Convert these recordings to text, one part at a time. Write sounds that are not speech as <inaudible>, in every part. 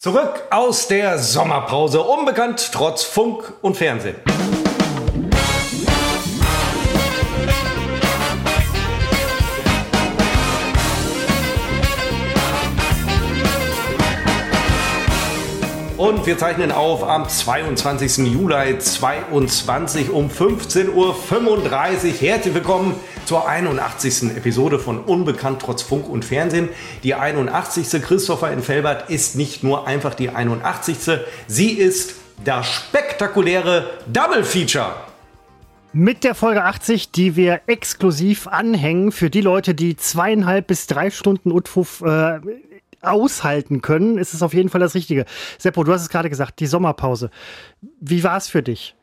Zurück aus der Sommerpause, unbekannt trotz Funk und Fernsehen. Und wir zeichnen auf am 22. Juli 22 um 15.35 Uhr. Herzlich willkommen zur 81. Episode von Unbekannt trotz Funk und Fernsehen. Die 81. Christopher in Felbert ist nicht nur einfach die 81. Sie ist das spektakuläre Double Feature. Mit der Folge 80, die wir exklusiv anhängen für die Leute, die zweieinhalb bis drei Stunden Utfuff äh, aushalten können, ist es auf jeden Fall das Richtige. Seppo, du hast es gerade gesagt, die Sommerpause. Wie war es für dich?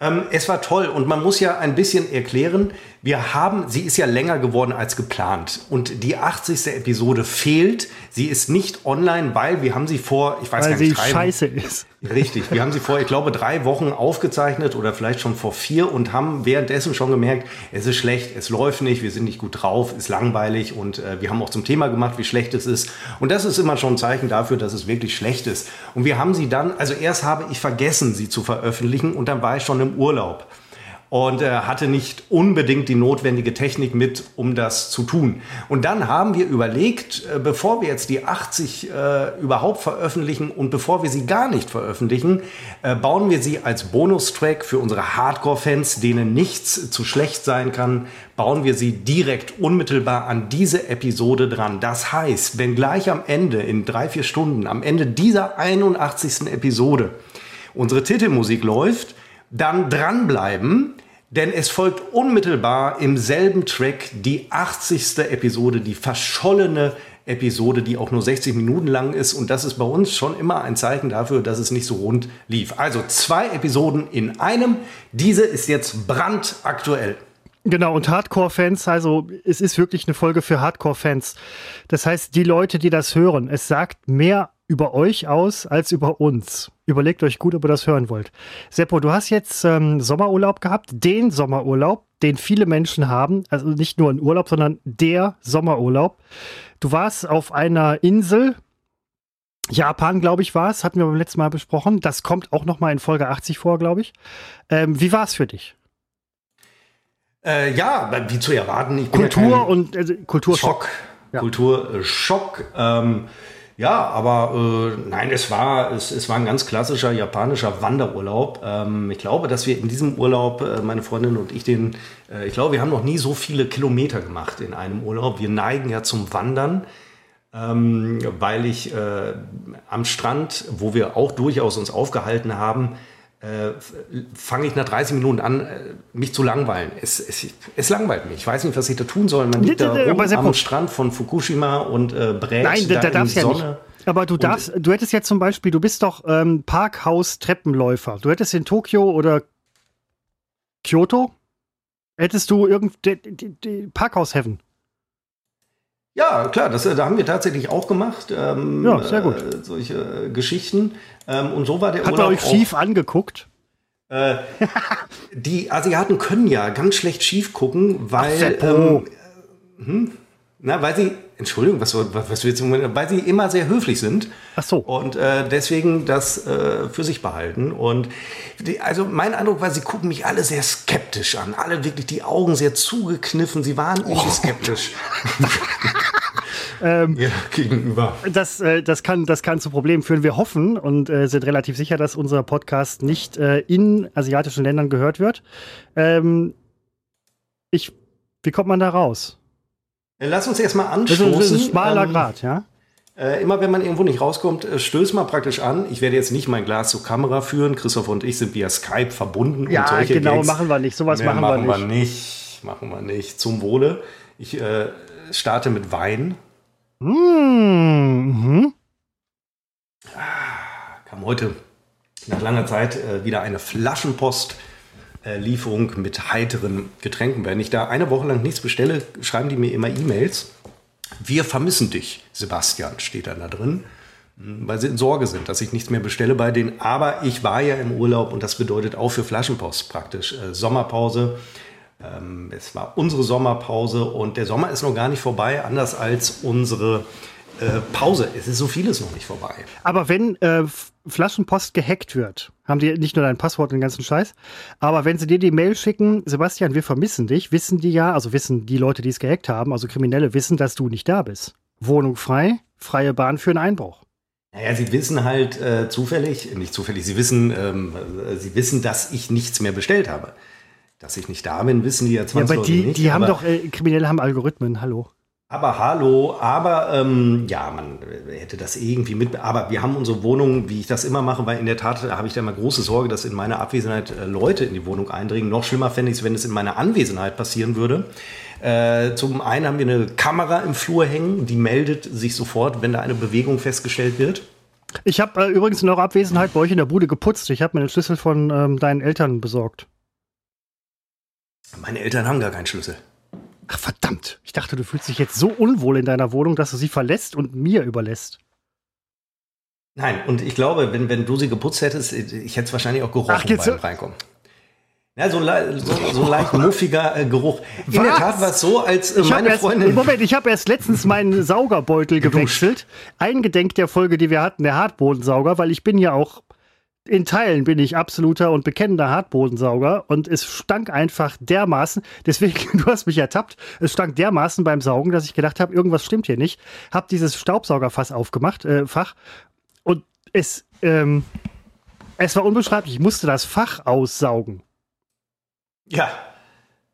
Ähm, es war toll und man muss ja ein bisschen erklären, wir haben, sie ist ja länger geworden als geplant und die 80. Episode fehlt. Sie ist nicht online, weil wir haben sie vor, ich weiß weil gar nicht, sie scheiße ist. Richtig, wir haben sie vor, ich glaube, drei Wochen aufgezeichnet oder vielleicht schon vor vier und haben währenddessen schon gemerkt, es ist schlecht, es läuft nicht, wir sind nicht gut drauf, ist langweilig und äh, wir haben auch zum Thema gemacht, wie schlecht es ist. Und das ist immer schon ein Zeichen dafür, dass es wirklich schlecht ist. Und wir haben sie dann, also erst habe ich vergessen, sie zu veröffentlichen und dann war ich schon im Urlaub und äh, hatte nicht unbedingt die notwendige Technik mit, um das zu tun. Und dann haben wir überlegt, äh, bevor wir jetzt die 80 äh, überhaupt veröffentlichen und bevor wir sie gar nicht veröffentlichen, äh, bauen wir sie als Bonustrack für unsere Hardcore-Fans, denen nichts zu schlecht sein kann, bauen wir sie direkt unmittelbar an diese Episode dran. Das heißt, wenn gleich am Ende, in drei, vier Stunden, am Ende dieser 81. Episode unsere Titelmusik läuft, dann dranbleiben, denn es folgt unmittelbar im selben Track die 80. Episode, die verschollene Episode, die auch nur 60 Minuten lang ist. Und das ist bei uns schon immer ein Zeichen dafür, dass es nicht so rund lief. Also zwei Episoden in einem. Diese ist jetzt brandaktuell. Genau, und Hardcore-Fans, also es ist wirklich eine Folge für Hardcore-Fans. Das heißt, die Leute, die das hören, es sagt mehr über euch aus als über uns. Überlegt euch gut, ob ihr das hören wollt. Seppo, du hast jetzt ähm, Sommerurlaub gehabt, den Sommerurlaub, den viele Menschen haben. Also nicht nur ein Urlaub, sondern der Sommerurlaub. Du warst auf einer Insel. Japan, glaube ich, war es, hatten wir beim letzten Mal besprochen. Das kommt auch noch mal in Folge 80 vor, glaube ich. Ähm, wie war es für dich? Äh, ja, wie zu erwarten. Ich Kultur ja und äh, Kulturschock. Ja. Kulturschock. Ähm, ja, aber äh, nein, es war, es, es war ein ganz klassischer japanischer Wanderurlaub. Ähm, ich glaube, dass wir in diesem Urlaub, äh, meine Freundin und ich, den, äh, ich glaube, wir haben noch nie so viele Kilometer gemacht in einem Urlaub. Wir neigen ja zum Wandern, ähm, weil ich äh, am Strand, wo wir auch durchaus uns aufgehalten haben, fange ich nach 30 Minuten an, äh, mich zu langweilen. Es, es, es, langweilt mich. Ich weiß nicht, was ich da tun soll. Man liegt da rum am Strand von Fukushima und äh, brät Nein, da, da darfst ja nicht. Aber du darfst, du hättest jetzt zum Beispiel, du bist doch ähm, Parkhaus-Treppenläufer. Du hättest in Tokio oder Kyoto, hättest du irgendein Parkhaus-Heaven. Ja, klar, das, da haben wir tatsächlich auch gemacht. Ähm, ja, sehr gut. Äh, solche äh, Geschichten. Ähm, und so war der Hat Urlaub. Hat euch schief angeguckt? Äh, die Asiaten können ja ganz schlecht schief gucken, weil. Ach, ähm, hm, na, weil sie Entschuldigung, was, was willst du, weil sie immer sehr höflich sind. Ach so. Und äh, deswegen das äh, für sich behalten. Und die, also mein Eindruck war, sie gucken mich alle sehr skeptisch an. Alle wirklich die Augen sehr zugekniffen. Sie waren irgendwie oh. skeptisch. <laughs> ähm, ja, gegenüber. Das, äh, das, kann, das kann zu Problemen führen. Wir hoffen und äh, sind relativ sicher, dass unser Podcast nicht äh, in asiatischen Ländern gehört wird. Ähm, ich, wie kommt man da raus? Lass uns erstmal anstoßen. Das ist ein schmaler ähm, Grad, ja? Äh, immer wenn man irgendwo nicht rauskommt, äh, stößt man praktisch an. Ich werde jetzt nicht mein Glas zur Kamera führen. Christoph und ich sind via Skype verbunden. Ja, und solche genau, Gags machen wir nicht. Sowas machen, machen wir nicht. nicht. Machen wir nicht. Zum Wohle. Ich äh, starte mit Wein. Mmh. Ah, kam heute nach langer Zeit äh, wieder eine Flaschenpost Lieferung mit heiteren Getränken. Wenn ich da eine Woche lang nichts bestelle, schreiben die mir immer E-Mails. Wir vermissen dich, Sebastian, steht dann da drin, hm, weil sie in Sorge sind, dass ich nichts mehr bestelle bei denen. Aber ich war ja im Urlaub und das bedeutet auch für Flaschenpost praktisch äh, Sommerpause. Ähm, es war unsere Sommerpause und der Sommer ist noch gar nicht vorbei, anders als unsere Äh, Pause, es ist so vieles noch nicht vorbei. Aber wenn äh, Flaschenpost gehackt wird, haben die nicht nur dein Passwort und den ganzen Scheiß, aber wenn sie dir die Mail schicken, Sebastian, wir vermissen dich, wissen die ja, also wissen die Leute, die es gehackt haben, also Kriminelle wissen, dass du nicht da bist. Wohnung frei, freie Bahn für einen Einbruch. Naja, sie wissen halt äh, zufällig, nicht zufällig, sie wissen, ähm, äh, sie wissen, dass ich nichts mehr bestellt habe. Dass ich nicht da bin, wissen die ja zwangsläufig ja, aber die, nicht. Die haben doch, äh, Kriminelle haben Algorithmen, hallo. Aber hallo, aber ähm, ja, man hätte das irgendwie mit. Aber wir haben unsere Wohnung, wie ich das immer mache, weil in der Tat habe ich da mal große Sorge, dass in meiner Abwesenheit äh, Leute in die Wohnung eindringen. Noch schlimmer fände ich es, wenn es in meiner Anwesenheit passieren würde. Äh, zum einen haben wir eine Kamera im Flur hängen, die meldet sich sofort, wenn da eine Bewegung festgestellt wird. Ich habe äh, übrigens in eurer Abwesenheit bei euch in der Bude geputzt. Ich habe mir den Schlüssel von ähm, deinen Eltern besorgt. Meine Eltern haben gar keinen Schlüssel. Ach verdammt, ich dachte, du fühlst dich jetzt so unwohl in deiner Wohnung, dass du sie verlässt und mir überlässt. Nein, und ich glaube, wenn, wenn du sie geputzt hättest, ich hätte es wahrscheinlich auch gerochen Ach, beim so? Reinkommen. Ja, so, so, so ein leicht <laughs> muffiger äh, Geruch. In Was? der Tat war es so, als äh, meine erst, Freundin. Moment, ich habe erst letztens meinen <laughs> Saugerbeutel gewechselt. Eingedenk der Folge, die wir hatten, der Hartbodensauger, weil ich bin ja auch in Teilen bin ich absoluter und bekennender Hartbodensauger und es stank einfach dermaßen, deswegen, <laughs> du hast mich ertappt, es stank dermaßen beim Saugen, dass ich gedacht habe, irgendwas stimmt hier nicht. Hab dieses Staubsaugerfass aufgemacht, äh, Fach, und es, ähm, es war unbeschreiblich. Ich musste das Fach aussaugen. Ja.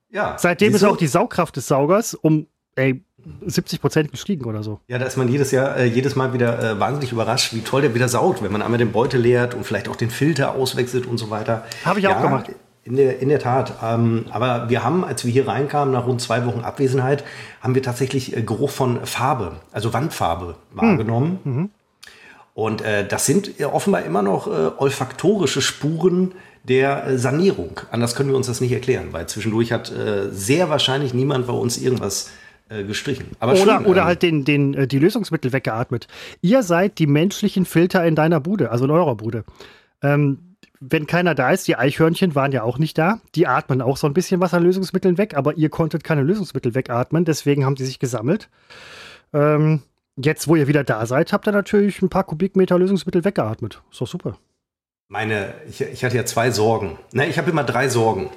Ja. Seitdem ist auch die Saugkraft des Saugers um ey, 70 Prozent gestiegen oder so. Ja, da ist man jedes Jahr, äh, jedes Mal wieder äh, wahnsinnig überrascht, wie toll der wieder saugt, wenn man einmal den Beutel leert und vielleicht auch den Filter auswechselt und so weiter. Habe ich ja, auch gemacht. In der, in der Tat. Ähm, aber wir haben, als wir hier reinkamen, nach rund zwei Wochen Abwesenheit, haben wir tatsächlich äh, Geruch von Farbe, also Wandfarbe wahrgenommen. Hm. Mhm. Und äh, das sind offenbar immer noch äh, olfaktorische Spuren der äh, Sanierung. Anders können wir uns das nicht erklären, weil zwischendurch hat äh, sehr wahrscheinlich niemand bei uns irgendwas äh, gestrichen. Aber oder schön, oder ähm, halt den, den, äh, die Lösungsmittel weggeatmet. Ihr seid die menschlichen Filter in deiner Bude, also in eurer Bude. Ähm, wenn keiner da ist, die Eichhörnchen waren ja auch nicht da. Die atmen auch so ein bisschen was an Lösungsmitteln weg, aber ihr konntet keine Lösungsmittel wegatmen, deswegen haben die sich gesammelt. Ähm, jetzt, wo ihr wieder da seid, habt ihr natürlich ein paar Kubikmeter Lösungsmittel weggeatmet. Ist doch super. Meine, ich, ich hatte ja zwei Sorgen. Na, ich habe immer drei Sorgen.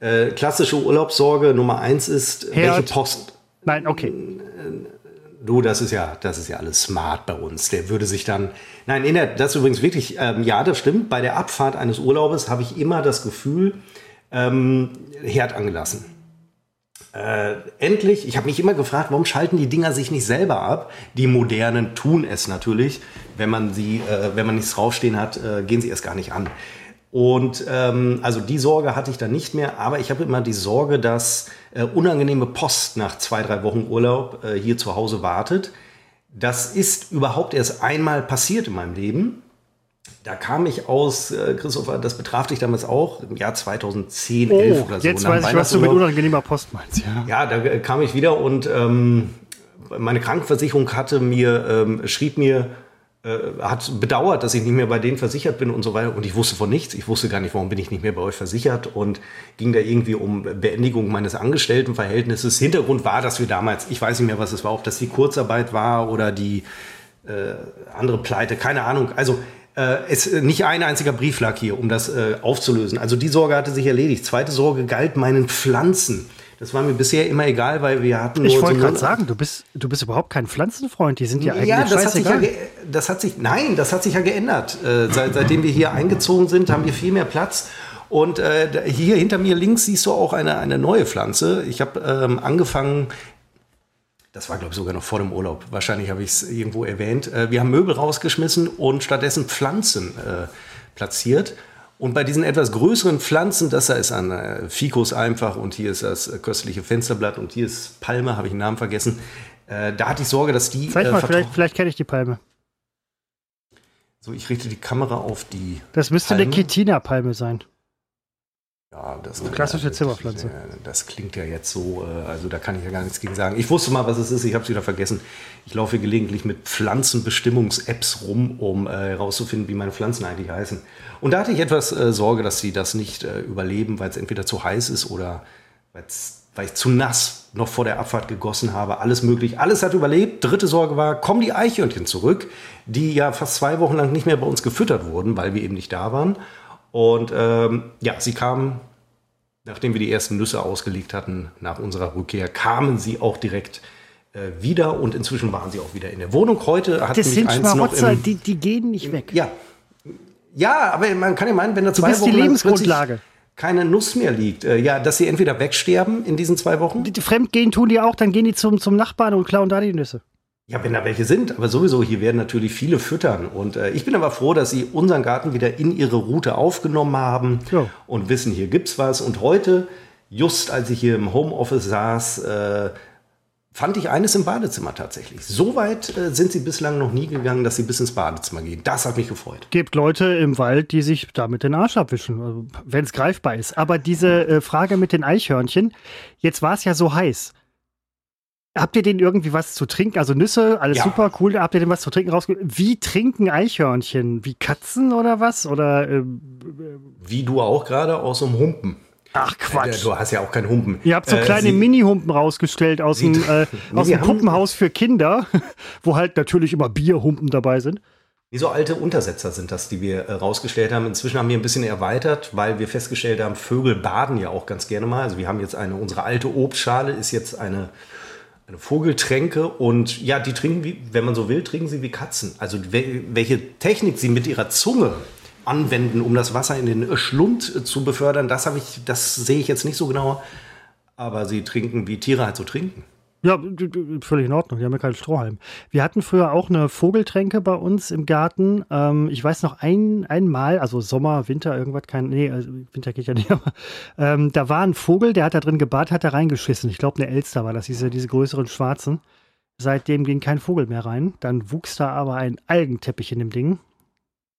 Äh, klassische Urlaubssorge Nummer eins ist, Herd. welche Post. Nein, okay. Du, das ist ja, das ist ja alles smart bei uns. Der würde sich dann. Nein, in der, das ist übrigens wirklich, ähm, ja, das stimmt. Bei der Abfahrt eines Urlaubes habe ich immer das Gefühl, ähm, Herd angelassen. Äh, endlich, ich habe mich immer gefragt, warum schalten die Dinger sich nicht selber ab? Die modernen tun es natürlich. Wenn man sie, äh, wenn man nichts draufstehen hat, äh, gehen sie erst gar nicht an. Und ähm, also die Sorge hatte ich dann nicht mehr, aber ich habe immer die Sorge, dass äh, unangenehme Post nach zwei, drei Wochen Urlaub äh, hier zu Hause wartet. Das ist überhaupt erst einmal passiert in meinem Leben. Da kam ich aus, äh, Christopher, das betraf dich damals auch, im Jahr 2010, oh, 11 oder so. Jetzt weiß ich, was du mit unangenehmer Post meinst, ja. Ja, da äh, kam ich wieder und ähm, meine Krankenversicherung hatte mir, ähm, schrieb mir, äh, hat bedauert, dass ich nicht mehr bei denen versichert bin und so weiter. Und ich wusste von nichts. Ich wusste gar nicht, warum bin ich nicht mehr bei euch versichert und ging da irgendwie um Beendigung meines Angestelltenverhältnisses. Hintergrund war, dass wir damals, ich weiß nicht mehr, was es war, ob das die Kurzarbeit war oder die äh, andere Pleite, keine Ahnung. Also äh, es nicht ein einziger Brief lag hier, um das äh, aufzulösen. Also die Sorge hatte sich erledigt. Zweite Sorge galt meinen Pflanzen. Das war mir bisher immer egal, weil wir hatten. Ich wollte so gerade sagen, du bist, du bist überhaupt kein Pflanzenfreund. Die sind ja eigentlich ja, das hat sich ja, das hat sich, nein, das hat sich ja geändert. Äh, seit, seitdem wir hier eingezogen sind, haben wir viel mehr Platz. Und äh, hier hinter mir links siehst du auch eine, eine neue Pflanze. Ich habe ähm, angefangen, das war, glaube ich, sogar noch vor dem Urlaub. Wahrscheinlich habe ich es irgendwo erwähnt. Äh, wir haben Möbel rausgeschmissen und stattdessen Pflanzen äh, platziert. Und bei diesen etwas größeren Pflanzen, das da ist ein äh, Ficus einfach und hier ist das äh, köstliche Fensterblatt und hier ist Palme, habe ich den Namen vergessen. Äh, da hatte ich Sorge, dass die. Zeig mal, vielleicht, vielleicht kenne ich die Palme. So, ich richte die Kamera auf die. Das müsste Palme. eine Ketina-Palme sein. Ja, das eine klassische Zimmerpflanze. Das klingt ja jetzt so, äh, also da kann ich ja gar nichts gegen sagen. Ich wusste mal, was es ist, ich habe es wieder vergessen. Ich laufe gelegentlich mit Pflanzenbestimmungs-Apps rum, um herauszufinden, äh, wie meine Pflanzen eigentlich heißen. Und da hatte ich etwas äh, Sorge, dass sie das nicht äh, überleben, weil es entweder zu heiß ist oder weil ich zu nass noch vor der Abfahrt gegossen habe. Alles möglich. Alles hat überlebt. Dritte Sorge war, kommen die Eichhörnchen zurück, die ja fast zwei Wochen lang nicht mehr bei uns gefüttert wurden, weil wir eben nicht da waren. Und ähm, ja, sie kamen, nachdem wir die ersten Nüsse ausgelegt hatten, nach unserer Rückkehr, kamen sie auch direkt äh, wieder und inzwischen waren sie auch wieder in der Wohnung. Heute hat Das mich sind eins noch Schmarotzer, im, die, die gehen nicht weg. ja. Ja, aber man kann ja meinen, wenn da zwei die Wochen lang Lebensgrundlage. keine Nuss mehr liegt, äh, ja, dass sie entweder wegsterben in diesen zwei Wochen. Die, die Fremdgehen tun die auch, dann gehen die zum, zum Nachbarn und klauen da die Nüsse. Ja, wenn da welche sind, aber sowieso, hier werden natürlich viele füttern. Und äh, ich bin aber froh, dass sie unseren Garten wieder in ihre Route aufgenommen haben Ja. und wissen, hier gibt's was. Und heute, just als ich hier im Homeoffice saß, äh, fand ich eines im Badezimmer tatsächlich. So weit äh, sind sie bislang noch nie gegangen, dass sie bis ins Badezimmer gehen. Das hat mich gefreut. Gibt Leute im Wald, die sich damit den Arsch abwischen, also, wenn es greifbar ist. Aber diese äh, Frage mit den Eichhörnchen, jetzt war es ja so heiß. Habt ihr denen irgendwie was zu trinken? Also Nüsse, alles Ja. super, cool. Habt ihr denen was zu trinken rausgegeben? Wie trinken Eichhörnchen? Wie Katzen oder was? Oder ähm, Wie du auch gerade aus einem Humpen. ach Äh, Quatsch. Du hast ja auch keinen Humpen. Ihr habt so Äh, kleine sie- Mini-Humpen rausgestellt aus dem, äh, <laughs> aus dem Puppenhaus für Kinder, <laughs> wo halt natürlich immer Bierhumpen dabei sind. Wie so alte Untersetzer sind das, die wir äh, rausgestellt haben. Inzwischen haben wir ein bisschen erweitert, weil wir festgestellt haben, Vögel baden ja auch ganz gerne mal. Also wir haben jetzt eine, unsere alte Obstschale ist jetzt eine, eine Vogeltränke und ja, die trinken wie, wenn man so will, trinken sie wie Katzen. Also wel- welche Technik sie mit ihrer Zunge anwenden, um das Wasser in den Schlund äh, zu befördern, das habe ich, das sehe ich jetzt nicht so genau. Aber sie trinken, wie Tiere halt so trinken. Ja, völlig in Ordnung. Die haben ja keinen Strohhalm. Wir hatten früher auch eine Vogeltränke bei uns im Garten. Ähm, ich weiß noch ein, einmal, also Sommer, Winter, irgendwas, kein, nee, also Winter geht ja nicht, <laughs> aber ähm, da war ein Vogel, der hat da drin gebadet, hat da reingeschissen. Ich glaube, eine Elster war das, diese, diese größeren schwarzen. Seitdem ging kein Vogel mehr rein. Dann wuchs da aber ein Algenteppich in dem Ding.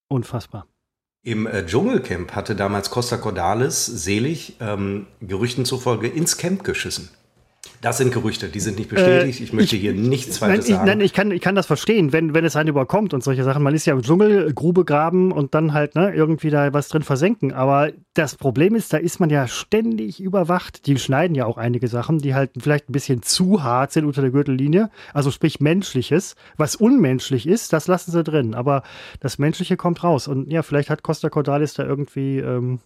Unfassbar. Im äh, Dschungelcamp hatte damals Costa Cordalis selig ähm, Gerüchten zufolge ins Camp geschissen. Das sind Gerüchte, die sind nicht bestätigt. Äh, ich möchte ich- hier nichts Falsches ich, sagen. nein ich, kann, ich kann das verstehen, wenn, wenn es einen überkommt und solche Sachen. Man ist ja im Dschungel, Grube graben und dann halt ne, irgendwie da was drin versenken. Aber das Problem ist, da ist man ja ständig überwacht. Die schneiden ja auch einige Sachen, die halt vielleicht ein bisschen zu hart sind unter der Gürtellinie. Also sprich menschliches. Was unmenschlich ist, das lassen sie drin. Aber das Menschliche kommt raus. Und ja, vielleicht hat Costa Cordalis da irgendwie. Ähm,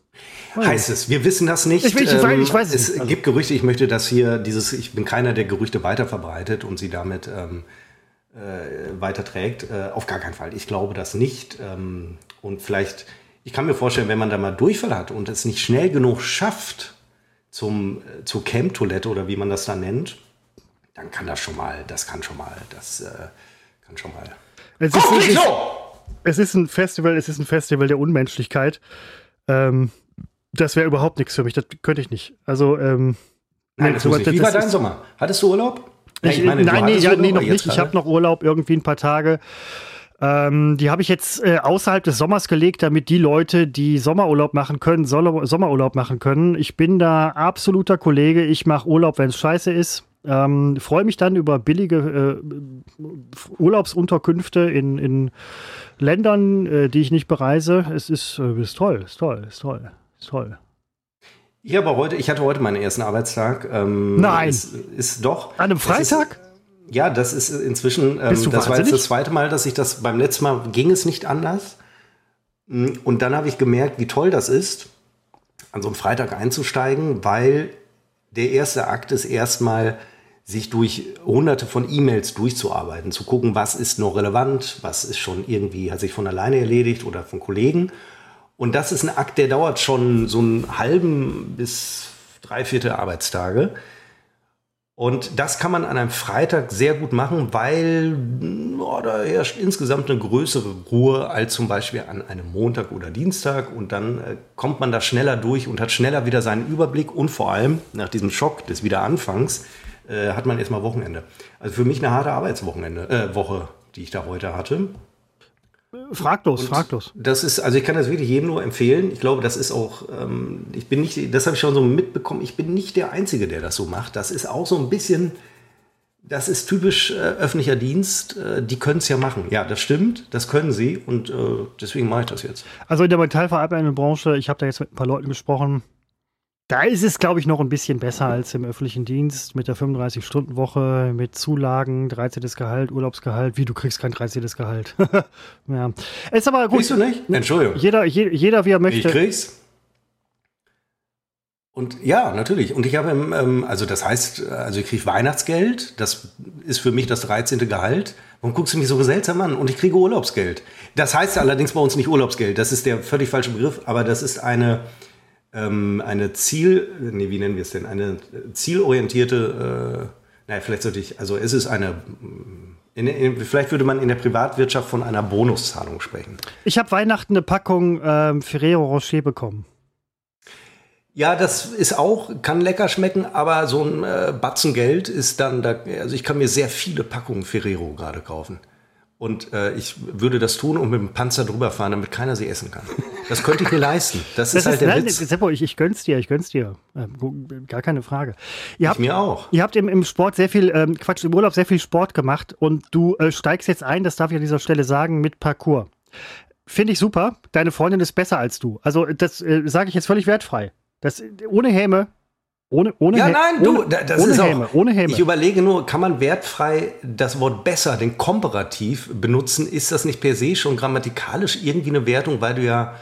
Heißt es, wir wissen das nicht. Ähm, Ich will- ich weiß- ich weiß es es nicht. Also- gibt Gerüchte, ich möchte das hier, dieses, ich bin keiner, der Gerüchte weiterverbreitet und sie damit ähm, äh, weiterträgt. Äh, auf gar keinen Fall. Ich glaube das nicht. Ähm, und vielleicht, ich kann mir vorstellen, wenn man da mal Durchfall hat und es nicht schnell genug schafft zum, äh, zur Camp-Toilette oder wie man das da nennt, dann kann das schon mal, das kann schon mal, das äh, kann schon mal. es, ist, es, ist, es ist ein Festival, es ist ein Festival der Unmenschlichkeit. Ähm, das wäre überhaupt nichts für mich. Das könnte ich nicht. Also, ähm, Nein, das muss nicht. Wie das war dein Sommer? Hattest du Urlaub? Ja, Ich, meine, nein, nee, ja, nee, noch nicht. Ich gerade- habe noch Urlaub, irgendwie ein paar Tage. Ähm, die habe ich jetzt äh, außerhalb des Sommers gelegt, damit die Leute, die Sommerurlaub machen können, Soll- Sommerurlaub machen können. Ich bin da absoluter Kollege. Ich mache Urlaub, wenn es scheiße ist. Ähm, Freue mich dann über billige äh, Urlaubsunterkünfte in, in Ländern, äh, die ich nicht bereise. Es ist, äh, ist toll, ist toll, ist toll, ist toll. Ich habe heute, ich hatte heute meinen ersten Arbeitstag. Ähm, Nein. Ist, ist doch. An einem Freitag? Ist, ja, das ist inzwischen, ähm, Bist du das war jetzt wahnsinnig? das zweite Mal, dass ich das beim letzten Mal ging es nicht anders. Mm, Und dann habe ich gemerkt, wie toll das ist, an so einem Freitag einzusteigen, weil der erste Akt ist erstmal, sich durch hunderte von E-Mails durchzuarbeiten, zu gucken, was ist noch relevant, was ist schon irgendwie, hat sich von alleine erledigt oder von Kollegen. Und das ist ein Akt, der dauert schon so einen halben bis dreiviertel Arbeitstage. Und das kann man an einem Freitag sehr gut machen, weil oh, da herrscht insgesamt eine größere Ruhe als zum Beispiel an einem Montag oder Dienstag. Und dann äh, kommt man da schneller durch und hat schneller wieder seinen Überblick. Und vor allem nach diesem Schock des Wiederanfangs äh, hat man erstmal Wochenende. Also für mich eine harte Arbeitswochenende, äh, Woche, die ich da heute hatte. Fraglos, fraglos. Das ist, also ich kann das wirklich jedem nur empfehlen. Ich glaube, das ist auch, ähm, ich bin nicht, das habe ich schon so mitbekommen, ich bin nicht der Einzige, der das so macht. Das ist auch so ein bisschen, das ist typisch äh, öffentlicher Dienst. Äh, die können es ja machen. Ja, das stimmt, das können sie und äh, deswegen mache ich das jetzt. Also in der metallverarbeitenden Branche, ich habe da jetzt mit ein paar Leuten gesprochen, Da ist es, glaube ich, noch ein bisschen besser als im öffentlichen Dienst mit der 35-Stunden-Woche, mit Zulagen, 13. Gehalt, Urlaubsgehalt. Wie, du kriegst kein 13. Gehalt. <laughs> ja. Ist aber gut. Kriegst du nicht? Entschuldigung. Jeder, je, jeder wie er möchte. Ich krieg's. Und ja, natürlich. Und ich habe, ähm, also das heißt, also ich kriege Weihnachtsgeld. Das ist für mich das 13. Gehalt. Warum guckst du mich so seltsam an? Und ich kriege Urlaubsgeld. Das heißt allerdings bei uns nicht Urlaubsgeld. Das ist der völlig falsche Begriff. Aber das ist eine ähm, eine Ziel, nee, wie nennen wir es denn, eine zielorientierte, äh, naja, vielleicht sollte ich, also es ist eine, in, in, vielleicht würde man in der Privatwirtschaft von einer Bonuszahlung sprechen. Ich habe Weihnachten eine Packung ähm, Ferrero Rocher bekommen. Ja, das ist auch, kann lecker schmecken, aber so ein äh, Batzen Geld ist dann, da, also ich kann mir sehr viele Packungen Ferrero gerade kaufen. Und äh, ich würde das tun und mit dem Panzer drüber fahren, damit keiner sie essen kann. Das könnte ich mir leisten. Das, das ist halt ist, der nein, Witz. Seppo, ich, ich gönn's dir, ich gönn's dir. Ähm, gar keine Frage. Ihr habt, ich mir auch. Ihr habt im, im Sport sehr viel, ähm, Quatsch, im Urlaub sehr viel Sport gemacht und du äh, steigst jetzt ein, das darf ich an dieser Stelle sagen, mit Parcours. Finde ich super. Deine Freundin ist besser als du. Also das äh, sage ich jetzt völlig wertfrei. Das ohne Häme, ohne, ohne ja, nein, du, das ohne ist Häme, auch, ohne Häme. Ich überlege nur, kann man wertfrei das Wort besser, den Komparativ benutzen? Ist das nicht per se schon grammatikalisch irgendwie eine Wertung, weil du ja,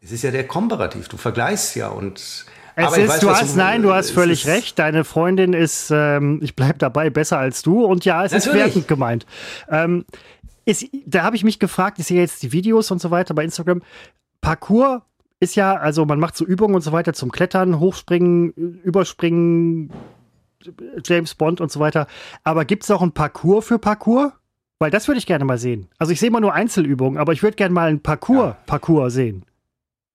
es ist ja der Komparativ, du vergleichst ja und. Es ist, weiß, du hast, du, nein, du hast völlig recht. Deine Freundin ist, ähm, ich bleib dabei, besser als du. Und ja, es Natürlich. ist wertend gemeint. Ähm, ist, da habe ich mich gefragt, ich sehe jetzt die Videos und so weiter bei Instagram. Parcours ist ja, also man macht so Übungen und so weiter zum Klettern, Hochspringen, Überspringen, James Bond und so weiter. Aber gibt es auch ein Parcours für Parcours? Weil das würde ich gerne mal sehen. Also ich sehe mal nur Einzelübungen, aber ich würde gerne mal ein Parcours, ja. Parcours sehen.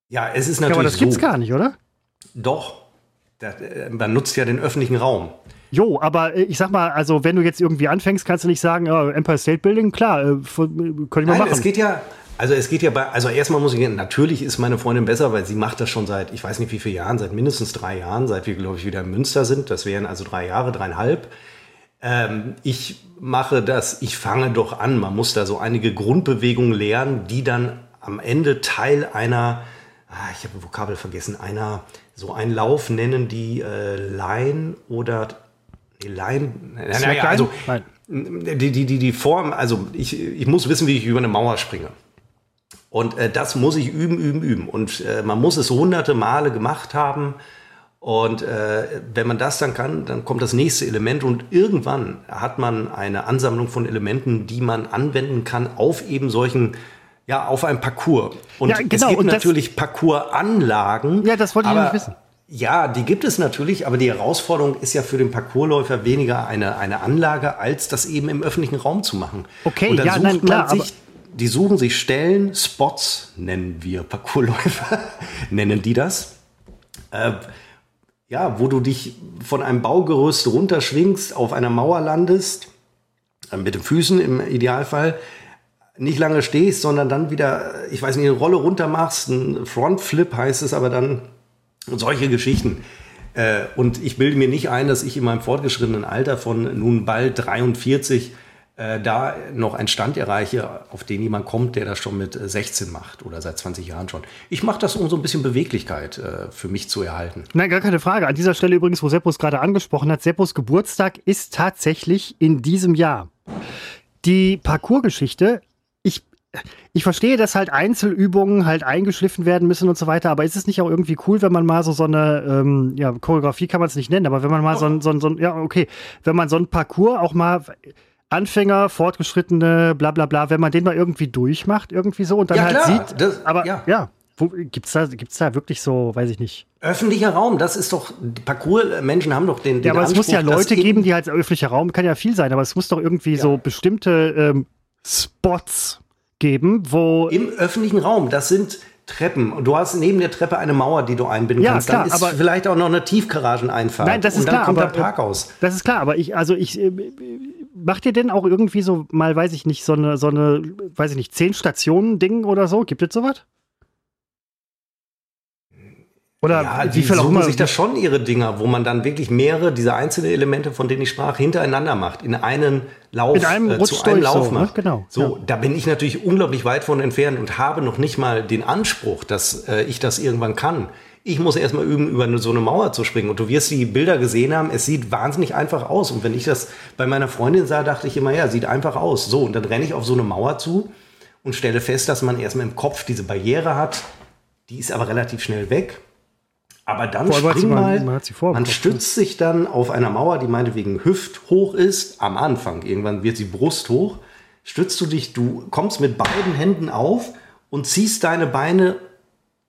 Ja, es ist natürlich. aber das gibt's so. gar nicht, oder? Doch. Das, äh, man nutzt ja den öffentlichen Raum. Jo, aber äh, ich sag mal, also wenn du jetzt irgendwie anfängst, kannst du nicht sagen, oh, Empire State Building, klar, äh, können wir machen. Es geht ja, also es geht ja bei, also erstmal muss ich, natürlich ist meine Freundin besser, weil sie macht das schon seit, ich weiß nicht wie viele Jahren, seit mindestens drei Jahren, seit wir, glaube ich, wieder in Münster sind. Das wären also drei Jahre, dreieinhalb. Ähm, ich mache das, ich fange doch an. Man muss da so einige Grundbewegungen lernen, die dann am Ende Teil einer, ah, ich habe ein Vokabel vergessen, einer, so einen Lauf nennen die äh, Line oder nee, Line, naja, also die, die, die, die Form, also ich, ich muss wissen, wie ich über eine Mauer springe. Und äh, das muss ich üben, üben, üben. Und äh, man muss es hunderte Male gemacht haben. Und äh, wenn man das dann kann, dann kommt das nächste Element und irgendwann hat man eine Ansammlung von Elementen, die man anwenden kann auf eben solchen, ja, auf einem Parcours. Und ja, genau. es gibt und natürlich Parcoursanlagen. Ja, das wollte ich nicht wissen. Ja, die gibt es natürlich, aber die Herausforderung ist ja für den Parcoursläufer weniger eine, eine Anlage, als das eben im öffentlichen Raum zu machen. Okay, und dann ja, sucht nein, klar, man sich die suchen sich Stellen, Spots nennen wir Parkourläufer, <laughs> nennen die das. Äh, ja, wo du dich von einem Baugerüst runterschwingst, auf einer Mauer landest, äh, mit den Füßen im Idealfall, nicht lange stehst, sondern dann wieder, ich weiß nicht, eine Rolle runter machst, ein Frontflip heißt es aber dann, solche Geschichten. Äh, und ich bilde mir nicht ein, dass ich in meinem fortgeschrittenen Alter von nun bald 43 äh, da noch einen Stand erreiche, auf den jemand kommt, der das schon mit 16 äh, macht oder seit 20 Jahren schon. Ich mache das, um so ein bisschen Beweglichkeit äh, für mich zu erhalten. Nein, gar keine Frage. An dieser Stelle übrigens, wo Seppos gerade angesprochen hat, Seppos Geburtstag ist tatsächlich in diesem Jahr. Die Parcoursgeschichte, ich ich verstehe, dass halt Einzelübungen halt eingeschliffen werden müssen und so weiter, aber ist es nicht auch irgendwie cool, wenn man mal so so eine, ähm, ja, Choreografie kann man es nicht nennen, aber wenn man mal so ein, so so ein, ja, okay, wenn man so ein Parcours auch mal Anfänger, Fortgeschrittene, bla bla bla, wenn man den mal irgendwie durchmacht, irgendwie so und dann ja, halt klar, sieht. Das, aber ja, ja wo, gibt's da, gibt's da wirklich so, weiß ich nicht. Öffentlicher Raum, das ist doch, Parcours-Menschen haben doch den, den Ja, aber Anspruch, es muss ja Leute geben, die halt öffentlicher Raum, kann ja viel sein, aber es muss doch irgendwie ja. so bestimmte ähm, Spots geben, wo. Im öffentlichen Raum, das sind Treppen. Und du hast neben der Treppe eine Mauer, die du einbinden ja, kannst. Klar, dann ist aber vielleicht auch noch eine Tiefgarageneinfahrt. Nein, das ist und dann klar, kommt aber, Parkhaus. Das ist klar, aber ich, also ich, äh, macht ihr denn auch irgendwie so mal, weiß ich nicht, so eine, so eine, weiß ich nicht, zehn Stationen Ding oder so? Gibt es sowas? Oder ja, die suchen sich da schon ihre Dinger, wo man dann wirklich mehrere dieser einzelnen Elemente, von denen ich sprach, hintereinander macht, in einen Lauf, in einem äh, zu einem Lauf so, ne? macht. Ne? Genau. So, ja. da bin ich natürlich unglaublich weit von entfernt und habe noch nicht mal den Anspruch, dass äh, ich das irgendwann kann. Ich muss erstmal üben, über so eine Mauer zu springen. Und du wirst die Bilder gesehen haben, es sieht wahnsinnig einfach aus. Und wenn ich das bei meiner Freundin sah, dachte ich immer, ja, sieht einfach aus. So, und dann renne ich auf so eine Mauer zu und stelle fest, dass man erstmal im Kopf diese Barriere hat. Die ist aber relativ schnell weg. Aber dann spring mal, man, man stützt sich dann auf einer Mauer, die meinetwegen hüfthoch ist, am Anfang. Irgendwann wird sie brusthoch. Stützt du dich, du kommst mit beiden Händen auf und ziehst deine Beine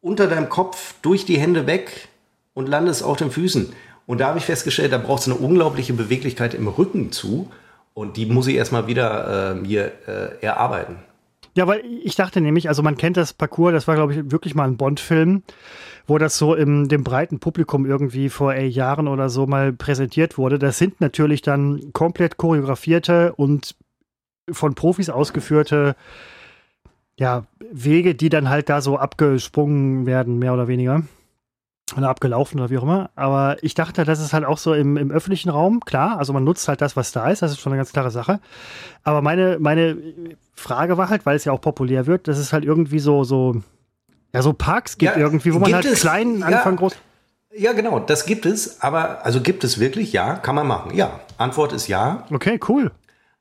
unter deinem Kopf durch die Hände weg und landest auf den Füßen. Und da habe ich festgestellt, da braucht es eine unglaubliche Beweglichkeit im Rücken zu. Und die muss ich erstmal wieder äh, mir äh, erarbeiten. Ja, weil ich dachte nämlich, also man kennt das Parcours, das war, glaube ich, wirklich mal ein Bond-Film, wo das so im dem breiten Publikum irgendwie vor ey, Jahren oder so mal präsentiert wurde. Das sind natürlich dann komplett choreografierte und von Profis ausgeführte ja, Wege, die dann halt da so abgesprungen werden, mehr oder weniger. Oder abgelaufen oder wie auch immer. Aber ich dachte, das ist halt auch so im, im öffentlichen Raum, klar. Also man nutzt halt das, was da ist. Das ist schon eine ganz klare Sache. Aber meine, meine Frage war halt, weil es ja auch populär wird, dass es halt irgendwie so, so, ja, so Parks gibt ja, irgendwie, wo man halt es, klein, ja, Anfang groß. Ja, genau, das gibt es. Aber, also gibt es wirklich? Ja, kann man machen. Ja. Antwort ist ja. Okay, cool.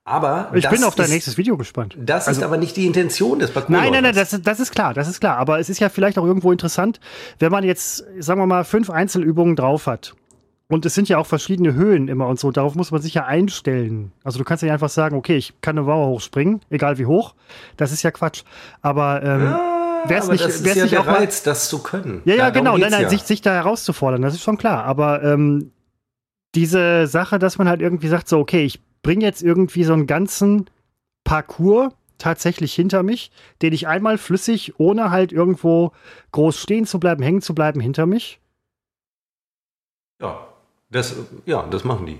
Aber ich bin auf dein ist, nächstes Video gespannt. Das also, ist aber nicht die Intention des Parcours. Nein, nein, nein, das, das ist klar, das ist klar. Aber es ist ja vielleicht auch irgendwo interessant, wenn man jetzt, sagen wir mal, fünf Einzelübungen drauf hat. Und es sind ja auch verschiedene Höhen immer und so. Darauf muss man sich ja einstellen. Also du kannst ja einfach sagen, okay, ich kann eine Mauer hochspringen, egal wie hoch. Das ist ja Quatsch. Aber ähm, ja, wäre es nicht, das ist ja nicht der auch Reiz, mal, das zu können. Ja, ja, genau. Nein, nein, ja. sich, sich da herauszufordern, das ist schon klar. Aber ähm, diese Sache, dass man halt irgendwie sagt, so, okay, ich bringe jetzt irgendwie so einen ganzen Parcours tatsächlich hinter mich, den ich einmal flüssig, ohne halt irgendwo groß stehen zu bleiben, hängen zu bleiben, hinter mich. Ja, das, ja, das machen die.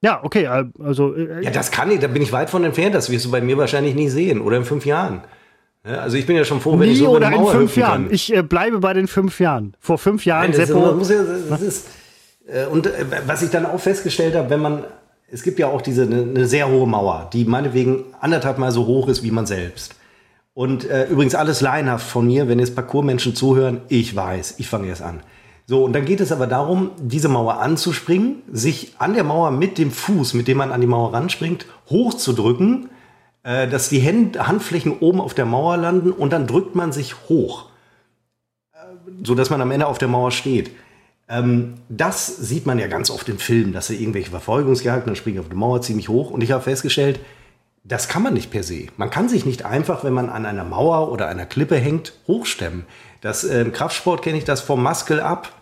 Ja, okay, äh, also. Äh, ja, das kann ich, da bin ich weit von entfernt, das wirst du bei mir wahrscheinlich nie sehen oder in fünf Jahren. Ja, also ich bin ja schon froh, wenn nie ich so oder in fünf Jahren. Kann. Ich äh, bleibe bei den fünf Jahren. Vor fünf Jahren, Nein, das Seppo. Ist, das, das ist, äh, und äh, was ich dann auch festgestellt habe, wenn man es gibt ja auch diese eine, eine sehr hohe Mauer, die meinetwegen anderthalb Mal so hoch ist wie man selbst. Und äh, übrigens alles laienhaft von mir, wenn jetzt Parkourmenschen zuhören, ich weiß, ich fange erst an. So, und dann geht es aber darum, diese Mauer anzuspringen, sich an der Mauer mit dem Fuß, mit dem man an die Mauer ranspringt, hochzudrücken, äh, dass die Hand, Handflächen oben auf der Mauer landen und dann drückt man sich hoch, äh, so dass man am Ende auf der Mauer steht. Ähm, das sieht man ja ganz oft in Filmen, dass sie irgendwelche Verfolgungsjagden, dann springen auf die Mauer ziemlich hoch. Und ich habe festgestellt, das kann man nicht per se. Man kann sich nicht einfach, wenn man an einer Mauer oder einer Klippe hängt, hochstemmen. Das, äh, Kraftsport kenne ich das vom Muscle Up.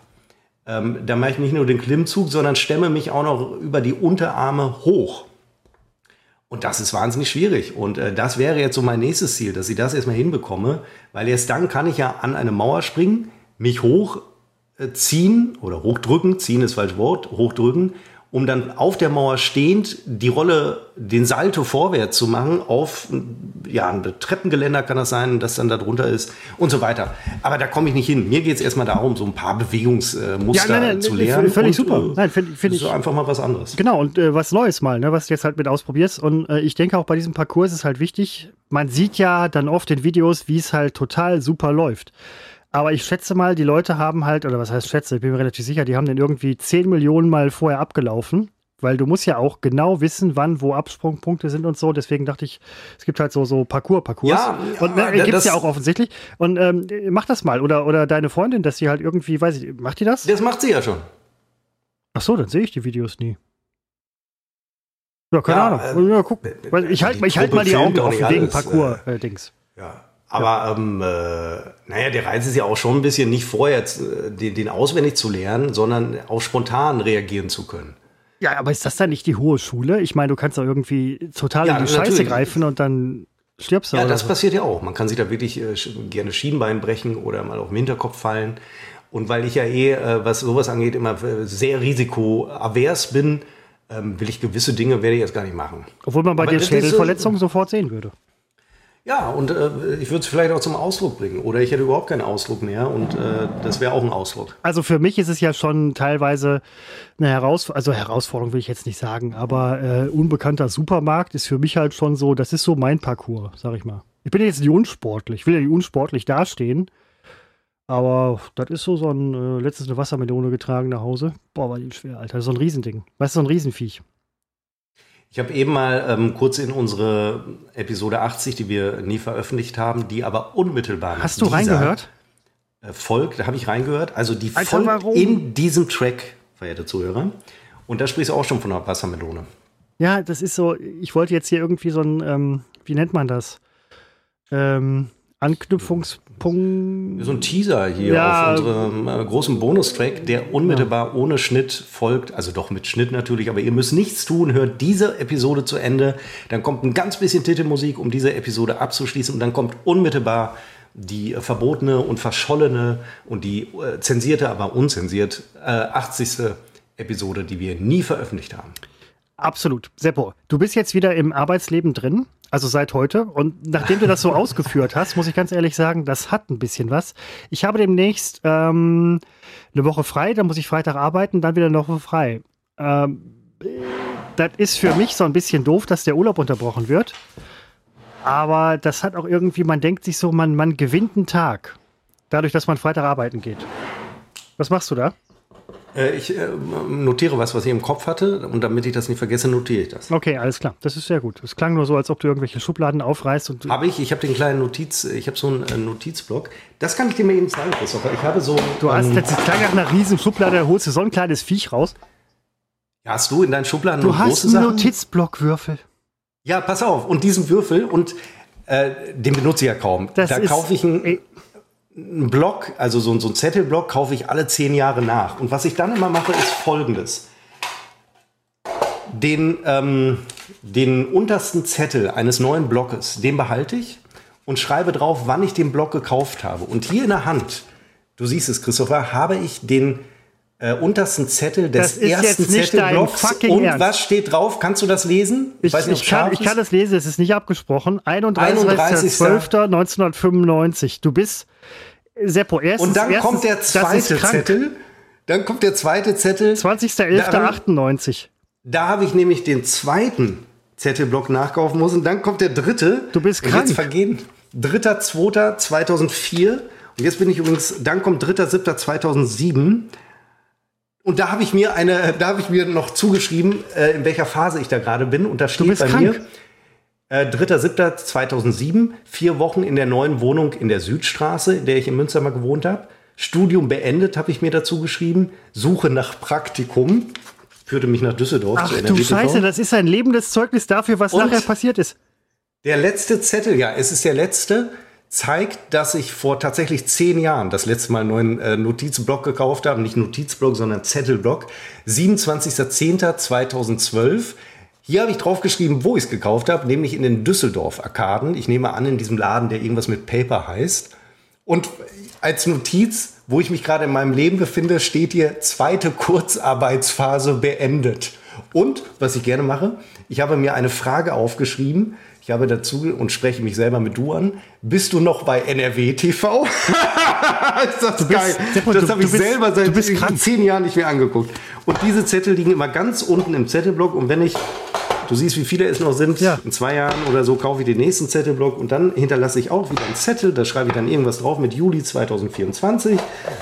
Ähm, da mache ich nicht nur den Klimmzug, sondern stemme mich auch noch über die Unterarme hoch. Und das ist wahnsinnig schwierig. Und äh, das wäre jetzt so mein nächstes Ziel, dass ich das erstmal hinbekomme, weil erst dann kann ich ja an eine Mauer springen, mich hoch ziehen oder hochdrücken, ziehen ist falsch Wort, hochdrücken, um dann auf der Mauer stehend die Rolle, den Salto vorwärts zu machen auf, ja, ein Treppengeländer kann das sein, das dann da drunter ist und so weiter. Aber da komme ich nicht hin. Mir geht es erstmal darum, so ein paar Bewegungsmuster ja, nein, nein, zu lernen. Völlig und, super. Äh, nein, finde find ich. So einfach mal was anderes. Genau, und äh, was Neues mal, ne, was du jetzt halt mit ausprobierst. Und äh, ich denke auch bei diesem Parcours ist es halt wichtig, man sieht ja dann oft in Videos, wie es halt total super läuft. Aber ich schätze mal, die Leute haben halt, oder was heißt schätze, ich bin mir relativ sicher, die haben den irgendwie 10 Millionen Mal vorher abgelaufen. Weil du musst ja auch genau wissen, wann wo Absprungpunkte sind und so. Deswegen dachte ich, es gibt halt so, so Parcours, Parcours. Ja, und ne, gibt es ja auch offensichtlich. Und ähm, mach das mal. Oder, oder deine Freundin, dass sie halt irgendwie, weiß ich, macht die das? Das macht sie ja schon. Ach so, dann sehe ich die Videos nie. Ja, keine ja, Ahnung. Äh, ja, guck. Ich halte ich halt mal die Augen offen wegen Parcours-Dings. Äh, ja. Aber ähm, äh, naja, der Reiz ist ja auch schon ein bisschen nicht vorher äh, den, den auswendig zu lernen, sondern auch spontan reagieren zu können. Ja, aber ist das dann nicht die hohe Schule? Ich meine, du kannst doch irgendwie total ja, in die natürlich. Scheiße greifen und dann stirbst du. Ja, das so. passiert ja auch. Man kann sich da wirklich äh, gerne Schienbein brechen oder mal auf den Hinterkopf fallen. Und weil ich ja eh, äh, was sowas angeht, immer äh, sehr risikoavers bin, ähm, will ich gewisse Dinge werde ich jetzt gar nicht machen. Obwohl man bei aber dir Schädelverletzungen so, sofort sehen würde. Ja, und äh, ich würde es vielleicht auch zum Ausdruck bringen. Oder ich hätte überhaupt keinen Ausdruck mehr und äh, das wäre auch ein Ausdruck. Also für mich ist es ja schon teilweise eine Herausforderung, also Herausforderung will ich jetzt nicht sagen, aber äh, unbekannter Supermarkt ist für mich halt schon so, das ist so mein Parcours, sag ich mal. Ich bin jetzt nicht unsportlich, ich will ja nicht unsportlich dastehen. Aber das ist so, so ein äh, letztes eine Wassermelone getragen nach Hause. Boah, war die schwer, Alter. So ein Riesending. Weißt du, so ein Riesenviech. Ich habe eben mal ähm, kurz in unsere Episode 80, die wir nie veröffentlicht haben, die aber unmittelbar. Hast du reingehört? Äh, folgt, da habe ich reingehört. Also die Alter, folgt warum? in diesem Track, verehrte Zuhörer. Und da sprichst du auch schon von einer Wassermelone. Ja, das ist so, ich wollte jetzt hier irgendwie so ein, ähm, wie nennt man das? Ähm, Anknüpfungspunkt. So ein Teaser hier ja. auf unserem äh, großen Bonustrack, der unmittelbar ja. ohne Schnitt folgt. Also doch mit Schnitt natürlich, aber ihr müsst nichts tun. Hört diese Episode zu Ende. Dann kommt ein ganz bisschen Titelmusik, um diese Episode abzuschließen. Und dann kommt unmittelbar die äh, verbotene und verschollene und die äh, zensierte, aber unzensiert äh, 80. Episode, die wir nie veröffentlicht haben. Absolut. Seppo, du bist jetzt wieder im Arbeitsleben drin. Also seit heute. Und nachdem du das so ausgeführt hast, muss ich ganz ehrlich sagen, das hat ein bisschen was. Ich habe demnächst ähm, eine Woche frei, dann muss ich Freitag arbeiten, dann wieder eine Woche frei. Ähm, das ist für mich so ein bisschen doof, dass der Urlaub unterbrochen wird. Aber das hat auch irgendwie, man denkt sich so, man, man gewinnt einen Tag. Dadurch, dass man Freitag arbeiten geht. Was machst du da? Äh, ich äh, notiere was, was ich im Kopf hatte und damit ich das nicht vergesse, notiere ich das. Okay, alles klar. Das ist sehr gut. Es klang nur so, als ob du irgendwelche Schubladen aufreißt. Und habe ich. Ich habe den kleinen Notiz, ich habe so einen äh, Notizblock. Das kann ich dir mal eben zeigen, Christopher. Ich habe so. Du hast ähm, jetzt klang nach einer riesen Schublade, da holst du so ein kleines Viech raus. Hast du in deinen Schubladen du hast einen Notizblockwürfel. Ja, pass auf. Und diesen Würfel und äh, den benutze ich ja kaum. Das da kaufe ich einen einen Block, also so, so einen Zettelblock, kaufe ich alle zehn Jahre nach. Und was ich dann immer mache, ist folgendes. Den, ähm, den untersten Zettel eines neuen Blockes, den behalte ich und schreibe drauf, wann ich den Block gekauft habe. Und hier in der Hand, du siehst es, Christopher, habe ich den äh, untersten Zettel des ersten Zettelblocks. Und Ernst. was steht drauf? Kannst du das lesen? Ich, ich, nicht, ich kann, ich kann das lesen, es ist nicht abgesprochen. 31.12.1995. Du bist Seppo, erstens, Und dann erstens, kommt der zweite Zettel. Dann kommt der zweite Zettel. 20.11.98. Da habe ich nämlich den zweiten Zettelblock nachkaufen müssen. Dann kommt der dritte. Du bist krank. Jetzt vergehen. 3.2.2004. Und jetzt bin ich übrigens, dann kommt 3.7.2007. Und da habe ich mir eine, da habe ich mir noch zugeschrieben, äh, in welcher Phase ich da gerade bin. Und da steht bei krank. mir äh, 3.7.2007, vier Wochen in der neuen Wohnung in der Südstraße, in der ich in Münster mal gewohnt habe. Studium beendet, habe ich mir dazu geschrieben. Suche nach Praktikum. Führte mich nach Düsseldorf Ach. Du Scheiße, das ist ein lebendes Zeugnis dafür, was Und nachher passiert ist. Der letzte Zettel, ja, es ist der letzte, zeigt, dass ich vor tatsächlich zehn Jahren das letzte Mal einen neuen äh, Notizblock gekauft habe. Nicht Notizblock, sondern Zettelblock. 27.10.2012. Hier habe ich draufgeschrieben, wo ich es gekauft habe, nämlich in den Düsseldorf-Arkaden. Ich nehme an, in diesem Laden, der irgendwas mit Paper heißt. Und als Notiz, wo ich mich gerade in meinem Leben befinde, steht hier zweite Kurzarbeitsphase beendet. Und was ich gerne mache, ich habe mir eine Frage aufgeschrieben. Ich habe dazu und spreche mich selber mit du an. Bist du noch bei NRW TV? <laughs> ist das bist, geil. Das habe ich bist, selber seit zehn Jahren nicht mehr angeguckt. Und diese Zettel liegen immer ganz unten im Zettelblock. Und wenn ich Du siehst, wie viele es noch sind. Ja. In zwei Jahren oder so kaufe ich den nächsten Zettelblock und dann hinterlasse ich auch wieder einen Zettel. Da schreibe ich dann irgendwas drauf mit Juli 2024.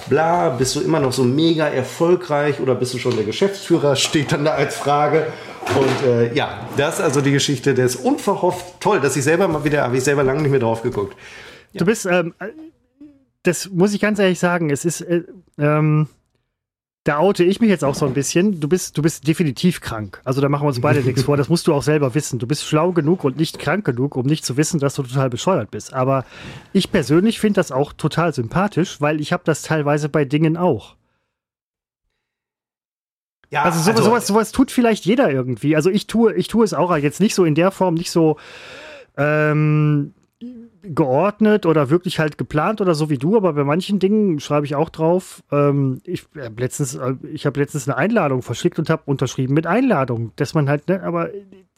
Bla, bist du immer noch so mega erfolgreich oder bist du schon der Geschäftsführer? Steht dann da als Frage. Und äh, ja, das ist also die Geschichte des unverhofft. Toll, dass ich selber mal wieder, habe ich selber lange nicht mehr drauf geguckt. Ja. Du bist, ähm, das muss ich ganz ehrlich sagen, es ist, äh, ähm, da oute ich mich jetzt auch so ein bisschen. Du bist, du bist definitiv krank. Also da machen wir uns beide nichts vor. Das musst du auch selber wissen. Du bist schlau genug und nicht krank genug, um nicht zu wissen, dass du total bescheuert bist. Aber ich persönlich finde das auch total sympathisch, weil ich habe das teilweise bei Dingen auch. Ja, also, sowas, also sowas, sowas tut vielleicht jeder irgendwie. Also ich tue, ich tue es auch jetzt nicht so in der Form, nicht so ähm, geordnet oder wirklich halt geplant oder so wie du, aber bei manchen Dingen schreibe ich auch drauf. Ähm, ich habe letztens, äh, ich habe letztens eine Einladung verschickt und habe unterschrieben mit Einladung, dass man halt, ne, aber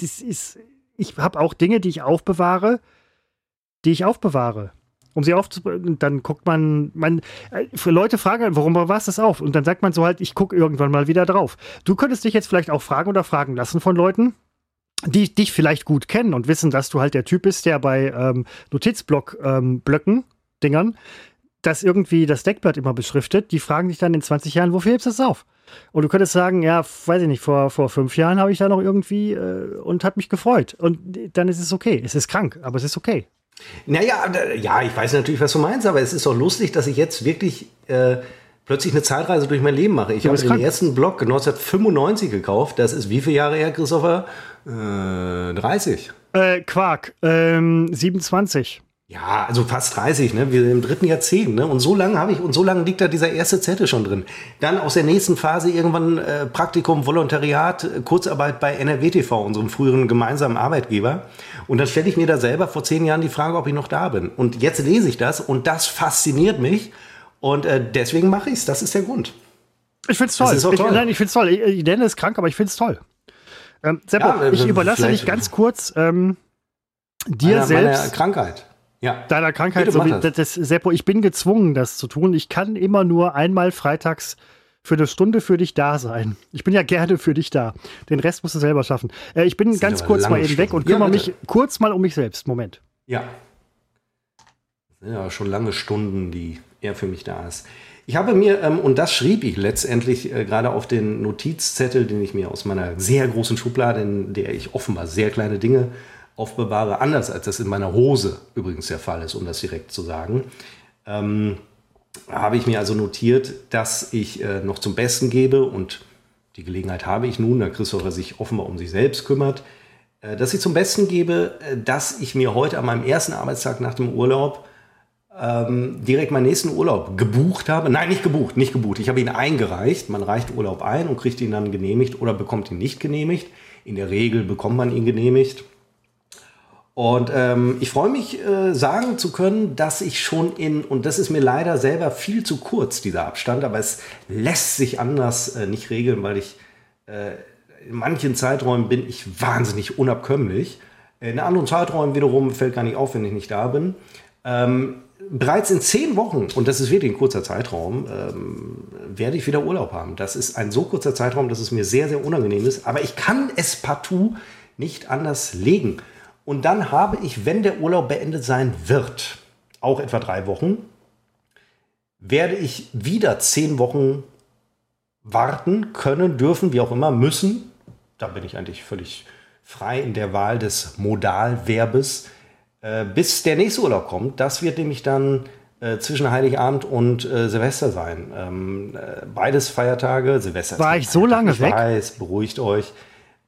das ist, ich habe auch Dinge, die ich aufbewahre, die ich aufbewahre. Um sie aufzubauen, dann guckt man, man, äh, Leute fragen, warum war es das auf? Und dann sagt man so halt, ich gucke irgendwann mal wieder drauf. Du könntest dich jetzt vielleicht auch fragen oder fragen lassen von Leuten, die dich vielleicht gut kennen und wissen, dass du halt der Typ bist, der bei ähm, Notizblock-Blöcken, ähm, Dingern, das irgendwie das Deckblatt immer beschriftet, die fragen dich dann in 20 Jahren, wofür hebst du das auf? Und du könntest sagen, ja, weiß ich nicht, vor, vor fünf Jahren habe ich da noch irgendwie äh, und hat mich gefreut. Und dann ist es okay. Es ist krank, aber es ist okay. Naja, ja, ich weiß natürlich, was du meinst, aber es ist doch lustig, dass ich jetzt wirklich äh, plötzlich eine Zeitreise durch mein Leben mache. Ich habe den ersten Blog 1995 gekauft. Das ist wie viele Jahre her, Christopher? Äh, 30. Äh, Quark, ähm, 27. Ja, also fast 30, ne? Wir sind im dritten Jahrzehnt, ne? Und so lange habe ich, und so lange liegt da dieser erste Zettel schon drin. Dann aus der nächsten Phase irgendwann äh, Praktikum, Volontariat, Kurzarbeit bei NRWTV, unserem früheren gemeinsamen Arbeitgeber. Und dann stelle ich mir da selber vor zehn Jahren die Frage, ob ich noch da bin. Und jetzt lese ich das und das fasziniert mich. Und äh, deswegen mache ich es. Das ist der Grund. Ich finde es toll. toll. Ich, nein, ich finde es toll. Ich, ich, nenne es krank, aber ich finde es toll. Ähm, Seppo, ja, ich überlasse dich ganz kurz ähm, dir meiner, selbst. Meiner Krankheit ja. deiner Krankheit. So wie, das. das, Seppo, ich bin gezwungen, das zu tun. Ich kann immer nur einmal freitags für eine Stunde für dich da sein. Ich bin ja gerne für dich da. Den Rest musst du selber schaffen. Äh, ich bin ganz kurz mal eben Stunden. weg und kümmere ja, mich kurz mal um mich selbst. Moment. Ja. Das sind ja schon lange Stunden, die er für mich da ist. Ich habe mir, ähm, und das schrieb ich letztendlich äh, gerade auf den Notizzettel, den ich mir aus meiner sehr großen Schublade, in der ich offenbar sehr kleine Dinge aufbewahre, anders als das in meiner Hose übrigens der Fall ist, um das direkt zu sagen, ähm, habe ich mir also notiert, dass ich äh, noch zum Besten gebe und die Gelegenheit habe ich nun, da Christopher sich offenbar um sich selbst kümmert, äh, dass ich zum Besten gebe, äh, dass ich mir heute an meinem ersten Arbeitstag nach dem Urlaub ähm, direkt meinen nächsten Urlaub gebucht habe. Nein, nicht gebucht, nicht gebucht. Ich habe ihn eingereicht. Man reicht Urlaub ein und kriegt ihn dann genehmigt oder bekommt ihn nicht genehmigt. In der Regel bekommt man ihn genehmigt. Und ähm, ich freue mich, äh, sagen zu können, dass ich schon in, und das ist mir leider selber viel zu kurz, dieser Abstand, aber es lässt sich anders äh, nicht regeln, weil ich äh, in manchen Zeiträumen bin ich wahnsinnig unabkömmlich. In anderen Zeiträumen wiederum fällt gar nicht auf, wenn ich nicht da bin. Ähm, bereits in zehn Wochen, und das ist wirklich ein kurzer Zeitraum, ähm, werde ich wieder Urlaub haben. Das ist ein so kurzer Zeitraum, dass es mir sehr, sehr unangenehm ist, aber ich kann es partout nicht anders legen. Und dann habe ich, wenn der Urlaub beendet sein wird, auch etwa drei Wochen, werde ich wieder zehn Wochen warten können, dürfen, wie auch immer, müssen. Da bin ich eigentlich völlig frei in der Wahl des Modalverbes, äh, bis der nächste Urlaub kommt. Das wird nämlich dann äh, zwischen Heiligabend und äh, Silvester sein. Ähm, äh, beides Feiertage, Silvester. War ich so lange ich weg? Weiß, beruhigt euch.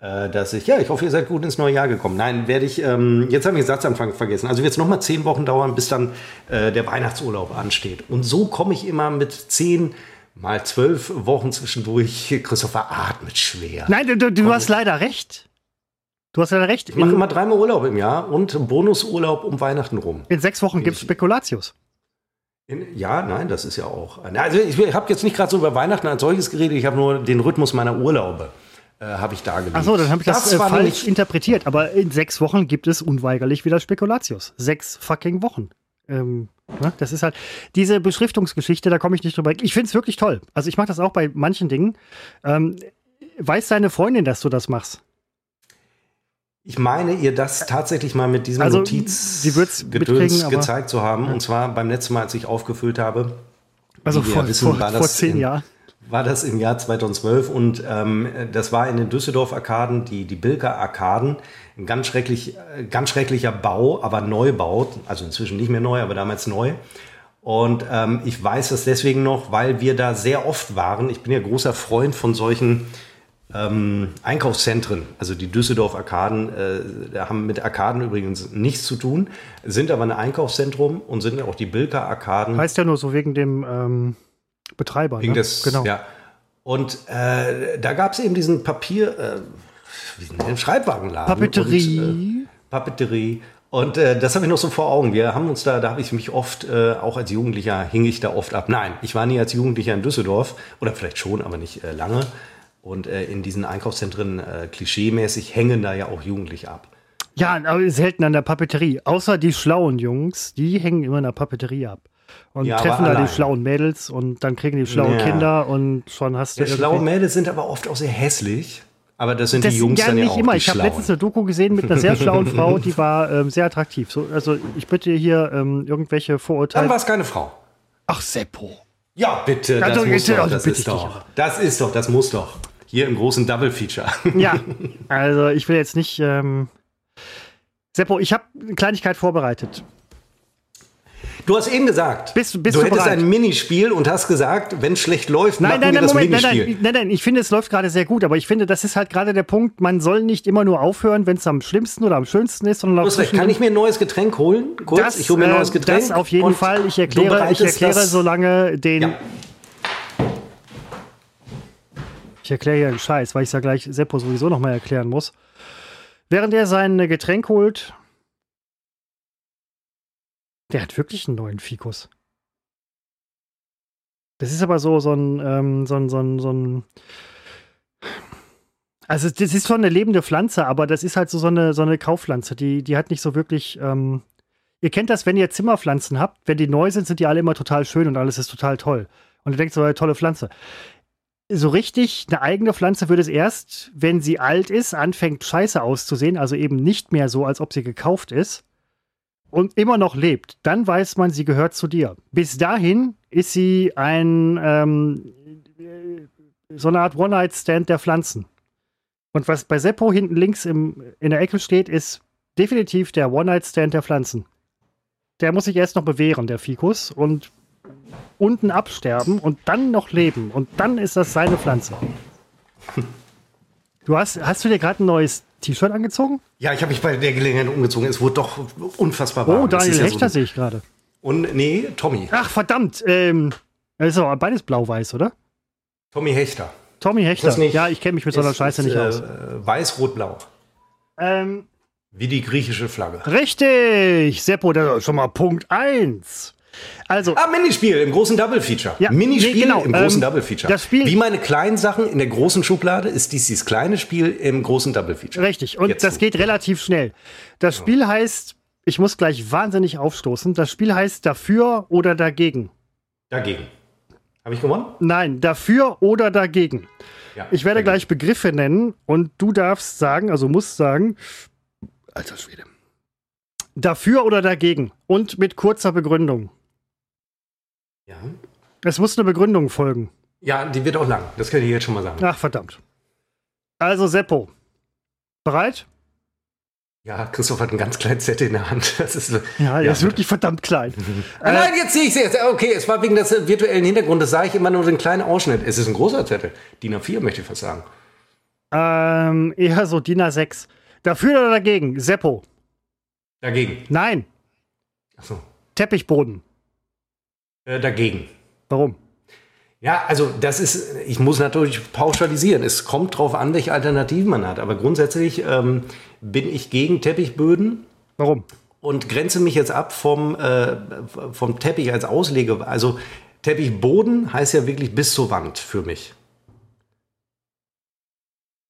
Äh, dass ich, ja, ich hoffe, ihr seid gut ins neue Jahr gekommen. Nein, werde ich, ähm, jetzt habe ich den Satzanfang vergessen. Also wird es nochmal zehn Wochen dauern, bis dann äh, der Weihnachtsurlaub ansteht. Und so komme ich immer mit zehn mal zwölf Wochen zwischendurch. Christopher atmet schwer. Nein, du, du hast leider recht. Du hast leider recht. Ich mache immer dreimal Urlaub im Jahr und Bonusurlaub um Weihnachten rum. In sechs Wochen gibt es Spekulatius. In, ja, nein, das ist ja auch. Also ich habe jetzt nicht gerade so über Weihnachten als solches geredet, ich habe nur den Rhythmus meiner Urlaube äh, habe ich dargelegt. Achso, dann habe ich das, das äh, falsch interpretiert. Aber in sechs Wochen gibt es unweigerlich wieder Spekulatius. Sechs fucking Wochen. Ähm, ne? Das ist halt diese Beschriftungsgeschichte, da komme ich nicht drüber. Ich finde es wirklich toll. Also ich mache das auch bei manchen Dingen. Ähm, weiß deine Freundin, dass du das machst? Ich meine, ihr das tatsächlich mal mit diesem also, Notizgedöns gezeigt zu haben. Ja. Und zwar beim letzten Mal, als ich aufgefüllt habe. Also vor, wissen, vor, vor zehn Jahren war das im Jahr 2012 und ähm, das war in den Düsseldorf-Arkaden, die, die Bilker-Arkaden. Ein ganz, schrecklich, ganz schrecklicher Bau, aber Neubau, also inzwischen nicht mehr neu, aber damals neu. Und ähm, ich weiß das deswegen noch, weil wir da sehr oft waren. Ich bin ja großer Freund von solchen ähm, Einkaufszentren. Also die Düsseldorf-Arkaden äh, haben mit Arkaden übrigens nichts zu tun, sind aber ein Einkaufszentrum und sind auch die Bilker-Arkaden. Heißt ja nur so wegen dem ähm, Betreiber. Wegen ne? des, genau. Ja. Und äh, da gab es eben diesen Papier, äh, wie nennt Schreibwagenladen. Papeterie. Und, äh, Papeterie. Und äh, das habe ich noch so vor Augen. Wir haben uns da, da habe ich mich oft, äh, auch als Jugendlicher, hing ich da oft ab. Nein, ich war nie als Jugendlicher in Düsseldorf oder vielleicht schon, aber nicht äh, lange. Und äh, in diesen Einkaufszentren äh, klischeemäßig hängen da ja auch Jugendliche ab. Ja, aber selten an der Papeterie. Außer die schlauen Jungs, die hängen immer an der Papeterie ab und ja, treffen da die schlauen Mädels und dann kriegen die schlauen ja. Kinder und schon hast du. Ja, schlaue Mädels sind aber oft auch sehr hässlich. Aber das sind das die Jungs ja dann nicht ja auch, immer. Ich habe letztens eine Doku gesehen mit einer sehr schlauen <laughs> Frau, die war ähm, sehr attraktiv. So, also ich bitte hier ähm, irgendwelche Vorurteile. Dann war es keine Frau. Ach, Seppo. Ja, bitte, das Also, muss bitte, doch, das ist doch, das ist doch, das muss doch. Hier im großen Double Feature. <laughs> Ja, also ich will jetzt nicht. Ähm Seppo, ich habe eine Kleinigkeit vorbereitet. Du hast eben gesagt, Bist- bist du du hättest bereit? ein Minispiel und hast gesagt, wenn es schlecht läuft, Nein, machen nein, wir nein, das Moment, Minispiel. nein, nein, nein, ich finde, es läuft gerade sehr gut, aber ich finde, das ist halt gerade der Punkt, man soll nicht immer nur aufhören, wenn es am schlimmsten oder am schönsten ist, sondern auch recht. Kann ich mir ein neues Getränk holen? Kurz, das, ich hole mir ein neues äh, Getränk. Das auf jeden Fall. Ich erkläre, ich erkläre so lange den. Ja. Ich erkläre hier einen Scheiß, weil ich es ja gleich Seppo sowieso nochmal erklären muss. Während er sein Getränk holt. Der hat wirklich einen neuen Fikus. Das ist aber so, so ein, ähm, so ein, so ein, so ein. Also, das ist schon eine lebende Pflanze, aber das ist halt so, so, eine, so eine Kaufpflanze. Die, die hat nicht so wirklich. Ähm, ihr kennt das, wenn ihr Zimmerpflanzen habt, wenn die neu sind, sind die alle immer total schön und alles ist total toll. Und ihr denkt so, eine tolle Pflanze so richtig eine eigene Pflanze wird es erst, wenn sie alt ist, anfängt scheiße auszusehen, also eben nicht mehr so, als ob sie gekauft ist und immer noch lebt. Dann weiß man, sie gehört zu dir. Bis dahin ist sie ein ähm, so eine Art One-Night-Stand der Pflanzen. Und was bei Seppo hinten links im, in der Ecke steht, ist definitiv der One-Night-Stand der Pflanzen. Der muss sich erst noch bewähren, der Fikus, und unten absterben und dann noch leben. Und dann ist das seine Pflanze. <laughs> Du hast, hast du dir gerade ein neues T-Shirt angezogen? Ja, ich habe mich bei der Gelegenheit umgezogen. Es wurde doch unfassbar warm. Oh, Daniel ja Hechter so- sehe ich gerade. Und nee, Tommy. Ach, verdammt. Ähm, das ist aber beides blau-weiß, oder? Tommy Hechter. Tommy Hechter. Nicht- ja, ich kenne mich mit so einer Scheiße ist, nicht äh, aus. Weiß-Rot-Blau. Ähm, Wie die griechische Flagge. richtig. Seppo, das ist schon mal Punkt 1. Also, Ah, Minispiel im großen Double Feature. Ja, Minispiel nee, genau, im großen ähm, Double Feature. das Spiel- Wie meine kleinen Sachen in der großen Schublade ist dies dieses kleine Spiel im großen Double Feature. Richtig, und Jetzt das du. geht relativ schnell. Das Spiel heißt, ich muss gleich wahnsinnig aufstoßen, das Spiel heißt dafür oder dagegen. Dagegen. Habe ich gewonnen? Nein, dafür oder dagegen. Ja. Ich werde dagegen. gleich Begriffe nennen und du darfst sagen, also musst sagen, alter Schwede. Dafür oder dagegen und mit kurzer Begründung. Ja. Es muss eine Begründung folgen. ja, die wird auch lang. Das kann ich jetzt schon mal sagen. Ach, verdammt. Also, Seppo. Bereit? Ja, Christoph hat einen ganz kleinen Zettel in der Hand. <laughs> Das ist, Ja, der Ja, ist wirklich verdammt klein. Ah, Nein, jetzt sehe ich es. Okay, es war wegen des äh, virtuellen Hintergrundes, sage ich immer nur den kleinen Ausschnitt. Es ist ein großer Zettel. DIN A4 möchte ich fast sagen. Ähm, eher so DIN A6. Dafür oder dagegen? Seppo. Dagegen. Nein. Achso. Teppichboden. Äh, dagegen. Warum? Ja, also das ist, ich muss natürlich pauschalisieren. Es kommt drauf an, welche Alternativen man hat. Aber grundsätzlich ähm, bin ich gegen Teppichböden Warum? und grenze mich jetzt ab vom, äh, vom Teppich als Auslege. Also Teppichboden heißt ja wirklich bis zur Wand für mich.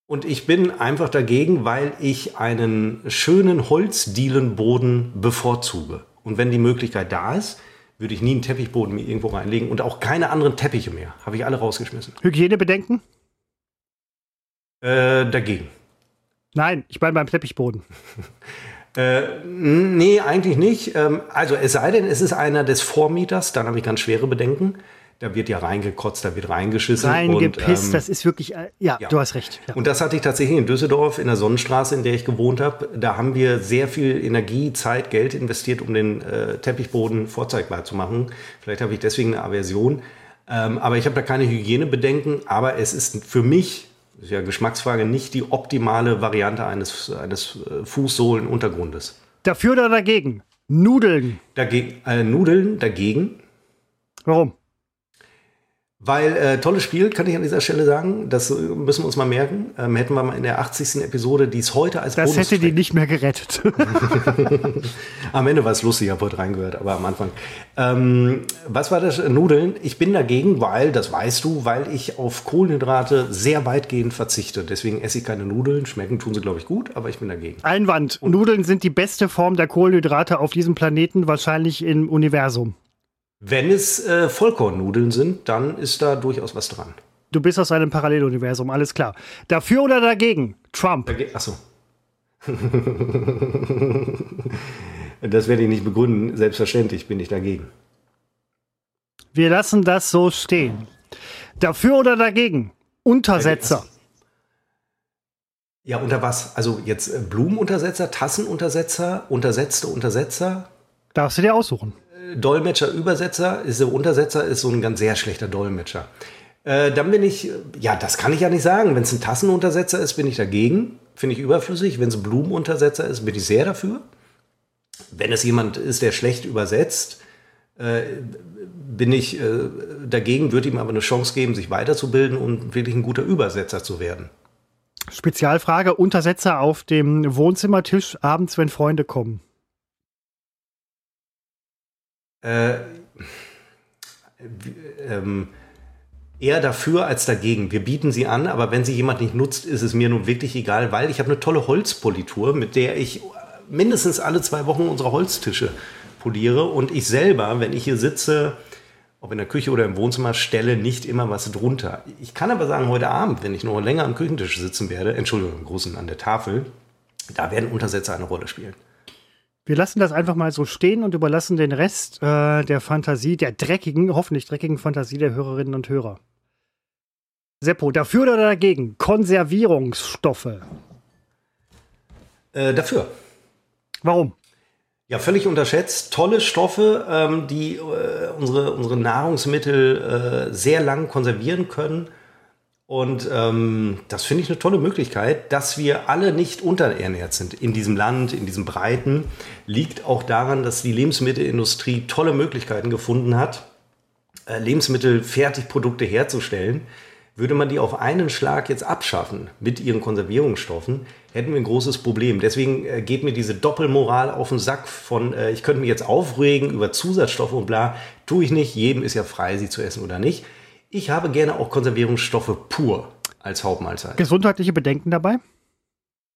Und ich bin einfach dagegen, weil ich einen schönen Holzdielenboden bevorzuge. Und wenn die Möglichkeit da ist, würde ich nie einen Teppichboden mir irgendwo reinlegen und auch keine anderen Teppiche mehr. Habe ich alle rausgeschmissen. Hygienebedenken? Äh, dagegen. Nein, ich meine beim Teppichboden. <laughs> Äh, nee, eigentlich nicht. Ähm, also es sei denn, es ist einer des Vormieters, dann habe ich ganz schwere Bedenken. Da wird ja reingekotzt, da wird reingeschissen. Reingepisst, und, ähm, das ist wirklich. Äh, ja, ja. du hast recht. Ja. Und das hatte ich tatsächlich in Düsseldorf, in der Sonnenstraße, in der ich gewohnt habe. Da haben wir sehr viel Energie, Zeit, Geld investiert, um den äh, Teppichboden vorzeigbar zu machen. Vielleicht habe ich deswegen eine Aversion. Ähm, aber ich habe da keine Hygienebedenken. Aber es ist für mich, ist ja Geschmacksfrage, nicht die optimale Variante eines, eines äh, Fußsohlenuntergrundes. Dafür oder dagegen? Nudeln. Dagegen, äh, Nudeln dagegen. Warum? Weil, äh, tolles Spiel, kann ich an dieser Stelle sagen. Das äh, müssen wir uns mal merken. Ähm, hätten wir mal in der 80. Episode, die es heute als Das hätte die nicht mehr gerettet. <laughs> Am Ende war es lustig, ich habe heute reingehört, aber am Anfang. Ähm, was war das? Nudeln. Ich bin dagegen, weil, das weißt du, weil ich auf Kohlenhydrate sehr weitgehend verzichte. Deswegen esse ich keine Nudeln. Schmecken tun sie, glaube ich, gut, aber ich bin dagegen. Einwand. Nudeln sind die beste Form der Kohlenhydrate auf diesem Planeten, wahrscheinlich im Universum. Wenn es äh, Vollkornnudeln sind, dann ist da durchaus was dran. Du bist aus einem Paralleluniversum, alles klar. Dafür oder dagegen? Trump. Dage Achso. <laughs> das werde ich nicht begründen. Selbstverständlich bin ich dagegen. Wir lassen das so stehen. Dafür oder dagegen? Untersetzer. Ja, unter was? Also jetzt äh, Blumenuntersetzer, Tassenuntersetzer, untersetzte Untersetzer? Darfst du dir aussuchen. Dolmetscher, Übersetzer, ist der Untersetzer ist so ein ganz sehr schlechter Dolmetscher. Äh, dann bin ich, ja, das kann ich ja nicht sagen. Wenn es ein Tassenuntersetzer ist, bin ich dagegen. Finde ich überflüssig. Wenn es ein Blumenuntersetzer ist, bin ich sehr dafür. Wenn es jemand ist, der schlecht übersetzt, äh, bin ich äh, dagegen, würde ihm aber eine Chance geben, sich weiterzubilden und wirklich ein guter Übersetzer zu werden. Spezialfrage: Untersetzer auf dem Wohnzimmertisch abends, wenn Freunde kommen. Äh, ähm, eher dafür als dagegen. Wir bieten sie an, aber wenn sie jemand nicht nutzt, ist es mir nun wirklich egal, weil ich habe eine tolle Holzpolitur, mit der ich mindestens alle zwei Wochen unsere Holztische poliere und ich selber, wenn ich hier sitze, ob in der Küche oder im Wohnzimmer, stelle nicht immer was drunter. Ich kann aber sagen, heute Abend, wenn ich noch länger am Küchentisch sitzen werde, Entschuldigung, im Großen an der Tafel, da werden Untersätze eine Rolle spielen. Wir lassen das einfach mal so stehen und überlassen den Rest äh, der Fantasie, der dreckigen, hoffentlich dreckigen Fantasie der Hörerinnen und Hörer. Seppo, dafür oder dagegen? Konservierungsstoffe. Äh, dafür. Warum? Ja, völlig unterschätzt. Tolle Stoffe, ähm, die äh, unsere, unsere Nahrungsmittel äh, sehr lang konservieren können. Und ähm, das finde ich eine tolle Möglichkeit, dass wir alle nicht unterernährt sind in diesem Land, in diesem Breiten, liegt auch daran, dass die Lebensmittelindustrie tolle Möglichkeiten gefunden hat, äh, Lebensmittelfertigprodukte herzustellen. Würde man die auf einen Schlag jetzt abschaffen mit ihren Konservierungsstoffen, hätten wir ein großes Problem. Deswegen äh, geht mir diese Doppelmoral auf den Sack von, äh, ich könnte mich jetzt aufregen über Zusatzstoffe und bla, tue ich nicht. Jedem ist ja frei, sie zu essen oder nicht. Ich habe gerne auch Konservierungsstoffe pur als Hauptmahlzeit. Gesundheitliche Bedenken dabei?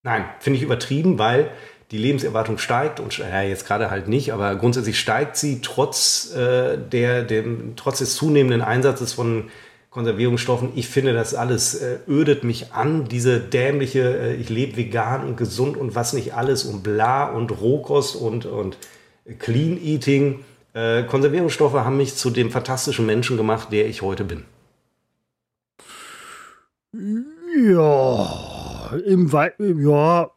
Nein, finde ich übertrieben, weil die Lebenserwartung steigt und ja, jetzt gerade halt nicht, aber grundsätzlich steigt sie trotz, äh, der, dem, trotz des zunehmenden Einsatzes von Konservierungsstoffen. Ich finde, das alles äh, ödet mich an, diese dämliche, äh, ich lebe vegan und gesund und was nicht alles und bla und Rohkost und, und Clean Eating. Äh, Konservierungsstoffe haben mich zu dem fantastischen Menschen gemacht, der ich heute bin. Ja, im Weit, ja,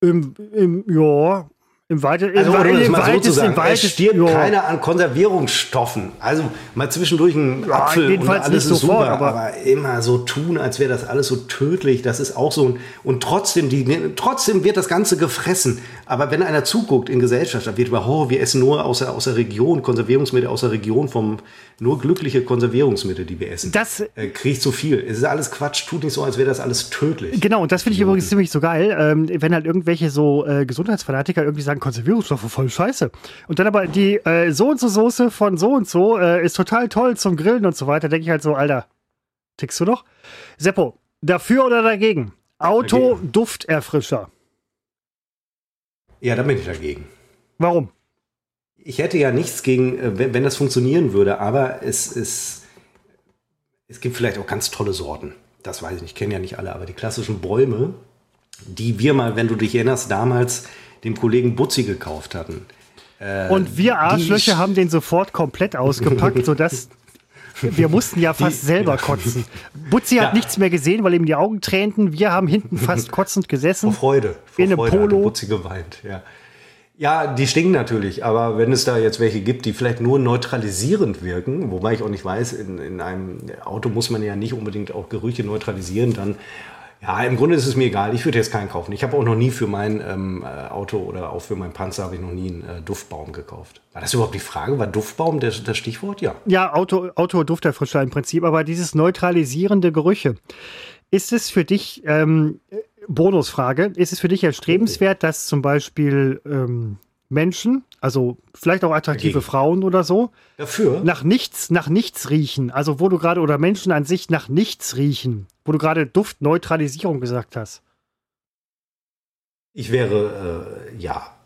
im, im, ja, im weitesten also, im, im, so sagen, es stirbt ja. keiner an Konservierungsstoffen. Also mal zwischendurch ein ja, Apfel und alles ist sofort, super, aber, aber, immer so tun, als wäre das alles so tödlich. Das ist auch so ein, und trotzdem, die, trotzdem wird das Ganze gefressen. Aber wenn einer zuguckt in Gesellschaft, dann wird über, oh, wir essen nur aus der, aus der Region, Konservierungsmittel aus der Region vom, nur glückliche Konservierungsmittel, die wir essen. Das äh, kriegt zu viel. Es ist alles Quatsch, tut nicht so, als wäre das alles tödlich. Genau, und das finde ich übrigens ziemlich so geil, ähm, wenn halt irgendwelche so äh, Gesundheitsfanatiker irgendwie sagen, Konservierungsstoffe voll scheiße. Und dann aber die äh, so und so Soße von so und so äh, ist total toll zum Grillen und so weiter, denke ich halt so, Alter, tickst du noch? Seppo, dafür oder dagegen? Auto-Dufterfrischer. Ja, da bin ich dagegen. Warum? Ich hätte ja nichts gegen, äh, wenn, wenn das funktionieren würde, aber es ist, es gibt vielleicht auch ganz tolle Sorten. Das weiß ich nicht, kenne ja nicht alle, aber die klassischen Bäume, die wir mal, wenn du dich erinnerst, damals dem Kollegen Butzi gekauft hatten. Äh, und wir Arschlöcher haben den sofort komplett ausgepackt, <laughs> sodass wir mussten ja fast die, selber kotzen. Butzi hat ja. nichts mehr gesehen, weil ihm die Augen tränten. Wir haben hinten fast kotzend gesessen. Vor Freude. Vor in Freude Polo. Butzi geweint, ja. Ja, die stinken natürlich, aber wenn es da jetzt welche gibt, die vielleicht nur neutralisierend wirken, wobei ich auch nicht weiß, in, in einem Auto muss man ja nicht unbedingt auch Gerüche neutralisieren, dann ja, im Grunde ist es mir egal. Ich würde jetzt keinen kaufen. Ich habe auch noch nie für mein ähm, äh, Auto oder auch für meinen Panzer habe ich noch nie einen äh, Duftbaum gekauft. War das überhaupt die Frage? War Duftbaum das, das Stichwort? Ja. Ja, Auto, Auto Dufterfrischer im Prinzip, aber dieses neutralisierende Gerüche. Ist es für dich, ähm, Bonusfrage, ist es für dich erstrebenswert, dass zum Beispiel ähm, Menschen, also vielleicht auch attraktive Dagegen. Frauen oder so, dafür nach nichts, nach nichts riechen. Also wo du gerade oder Menschen an sich nach nichts riechen, wo du gerade Duftneutralisierung gesagt hast. Ich wäre äh, ja,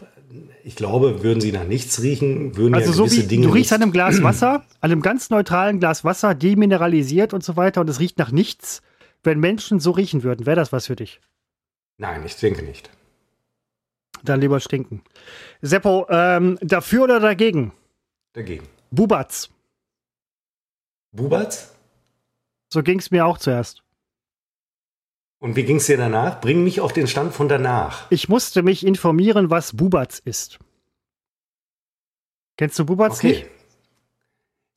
ich glaube, würden sie nach nichts riechen, würden also ja gewisse so wie, Dinge. Du riechst an einem Glas <clears throat> Wasser, an einem ganz neutralen Glas Wasser, demineralisiert und so weiter, und es riecht nach nichts. Wenn Menschen so riechen würden, wäre das was für dich? Nein, ich denke nicht. Dann lieber stinken. Seppo, ähm, dafür oder dagegen? Dagegen. Bubatz. Bubatz? So ging es mir auch zuerst. Und wie ging es dir danach? Bring mich auf den Stand von danach. Ich musste mich informieren, was Bubatz ist. Kennst du Bubatz okay. nicht?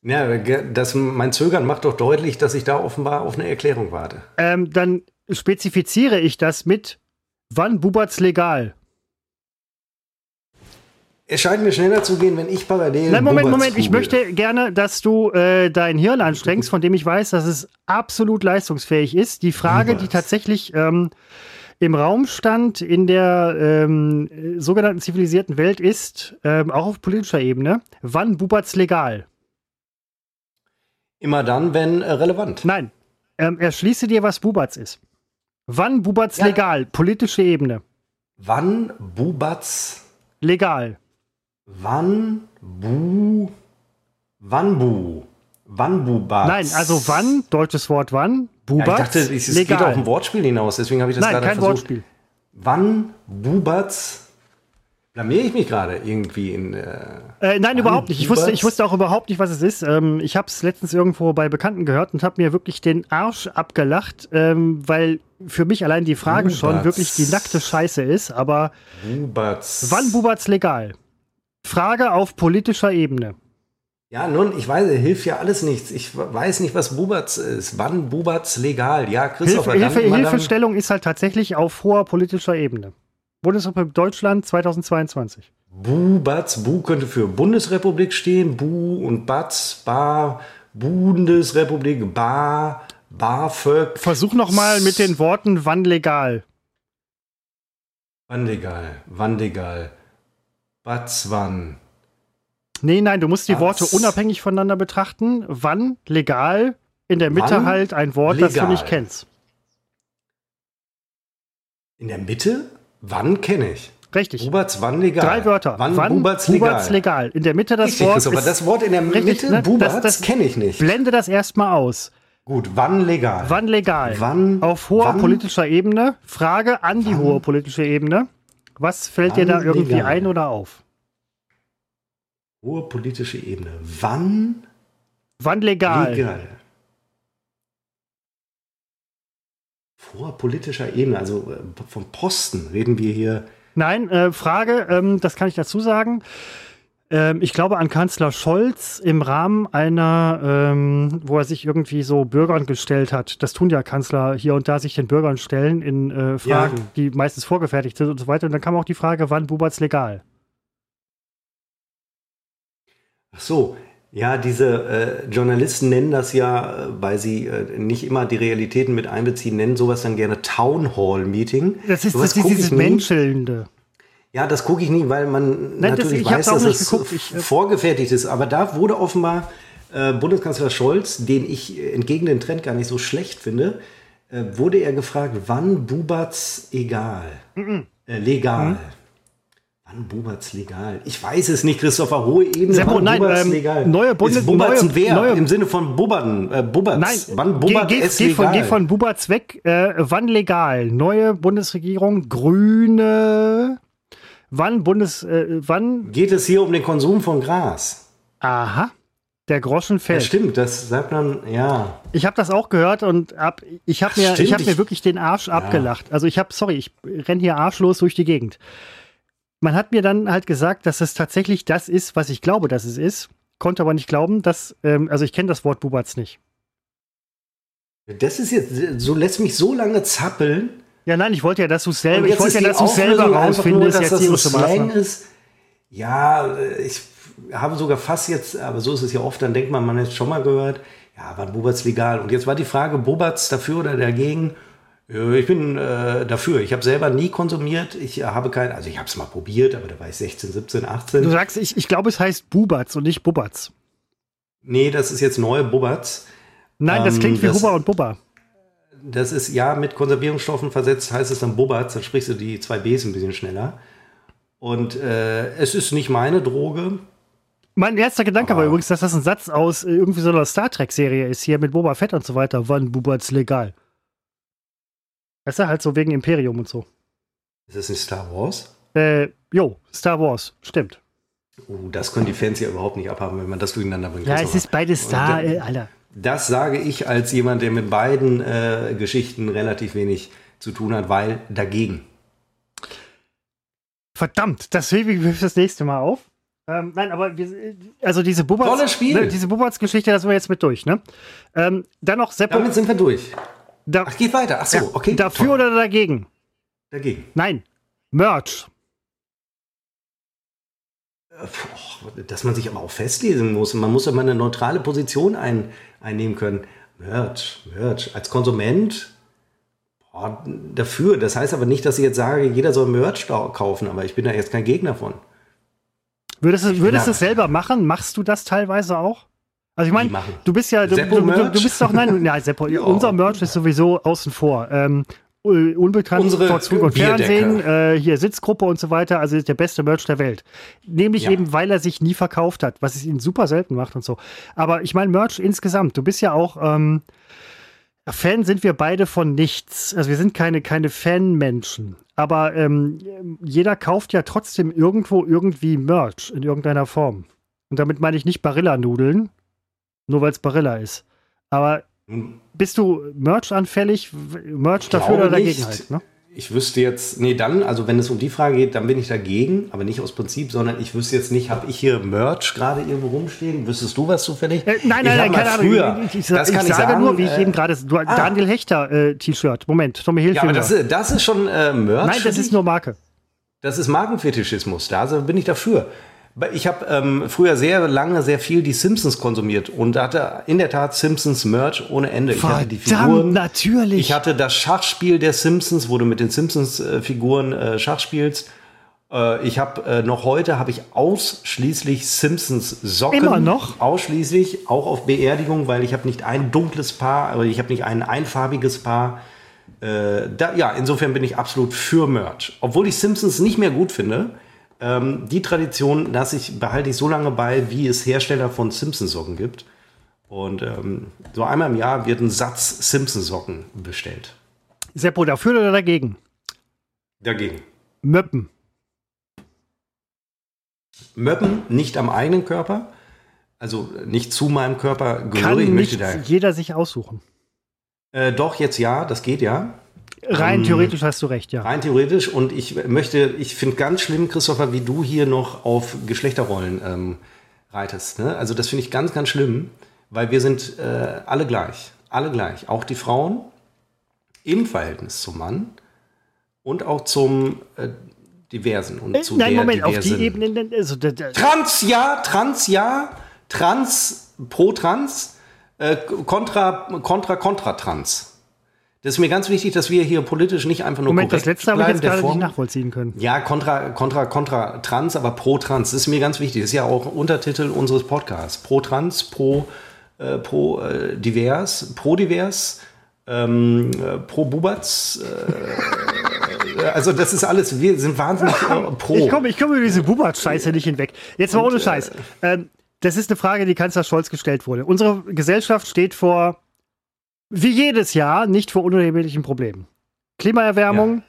Ja, das, mein Zögern macht doch deutlich, dass ich da offenbar auf eine Erklärung warte. Ähm, dann spezifiziere ich das mit, wann Bubatz legal? Es scheint mir schneller zu gehen, wenn ich parallel. Nein, Moment, Moment. Ich möchte gerne, dass du äh, dein Hirn anstrengst, von dem ich weiß, dass es absolut leistungsfähig ist. Die Frage, die tatsächlich ähm, im Raum stand in der ähm, sogenannten zivilisierten Welt ist, ähm, auch auf politischer Ebene, wann Bubatz legal? Immer dann, wenn äh, relevant. Nein. Ähm, erschließe dir, was Bubatz ist. Wann Bubatz ja. legal? Politische Ebene. Wann Bubatz legal? Wann Bu Wann Bu Wann Bubatz? Nein, also wann, deutsches Wort wann, Bubatz. Ja, ich dachte, es legal. geht auf ein Wortspiel hinaus, deswegen habe ich das Nein, gerade kein versucht. Wortspiel. Wann Bubatz Blamiere ich mich gerade irgendwie in. Äh, äh, nein, überhaupt nicht. Ich wusste, ich wusste auch überhaupt nicht, was es ist. Ähm, ich habe es letztens irgendwo bei Bekannten gehört und habe mir wirklich den Arsch abgelacht, ähm, weil für mich allein die Frage Bubatz. schon wirklich die nackte Scheiße ist. Aber Bubatz. wann Bubatz legal? Frage auf politischer Ebene. Ja, nun, ich weiß, hilft ja alles nichts. Ich weiß nicht, was Bubatz ist. Wann Bubatz legal? Ja, Christopher. Hilfe, Hilfe, Hilfestellung ist halt tatsächlich auf hoher politischer Ebene. Bundesrepublik Deutschland 2022. Bu-Batz, Bu könnte für Bundesrepublik stehen, Bu und Batz, Ba, Bundesrepublik, Ba, BAföG. Versuch nochmal mit den Worten wann legal. Wann legal, wann legal. Wann. Nee, nein, du musst die Batz. Worte unabhängig voneinander betrachten. Wann legal, in der Mitte wann halt ein Wort, legal. das du nicht kennst. In der Mitte? Wann kenne ich? Richtig. Bubatz, wann legal? Drei Wörter. Wann, wann Bubatz legal? Bubatz legal. In der Mitte das richtig, Wort. aber das Wort in der richtig, Mitte, ne? Bubatz, kenne ich nicht. Blende das erstmal aus. Gut, wann legal? Wann legal? Wann? Auf hoher wann? politischer Ebene. Frage an die hohe politische Ebene. Was fällt wann dir da irgendwie legal? ein oder auf? Hohe politische Ebene. Wann? Wann legal? Legal. hoher politischer Ebene, also äh, vom Posten reden wir hier. Nein, äh, Frage, ähm, das kann ich dazu sagen. Ähm, ich glaube an Kanzler Scholz im Rahmen einer, ähm, wo er sich irgendwie so Bürgern gestellt hat. Das tun ja Kanzler hier und da sich den Bürgern stellen in äh, Fragen, ja. die meistens vorgefertigt sind und so weiter. Und dann kam auch die Frage, wann Buberts legal? Ach so, ja, diese äh, Journalisten nennen das ja, äh, weil sie äh, nicht immer die Realitäten mit einbeziehen, nennen sowas dann gerne Town Hall Meeting. Das ist, sowas das ist dieses Menschelnde. Ja, das gucke ich nie, weil man Nein, natürlich das, weiß, dass es ich, äh, vorgefertigt ist. Aber da wurde offenbar äh, Bundeskanzler Scholz, den ich entgegen den Trend gar nicht so schlecht finde, äh, wurde er gefragt, wann Bubatz egal, mm -mm. legal. Mm Bubatz legal? Ich weiß es nicht, Christopher. Hohe Ebene. Seppo, nein, ähm, legal. Neue Bundes ist Bubatz neue, wer? Neue, Im Sinne von Bubaden, äh, Bubatz. Nein, wann Bubatz geh, geh, geh, von, geh von Bubatz weg. Äh, wann legal? Neue Bundesregierung, Grüne. Wann Bundes, äh, wann? Geht es hier um den Konsum von Gras? Aha. Der Groschen fällt. Ja, stimmt, das sagt man, ja. Ich habe das auch gehört und ab, ich habe mir, ich hab mir wirklich den Arsch ja. abgelacht. Also ich habe, sorry, ich renn hier arschlos durch die Gegend man hat mir dann halt gesagt, dass es tatsächlich das ist, was ich glaube, dass es ist. Konnte aber nicht glauben, dass, ähm, also ich kenne das Wort Bubatz nicht. Das ist jetzt, so lässt mich so lange zappeln. Ja, nein, ich wollte ja, dass du selber, ich wollte ja, dass du selber rausfindest, dass das so Slang ist. Ja, ich habe sogar fast jetzt, aber so ist es ja oft, dann denkt man, man hat es schon mal gehört, ja, war Bubatz legal. Und jetzt war die Frage, Bubatz dafür oder dagegen? Ich bin äh, dafür. Ich habe selber nie konsumiert. Ich habe kein, also ich habe es mal probiert, aber da war ich 16, 17, 18. Du sagst, ich, ich glaube, es heißt Bubatz und nicht Bubatz. Nee, das ist jetzt neue Bubatz. Nein, das klingt ähm, wie das, Huber und Bubba. Das ist ja mit Konservierungsstoffen versetzt, heißt es dann Bubatz. Dann sprichst du die zwei Bs ein bisschen schneller. Und äh, es ist nicht meine Droge. Mein erster Gedanke aber war übrigens, dass das ein Satz aus irgendwie so einer Star Trek-Serie ist, hier mit Boba Fett und so weiter. Wann Bubatz legal? Weißt du, halt so wegen Imperium und so. Ist das nicht Star Wars? Äh, jo, Star Wars, stimmt. Oh, das können die Fans ja überhaupt nicht abhaben, wenn man das durcheinander bringt. Ja, es ist beides Star, äh, Alter. Das sage ich als jemand, der mit beiden äh, Geschichten relativ wenig zu tun hat, weil dagegen. Verdammt, das hebe ich das nächste Mal auf. Ähm, nein, aber wir, also diese Spiel. Ne, diese Bubatz-Geschichte, da sind wir jetzt mit durch, ne? Ähm, dann noch Seppo. Damit sind wir durch. Da, Ach, geht weiter. Ach so, okay. Dafür toll. oder dagegen? dagegen? Nein. Merch. Äh, Dass man sich aber auch festlesen muss. Man muss ja mal eine neutrale Position ein, einnehmen können. Merch, Merch. Als Konsument boah, dafür. Das heißt aber nicht, dass ich jetzt sage, jeder soll Merch kaufen, aber ich bin da jetzt kein Gegner von. Würdest du würdest Ja. es selber machen? Machst du das teilweise auch? Also ich meine, du bist ja, du, du, du, du bist doch, nein, <laughs> ja, Seppo, unser Merch ist sowieso außen vor. Ähm, äh, unbekannt Unsere Zug und. Fernsehen, äh, hier Sitzgruppe und so weiter, also ist der beste Merch der Welt. Nämlich Ja. eben, weil er sich nie verkauft hat, was es ihn super selten macht und so. Aber ich meine, Merch insgesamt, du bist ja auch, ähm, Fan sind wir beide von nichts. Also wir sind keine, keine Fanmenschen. Aber ähm, jeder kauft ja trotzdem irgendwo irgendwie Merch in irgendeiner Form. Und damit meine ich nicht Barilla-Nudeln, nur weil es Barilla ist. Aber bist du Merch anfällig? Merch dafür oder dagegen nicht. halt? Ne? Ich wüsste jetzt, nee, dann, also wenn es um die Frage geht, dann bin ich dagegen, aber nicht aus Prinzip, sondern ich wüsste jetzt nicht, habe ich hier Merch gerade irgendwo rumstehen? Wüsstest du was zufällig? Äh, nein, Ich nein, nein, keine früher, Ahnung. Ich, ich, das ich kann sage sagen, nur, wie ich äh, eben gerade. Du, Daniel Hechter äh, T-Shirt. Moment, Tommy Ja, Hilfiger. aber das, ist- das ist schon äh, Merch. nein, das ist nur Marke. Das ist Markenfetischismus. Da also bin ich dafür. Ich habe ähm, früher sehr lange, sehr viel die Simpsons konsumiert und hatte in der Tat Simpsons Merch ohne Ende. ich hatte die Verdammt, Figuren. natürlich. Ich hatte das Schachspiel der Simpsons, wo du mit den Simpsons-Figuren äh, Schach spielst. Äh, ich habe äh, noch heute habe ich ausschließlich Simpsons Socken. Immer noch? Ausschließlich, auch auf Beerdigung, weil ich habe nicht ein dunkles Paar, aber ich habe nicht ein einfarbiges Paar. Äh, da, ja, insofern bin ich absolut für Merch. Obwohl ich Simpsons nicht mehr gut finde. Ähm, die Tradition lasse ich, behalte ich so lange bei, wie es Hersteller von Simpsons-Socken gibt. Und ähm, so einmal im Jahr wird ein Satz Simpsons-Socken bestellt. Seppo, dafür oder dagegen? Dagegen. Möppen. Möppen nicht am eigenen Körper, also nicht zu meinem Körper Kann gehöre. Ich nicht möchte da. jeder sich aussuchen. Äh, doch, jetzt ja, das geht ja. Rein Ähm, theoretisch hast du recht, ja. Rein theoretisch. Und ich möchte, ich finde ganz schlimm, Christopher, wie du hier noch auf Geschlechterrollen ähm, reitest. Ne? Also das finde ich ganz, ganz schlimm, weil wir sind äh, alle gleich. Alle gleich. Auch die Frauen im Verhältnis zum Mann und auch zum äh, Diversen und Äh, zu Nein, der Moment, auf Diversen. die Ebene. Also, da, da, Trans ja, Trans ja, Trans pro Trans, äh, kontra kontra kontra Trans. Das ist mir ganz wichtig, dass wir hier politisch nicht einfach nur Moment, das korrekt letzte habe ich bleiben jetzt gerade nicht nachvollziehen können. Ja, kontra, kontra, kontra trans, aber pro trans. Das ist mir ganz wichtig. Das ist ja auch Untertitel unseres Podcasts. Pro trans, pro, äh, pro äh, divers, pro divers, ähm, äh, pro Bubatz. Äh, also das ist alles, wir sind wahnsinnig äh, pro. Ich komme ich komm über diese Bubat-Scheiße nicht hinweg. Jetzt mal ohne Scheiß. Ähm, das ist eine Frage, die Kanzler Scholz gestellt wurde. Unsere Gesellschaft steht vor, wie jedes Jahr, nicht vor unerheblichen Problemen. Klimaerwärmung, Ja.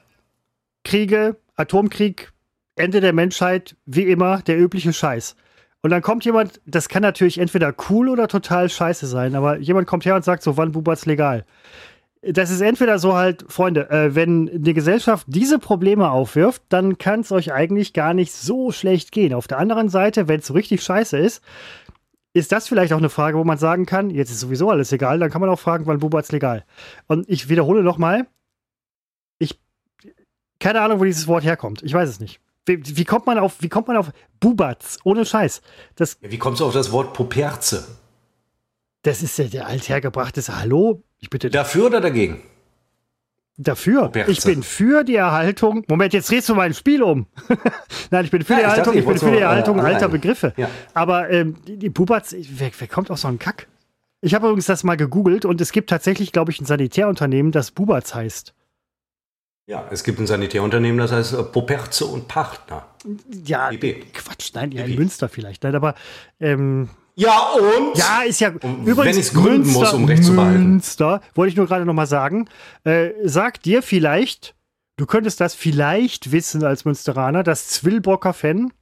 Kriege, Atomkrieg, Ende der Menschheit, wie immer, der übliche Scheiß. Und dann kommt jemand, das kann natürlich entweder cool oder total scheiße sein, aber jemand kommt her und sagt so, wann Bubat's legal? Das ist entweder so halt, Freunde, äh, wenn eine Gesellschaft diese Probleme aufwirft, dann kann es euch eigentlich gar nicht so schlecht gehen. Auf der anderen Seite, wenn es so richtig scheiße ist, ist das vielleicht auch eine Frage, wo man sagen kann, jetzt ist sowieso alles egal, dann kann man auch fragen, wann Bubat's legal. Und ich wiederhole nochmal, ich, keine Ahnung, wo dieses Wort herkommt. Ich weiß es nicht. Wie, wie kommt man auf, wie kommt man auf Bubatz? Ohne Scheiß. Das, Ja, Wie kommst du auf das Wort Poperze? das ist ja der althergebrachte Hallo. Ich bitte Dafür oder dagegen? Dafür. Poperze. Ich bin für die Erhaltung. Moment, jetzt drehst du mein Spiel um. <laughs> Nein, ich bin für Ja, die Erhaltung. ich Ich bin für die äh, Erhaltung alter anleihen. Begriffe. Ja. Aber ähm, die, die Bubatz, wer, wer kommt auf so einen Kack? Ich habe übrigens das mal gegoogelt und es gibt tatsächlich, glaube ich, ein Sanitärunternehmen, das Bubatz heißt. Ja, es gibt ein Sanitärunternehmen, das heißt äh, Poperze und Partner. Ja, BP. Quatsch, nein, ja, in BP. Münster vielleicht. Nein, aber ähm, Ja, und? Ja, ist ja. Und wenn ich's gründen Münster, muss, um Recht zu behalten. Münster, wollte ich nur gerade noch mal sagen. Äh, sag dir vielleicht, du könntest das vielleicht wissen als Münsteraner, das Zwillbrocker Fan.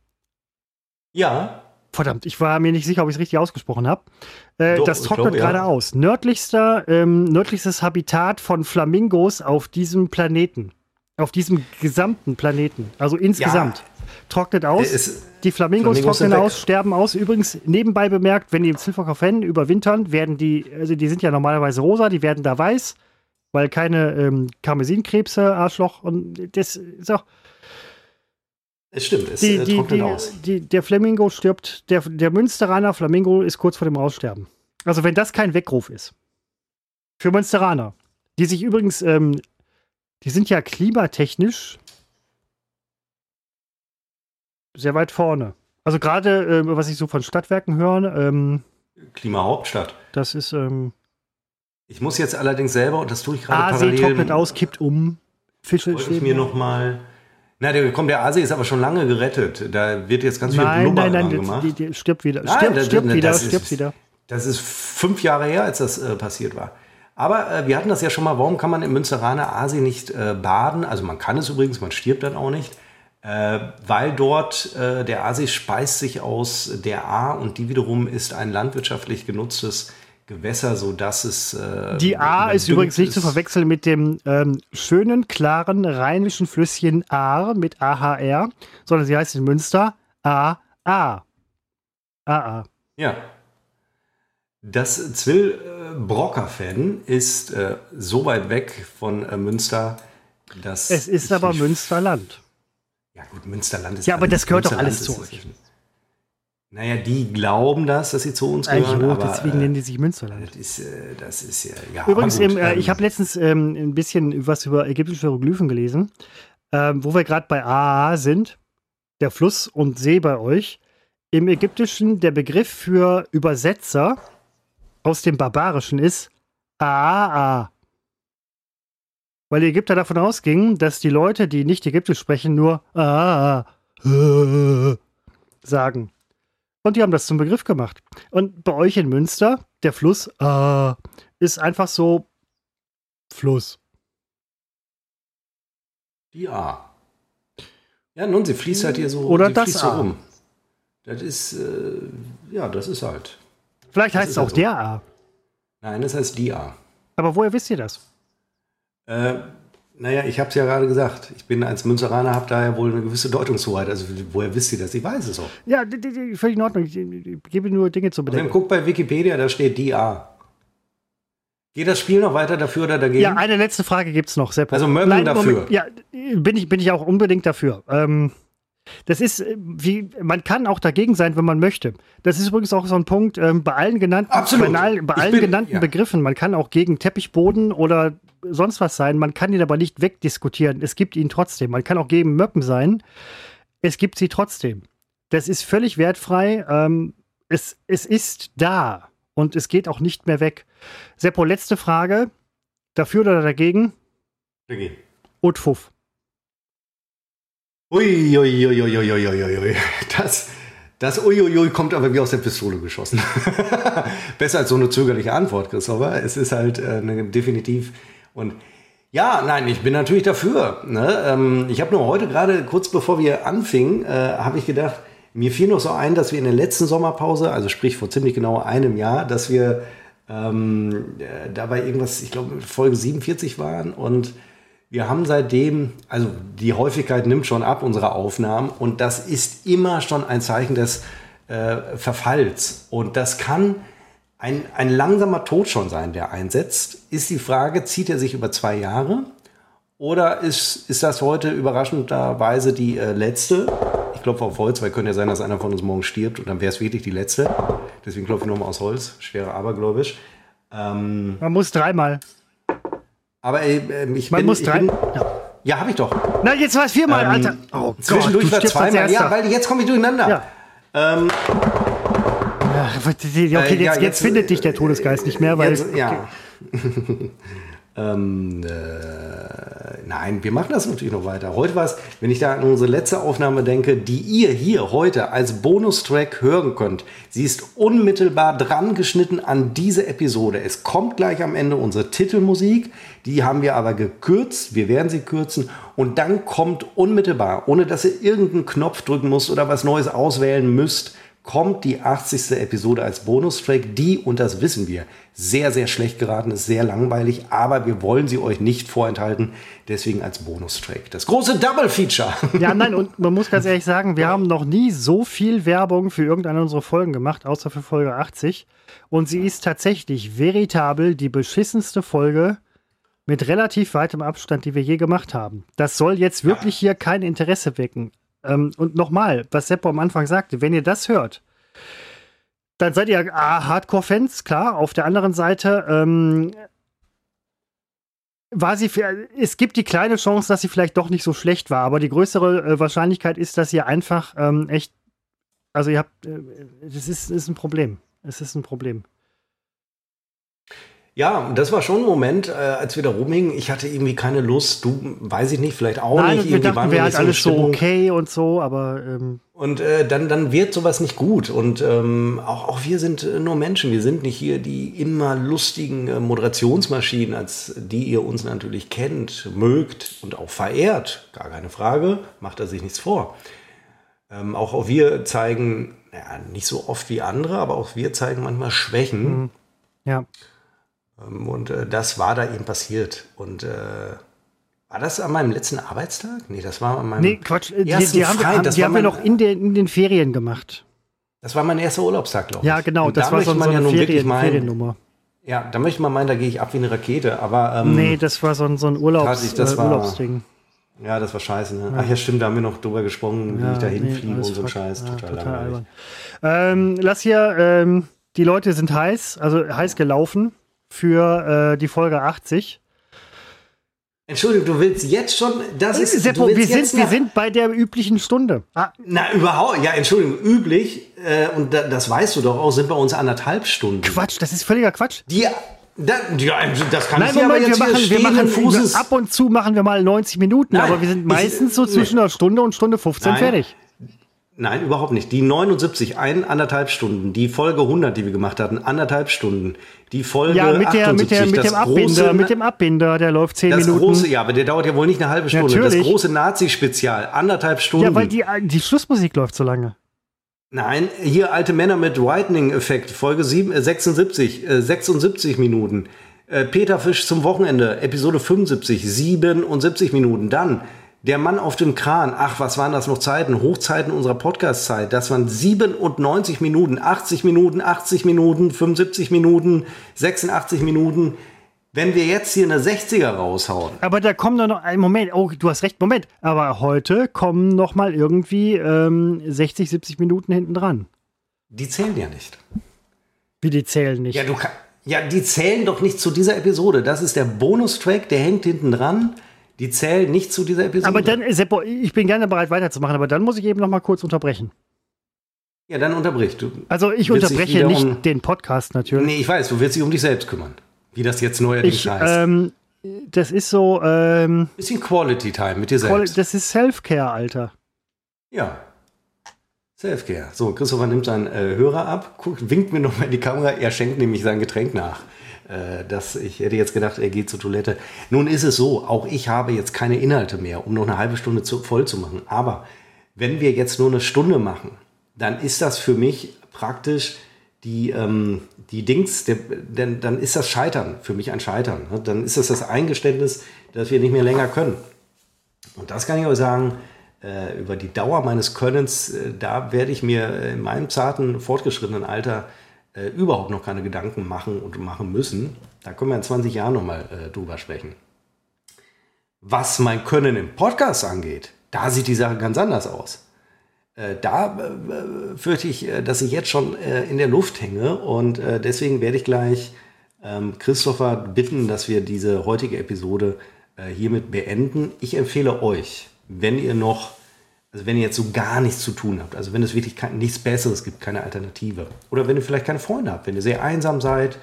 Ja, verdammt, ich war mir nicht sicher, ob ich es richtig ausgesprochen habe. Äh, das trocknet gerade ja. aus. Nördlichster, ähm, nördlichstes Habitat von Flamingos auf diesem Planeten. Auf diesem gesamten Planeten. Also insgesamt. Ja. Trocknet aus. Es, die Flamingos, Flamingos trocknen aus, sterben aus. Übrigens, nebenbei bemerkt, wenn die im Silvercoff überwintern, werden die, also die sind ja normalerweise rosa, die werden da weiß, weil keine ähm, Karmesinkrebse, Arschloch und das ist auch. Es stimmt, es die, äh, die, trocknet die, aus. Der Flamingo stirbt, der, der Münsteraner Flamingo ist kurz vor dem Aussterben. Also wenn das kein Weckruf ist. Für Münsteraner. Die sich übrigens, ähm, die sind ja klimatechnisch sehr weit vorne. Also gerade, äh, was ich so von Stadtwerken höre. Ähm, Klimahauptstadt. Das ist. Ähm, ich muss jetzt allerdings selber, und das tue ich gerade parallel. trocknet aus, kippt um. Fische ich mir noch mal na, der, komm, der Asi ist aber schon lange gerettet. Da wird jetzt ganz viel nein, Blubber nein, nein, gemacht. Die, die stirbt wieder. Nein, stirbt, das, stirbt das, wieder, das stirbt ist, wieder. Das ist fünf Jahre her, als das äh, passiert war. Aber äh, wir hatten das ja schon mal, warum kann man im Münsteraner Asi nicht äh, baden? Also man kann es übrigens, man stirbt dann auch nicht. Äh, weil dort äh, der Asi speist sich aus der A und die wiederum ist ein landwirtschaftlich genutztes Gewässer, sodass es. Äh, die A ist übrigens nicht ist. zu verwechseln mit dem ähm, schönen, klaren, rheinischen Flüsschen Ahr mit AHR, sondern sie heißt in Münster AA. AA. Ja. Das Zwill-Brocker-Fan ist äh, so weit weg von äh, Münster, dass. Es ist aber Münsterland. Ja, gut, Münsterland ist. Ja, aber das gehört doch alles zu euch. Naja, die glauben das, dass sie zu uns gehören. Eigentlich aber, deswegen äh, nennen die sich Münsterland. Das ist, äh, das ist ja. ja Übrigens, gut, äh, ähm, ich habe letztens ähm, ein bisschen was über ägyptische Hieroglyphen gelesen, ähm, wo wir gerade bei AAA sind, der Fluss und See bei euch. Im Ägyptischen der Begriff für Übersetzer aus dem Barbarischen ist AAA. Weil die Ägypter davon ausgingen, dass die Leute, die nicht Ägyptisch sprechen, nur AAA sagen. Und die haben das zum Begriff gemacht. Und bei euch in Münster, der Fluss äh, ist einfach so Fluss. Die A. Ja, nun, sie fließt halt hier so, Oder das A. So rum. Das ist, äh, ja, das ist halt. Vielleicht heißt es auch halt so. der A. Nein, das heißt die A. Aber woher wisst ihr das? Äh, naja, ich habe es ja gerade gesagt. Ich bin als Münzeraner, habe daher wohl eine gewisse Deutungshoheit. Also woher wisst ihr das? Ich weiß es auch. Ja, völlig in Ordnung. Ich, ich gebe nur Dinge zu bedenken. Guck bei Wikipedia, da steht die A. Geht das Spiel noch weiter dafür oder dagegen? Ja, eine letzte Frage gibt es noch, Sepp. Also Mögen dafür. Moment, ja, bin ich, bin ich auch unbedingt dafür. Ähm, das ist, äh, wie, man kann auch dagegen sein, wenn man möchte. Das ist übrigens auch so ein Punkt ähm, bei allen genannten, allen, bei allen bin, genannten ja. Begriffen. Man kann auch gegen Teppichboden oder sonst was sein. Man kann ihn aber nicht wegdiskutieren. Es gibt ihn trotzdem. Man kann auch gegen Möppen sein. Es gibt sie trotzdem. Das ist völlig wertfrei. Ähm, es, es ist da und es geht auch nicht mehr weg. Seppo, letzte Frage. Dafür oder dagegen? Dagegen. Und Fuff. Uiuiuiuiuiuiui. Das, das Uiuiui kommt aber wie aus der Pistole geschossen. <laughs> Besser als so eine zögerliche Antwort, Christopher. Es ist halt äh, eine, definitiv. Und ja, nein, ich bin natürlich dafür. Ne? Ähm, ich habe nur heute gerade, kurz bevor wir anfingen, äh, habe ich gedacht, mir fiel noch so ein, dass wir in der letzten Sommerpause, also sprich vor ziemlich genau einem Jahr, dass wir ähm, äh, dabei irgendwas, ich glaube, Folge 47 waren und wir haben seitdem, also die Häufigkeit nimmt schon ab, unsere Aufnahmen, und das ist immer schon ein Zeichen des äh, Verfalls. Und das kann ein, ein langsamer Tod schon sein, der einsetzt. Ist die Frage, zieht er sich über zwei Jahre? Oder ist, ist das heute überraschenderweise die äh, letzte? Ich klopfe auf Holz, weil könnte ja sein, dass einer von uns morgen stirbt und dann wäre es wirklich die letzte. Deswegen klopfe ich nochmal aus Holz. Schwere abergläubisch. Ähm, Man muss dreimal. Aber äh, ich Man bin, muss drei. Bin, ja, ja habe ich doch. Na, jetzt war es viermal, ähm, Alter. Oh zwischendurch war zweimal. Ja, weil jetzt komme ich durcheinander. Ja. Ähm, okay, jetzt, äh, ja, jetzt, jetzt, findet dich der Todesgeist nicht mehr, weil. Jetzt, ja. <laughs> Ähm, äh, nein, wir machen das natürlich noch weiter. Heute war es, wenn ich da an unsere letzte Aufnahme denke, die ihr hier heute als Bonustrack hören könnt. Sie ist unmittelbar dran geschnitten an diese Episode. Es kommt gleich am Ende unsere Titelmusik. Die haben wir aber gekürzt. Wir werden sie kürzen. Und dann kommt unmittelbar, ohne dass ihr irgendeinen Knopf drücken müsst oder was Neues auswählen müsst, kommt die 80. Episode als Bonustrack, die, und das wissen wir, sehr, sehr schlecht geraten ist, sehr langweilig, aber wir wollen sie euch nicht vorenthalten, deswegen als Bonustrack. Das große Double Feature. <laughs> Ja, nein, und man muss ganz ehrlich sagen, wir haben noch nie so viel Werbung für irgendeine unserer Folgen gemacht, außer für Folge 80. Und sie ist tatsächlich veritabel die beschissenste Folge mit relativ weitem Abstand, die wir je gemacht haben. Das soll jetzt wirklich hier kein Interesse wecken. Ähm, und nochmal, was Seppo am Anfang sagte, wenn ihr das hört, dann seid ihr ah, Hardcore-Fans, klar. Auf der anderen Seite ähm, war sie, es gibt die kleine Chance, dass sie vielleicht doch nicht so schlecht war, aber die größere äh, Wahrscheinlichkeit ist, dass ihr einfach ähm, echt, also ihr habt, äh, das ist, ist ein Problem. Es ist ein Problem. Ja, das war schon ein Moment, äh, als wir da rumhingen. Ich hatte irgendwie keine Lust. Du, weiß ich nicht, vielleicht auch Nein, nicht. Wir irgendwie dachten, wäre halt alles so okay und so, aber. Ähm und äh, dann, dann wird sowas nicht gut. Und ähm, auch, auch wir sind äh, nur Menschen. Wir sind nicht hier die immer lustigen äh, Moderationsmaschinen, als die ihr uns natürlich kennt, mögt und auch verehrt. Gar keine Frage. Macht er sich nichts vor. Ähm, auch, auch wir zeigen, ja, nicht so oft wie andere, aber auch wir zeigen manchmal Schwächen. Mhm. Ja. Ähm, und äh, das war da eben passiert. Und äh, war das an meinem letzten Arbeitstag? Nee, das war an meinem. Nee, Quatsch. Die, die, die haben, haben, die haben wir noch in den, in den Ferien gemacht. Das war mein erster Urlaubstag, glaube ich. Ja, genau. Und das da war so, man so eine ja nun Ferien, meinen, Feriennummer. Ja, da möchte man meinen, da gehe ich ab wie eine Rakete. Aber, ähm, nee, das war so ein, so ein Urlaubs, das äh, Urlaubsding. Ja, das war scheiße. Ne? Ja. Ach ja, stimmt, da haben wir noch drüber gesprochen, ja, wie ich da hinfliege nee, und so ein Scheiß. Ja, total, total albern. Ähm, lass hier, ähm, die Leute sind heiß, also heiß gelaufen für äh, die Folge 80. Entschuldigung, du willst jetzt schon, das ist, Seppo, wir, sind, wir sind bei der üblichen Stunde. Ah. Na, überhaupt, ja, Entschuldigung, üblich, äh, und da, das weißt du doch auch, sind bei uns anderthalb Stunden. Quatsch, das ist völliger Quatsch. Die, da, ja, das kann Nein, ich Moment, wir machen, wir machen Fußes. ab und zu machen wir mal 90 Minuten, Nein, aber wir sind meistens ich, so zwischen einer Stunde und Stunde 15 Nein, fertig. Nein, überhaupt nicht. Die 79, ein, anderthalb Stunden. Die Folge 100, die wir gemacht hatten, anderthalb Stunden. Die Folge ja, mit, der, 78, mit, der, mit dem Abbinder, große, mit dem Abbinder, der läuft zehn das Minuten. Große, ja, aber der dauert ja wohl nicht eine halbe Stunde. Natürlich. Das große Nazi-Spezial, anderthalb Stunden. Ja, weil die, die Schlussmusik läuft so lange. Nein, hier alte Männer mit Whitening-Effekt, Folge 7, äh, 76, äh, 76 Minuten. Äh, Peter Fisch zum Wochenende, Episode 75, 77 Minuten. Dann der Mann auf dem Kran, ach, was waren das noch Zeiten? Hochzeiten unserer Podcast-Zeit. Das waren 97 Minuten, 80 Minuten, 80 Minuten, 75 Minuten, 86 Minuten. Wenn wir jetzt hier eine 60er raushauen. Aber da kommen doch noch, ein Moment, oh, du hast recht, Moment. Aber heute kommen noch mal irgendwie ähm, 60, 70 Minuten hinten dran. Die zählen ja nicht. Wie die zählen nicht? Ja, du ja, die zählen doch nicht zu dieser Episode. Das ist der Bonustrack, der hängt hinten dran. Die zählen nicht zu dieser Episode. Aber dann, Seppo, ich bin gerne bereit weiterzumachen, aber dann muss ich eben noch mal kurz unterbrechen. Ja, dann unterbrich du. Also ich unterbreche nicht um, den Podcast natürlich. Nee, ich weiß, du willst dich um dich selbst kümmern. Wie das jetzt neuerdings ich, heißt. Ähm, das ist so. Ähm, Bisschen Quality Time mit dir selbst. Das ist Self-Care, Alter. Ja. Self-Care. So, Christopher nimmt seinen äh, Hörer ab, guckt, winkt mir noch mal in die Kamera. Er schenkt nämlich sein Getränk nach. Äh, dass ich hätte jetzt gedacht, er geht zur Toilette. Nun ist es so, auch ich habe jetzt keine Inhalte mehr, um noch eine halbe Stunde zu, voll zu machen. Aber wenn wir jetzt nur eine Stunde machen, dann ist das für mich praktisch die, ähm, die Dings, der, denn, dann ist das Scheitern, für mich ein Scheitern. Ne? Dann ist das das Eingeständnis, dass wir nicht mehr länger können. Und das kann ich euch sagen, äh, über die Dauer meines Könnens, äh, da werde ich mir in meinem zarten, fortgeschrittenen Alter äh, überhaupt noch keine Gedanken machen und machen müssen. Da können wir in 20 Jahren nochmal äh, drüber sprechen. Was mein Können im Podcast angeht, da sieht die Sache ganz anders aus. Äh, da äh, fürchte ich, äh, dass ich jetzt schon äh, in der Luft hänge und äh, deswegen werde ich gleich ähm, Christopher bitten, dass wir diese heutige Episode hiermit beenden. Ich empfehle euch, wenn ihr noch also wenn ihr jetzt so gar nichts zu tun habt, also wenn es wirklich kein, nichts Besseres gibt, keine Alternative. Oder wenn ihr vielleicht keine Freunde habt, wenn ihr sehr einsam seid,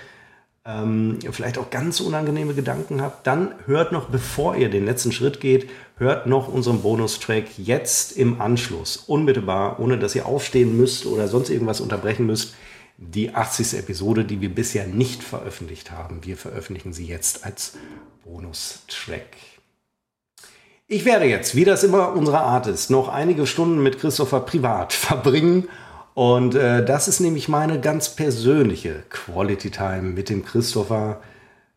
ähm, vielleicht auch ganz unangenehme Gedanken habt, dann hört noch, bevor ihr den letzten Schritt geht, hört noch unseren Bonustrack jetzt im Anschluss, unmittelbar, ohne dass ihr aufstehen müsst oder sonst irgendwas unterbrechen müsst. Die 80. Episode, die wir bisher nicht veröffentlicht haben. Wir veröffentlichen sie jetzt als Bonustrack. Ich werde jetzt, wie das immer unsere Art ist, noch einige Stunden mit Christopher privat <laughs> verbringen Und äh, das ist nämlich meine ganz persönliche Quality Time mit dem Christopher.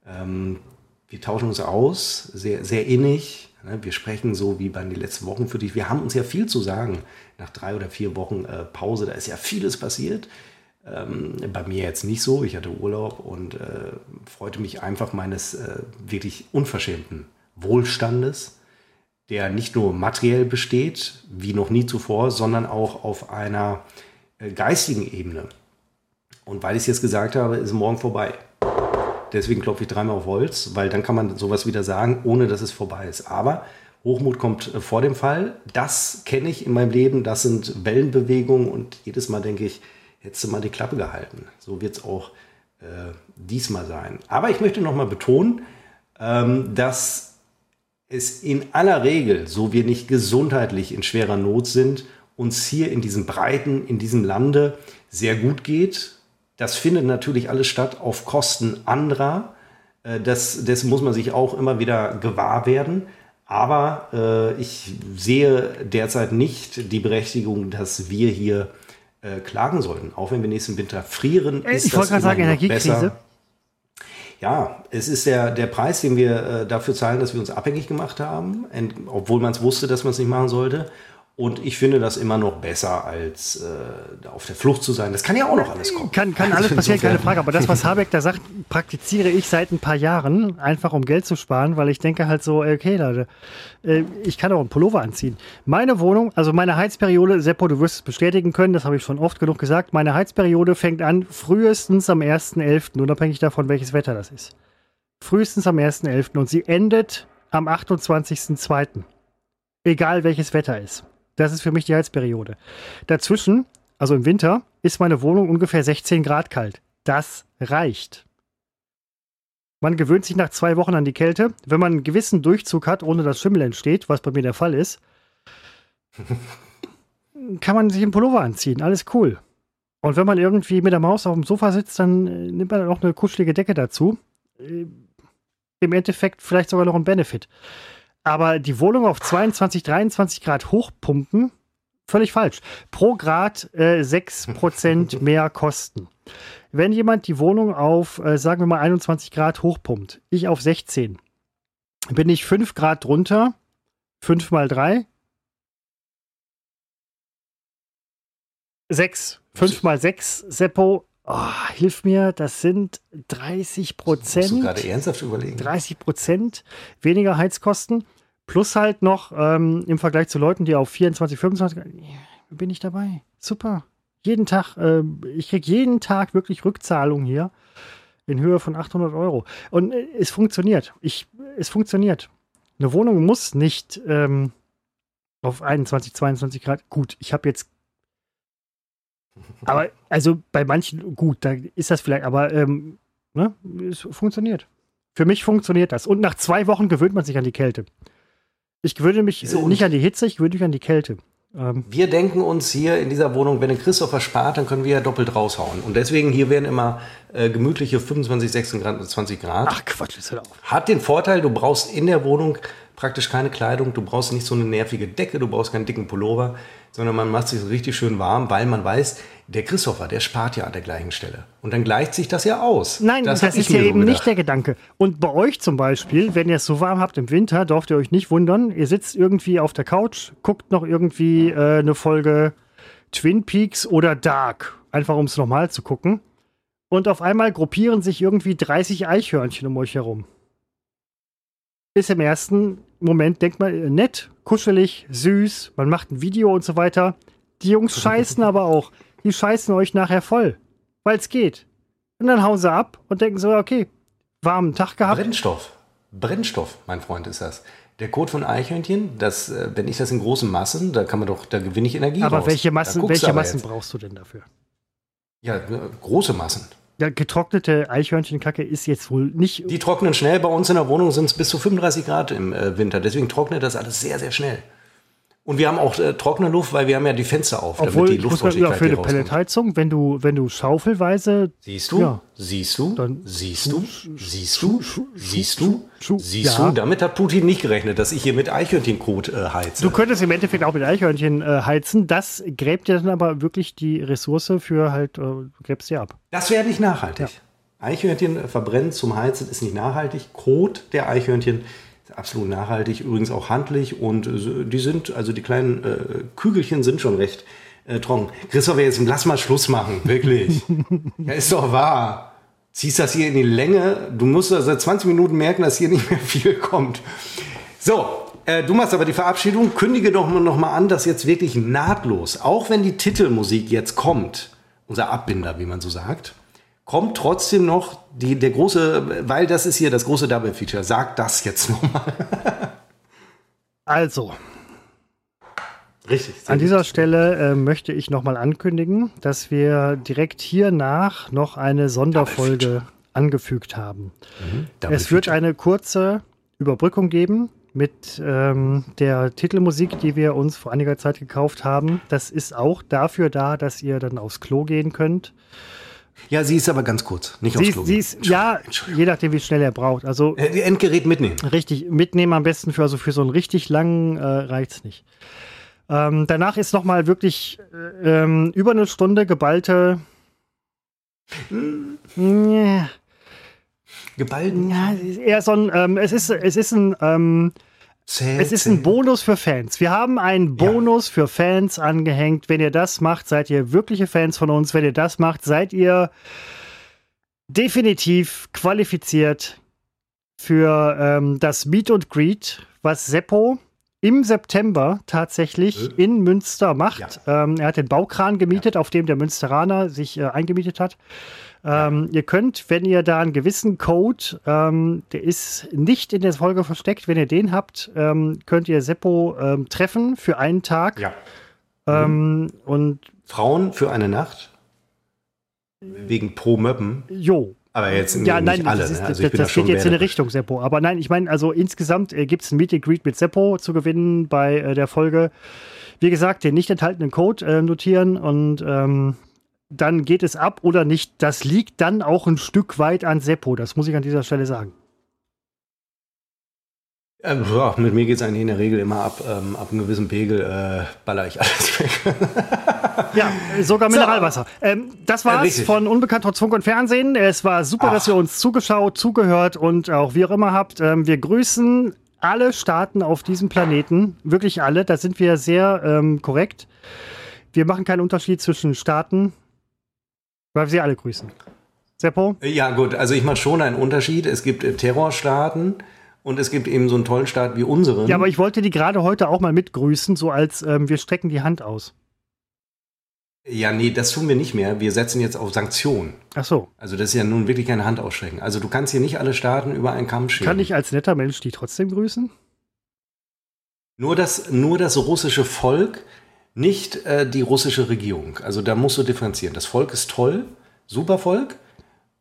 Ähm, wir tauschen uns aus, sehr, sehr innig. Ne? Wir sprechen so wie bei den letzten Wochen für dich. Wir haben uns ja viel zu sagen. Nach drei oder vier Wochen äh, Pause, da ist ja vieles passiert. Ähm, bei mir jetzt nicht so. Ich hatte Urlaub und äh, freute mich einfach meines äh, wirklich unverschämten Wohlstandes, der nicht nur materiell besteht, wie noch nie zuvor, sondern auch auf einer äh, geistigen Ebene. Und weil ich es jetzt gesagt habe, ist morgen vorbei. Deswegen klopfe ich dreimal auf Holz, weil dann kann man sowas wieder sagen, ohne dass es vorbei ist. Aber Hochmut kommt äh, vor dem Fall. Das kenne ich in meinem Leben. Das sind Wellenbewegungen und jedes Mal denke ich, hättest du mal die Klappe gehalten. So wird es auch äh, diesmal sein. Aber ich möchte nochmal betonen, ähm, dass es in aller Regel, so wir nicht gesundheitlich in schwerer Not sind, uns hier in diesem Breiten, in diesem Lande sehr gut geht. Das findet natürlich alles statt auf Kosten anderer. Äh, das, dessen muss man sich auch immer wieder gewahr werden. Aber äh, ich sehe derzeit nicht die Berechtigung, dass wir hier äh, klagen sollten. Auch wenn wir nächsten Winter frieren. Ist ich wollte gerade sagen, Energiekrise. Besser. Ja, es ist der, der Preis, den wir äh, dafür zahlen, dass wir uns abhängig gemacht haben, obwohl man es wusste, dass man es nicht machen sollte. Und ich finde das immer noch besser, als äh, auf der Flucht zu sein. Das kann ja auch noch alles kommen. Kann, kann alles passieren, keine Frage. Aber das, was <laughs> Habeck da sagt, praktiziere ich seit ein paar Jahren, einfach um Geld zu sparen, weil ich denke halt so, okay, Leute, äh, ich kann auch einen Pullover anziehen. Meine Wohnung, also meine Heizperiode, Seppo, du wirst es bestätigen können, das habe ich schon oft genug gesagt, meine Heizperiode fängt an frühestens am 1.11., unabhängig davon, welches Wetter das ist. Frühestens am 1.11. und sie endet am 28.02. Egal welches Wetter ist. Das ist für mich die Heizperiode. Dazwischen, also im Winter, ist meine Wohnung ungefähr 16 Grad kalt. Das reicht. Man gewöhnt sich nach zwei Wochen an die Kälte. Wenn man einen gewissen Durchzug hat, ohne dass Schimmel entsteht, was bei mir der Fall ist, <laughs> kann man sich einen Pullover anziehen. Alles cool. Und wenn man irgendwie mit der Maus auf dem Sofa sitzt, dann äh, nimmt man auch eine kuschelige Decke dazu. Äh, Im Endeffekt vielleicht sogar noch ein Benefit. Aber die Wohnung auf 22, 23 Grad hochpumpen, völlig falsch. Pro Grad äh, 6% <laughs> mehr Kosten. Wenn jemand die Wohnung auf, äh, sagen wir mal, 21 Grad hochpumpt, ich auf 16, bin ich 5 Grad drunter, 5 mal 3, 6. 5 mal 6, Seppo, oh, hilf mir, das sind 30 Prozent. Gerade ernsthaft überlegen. 30 Prozent weniger Heizkosten. Plus halt noch ähm, im Vergleich zu Leuten, die auf 24, 25, bin ich dabei. Super. Jeden Tag, äh, ich kriege jeden Tag wirklich Rückzahlung hier in Höhe von 800 Euro. Und äh, es funktioniert. Ich, es funktioniert. Eine Wohnung muss nicht ähm, auf 21, 22 Grad. Gut, ich habe jetzt. Aber, also bei manchen, gut, da ist das vielleicht, aber ähm, ne, es funktioniert. Für mich funktioniert das. Und nach zwei Wochen gewöhnt man sich an die Kälte. Ich gewöhne mich so, nicht an die Hitze, ich gewöhne mich an die Kälte. Ähm. Wir denken uns hier in dieser Wohnung, wenn der Christopher spart, dann können wir ja doppelt raushauen. Und deswegen hier werden immer äh, gemütliche 25, 26 Grad. Ach Quatsch, ist halt auch. Hat den Vorteil, du brauchst in der Wohnung praktisch keine Kleidung, du brauchst nicht so eine nervige Decke, du brauchst keinen dicken Pullover, sondern man macht sich so richtig schön warm, weil man weiß, der Christopher, der spart ja an der gleichen Stelle. Und dann gleicht sich das ja aus. Nein, das, das ist ja eben nicht der Gedanke. Und bei euch zum Beispiel, wenn ihr es so warm habt im Winter, dürft ihr euch nicht wundern. Ihr sitzt irgendwie auf der Couch, guckt noch irgendwie äh, eine Folge Twin Peaks oder Dark, einfach um es nochmal zu gucken. Und auf einmal gruppieren sich irgendwie 30 Eichhörnchen um euch herum. Ist im ersten Moment, denkt man, äh, nett, kuschelig, süß, man macht ein Video und so weiter. Die Jungs <laughs> scheißen aber auch die scheißen euch nachher voll, weil es geht. Und dann hauen sie ab und denken so, okay, warmen Tag gehabt. Brennstoff. Brennstoff, mein Freund, ist das. Der Code von Eichhörnchen, das, äh, wenn ich das in großen Massen, da kann man doch, da gewinne ich Energie. Aber raus. welche Massen, welche Massen brauchst du denn dafür? Ja, äh, große Massen. Ja, getrocknete Eichhörnchenkacke ist jetzt wohl nicht. Die trocknen schnell. Bei uns in der Wohnung sind es bis zu 35 Grad im äh, Winter. Deswegen trocknet das alles sehr, sehr schnell. Und wir haben auch äh, trockene Luft, weil wir haben ja die Fenster auf, Obwohl, damit die ja, Luftfeuchtigkeit für eine. Pelletheizung, wenn du, wenn du schaufelweise. Siehst du? Ja. Siehst du? Dann- siehst du? Siehst du? Siehst du? Siehst Ja. du? Damit hat Putin nicht gerechnet, dass ich hier mit Eichhörnchenkot äh, heize. Du könntest im Endeffekt auch mit Eichhörnchen äh, heizen. Das gräbt dir dann aber wirklich die Ressource für halt, äh, gräbst sie ab. Das wäre nicht nachhaltig. Eichhörnchen verbrennen zum Heizen ist nicht nachhaltig. Kot der Eichhörnchen absolut nachhaltig, übrigens auch handlich und äh, die sind, also die kleinen äh, Kügelchen sind schon recht äh, trocken. Christoph, jetzt lass mal Schluss machen, wirklich. <laughs> ja, ist doch wahr. Ziehst das hier in die Länge, du musst also seit 20 Minuten merken, dass hier nicht mehr viel kommt. So, äh, du machst aber die Verabschiedung. Kündige doch mal noch mal an, dass jetzt wirklich nahtlos, auch wenn die Titelmusik jetzt kommt, unser Abbinder, wie man so sagt, kommt trotzdem noch die, der große, weil das ist hier das große Double-Feature. Sag das jetzt noch mal. <laughs> Also, Richtig. an dieser Stelle äh, möchte ich nochmal ankündigen, dass wir direkt hiernach noch eine Sonderfolge angefügt haben. Es wird eine kurze Überbrückung geben mit ähm, der Titelmusik, die wir uns vor einiger Zeit gekauft haben. Das ist auch dafür da, dass ihr dann aufs Klo gehen könnt. Ja, sie ist aber ganz kurz, nicht Sie, aufs Klo. sie ist, ja, je nachdem, wie schnell er braucht. Also Äh, Endgerät mitnehmen. richtig mitnehmen am besten für, also für so einen richtig langen äh, reicht's nicht. Ähm, danach ist noch mal wirklich äh, ähm, über eine Stunde geballte. Ja, Geballten. ja, es ist eher so ein, ähm, es ist, es ist ein, ähm, Zäh, es ist zäh. ein Bonus für Fans. Wir haben einen Ja. Bonus für Fans angehängt. Wenn ihr das macht, seid ihr wirkliche Fans von uns. Wenn ihr das macht, seid ihr definitiv qualifiziert für ähm, das Meet und Greet, was Seppo im September tatsächlich Äh. in Münster macht. Ähm, er hat den Baukran gemietet, auf dem der Münsteraner sich äh, eingemietet hat. Ähm, Ihr könnt, wenn ihr da einen gewissen Code, ähm, der ist nicht in der Folge versteckt, wenn ihr den habt, ähm, könnt ihr Seppo ähm, treffen für einen Tag. Ja. Ähm, und Frauen für eine Nacht. Wegen pro Möppen. jo, Aber jetzt Ja, nicht nein, alle. das, ist, ne? Also das, das geht jetzt in eine. Richtung Seppo. Aber nein, ich meine, also insgesamt äh, gibt es ein Meet and Greet mit Seppo zu gewinnen bei äh, der Folge. Wie gesagt, den nicht enthaltenen Code äh, notieren und ähm, dann geht es ab oder nicht. Das liegt dann auch ein Stück weit an Seppo. Das muss ich an dieser Stelle sagen. Ähm, ja, mit mir geht es eigentlich in der Regel immer ab, ähm, ab einem gewissen Pegel, äh, baller ich alles weg. <laughs> Ja, sogar So. Mineralwasser. Ähm, das war's richtig. von Unbekannt trotz Funk und Fernsehen. Es war super, Ach. dass ihr uns zugeschaut, zugehört und auch wie auch immer habt. Ähm, wir grüßen alle Staaten auf diesem Planeten. Wirklich alle. Da sind wir sehr ähm, korrekt. Wir machen keinen Unterschied zwischen Staaten, weil wir sie alle grüßen. Seppo? Ja, gut, also ich mache schon einen Unterschied. Es gibt äh, Terrorstaaten und es gibt eben so einen tollen Staat wie unseren. Ja, aber ich wollte die gerade heute auch mal mitgrüßen, so als ähm, wir strecken die Hand aus. ja, nee, das tun wir nicht mehr. Wir setzen jetzt auf Sanktionen. Ach so. Also das ist ja nun wirklich keine Hand ausstrecken. Also du kannst hier nicht alle Staaten über einen Kamm scheren. Kann ich als netter Mensch die trotzdem grüßen? Nur das, nur das russische Volk, nicht äh, die russische Regierung. Also da musst du differenzieren. Das Volk ist toll, super Volk,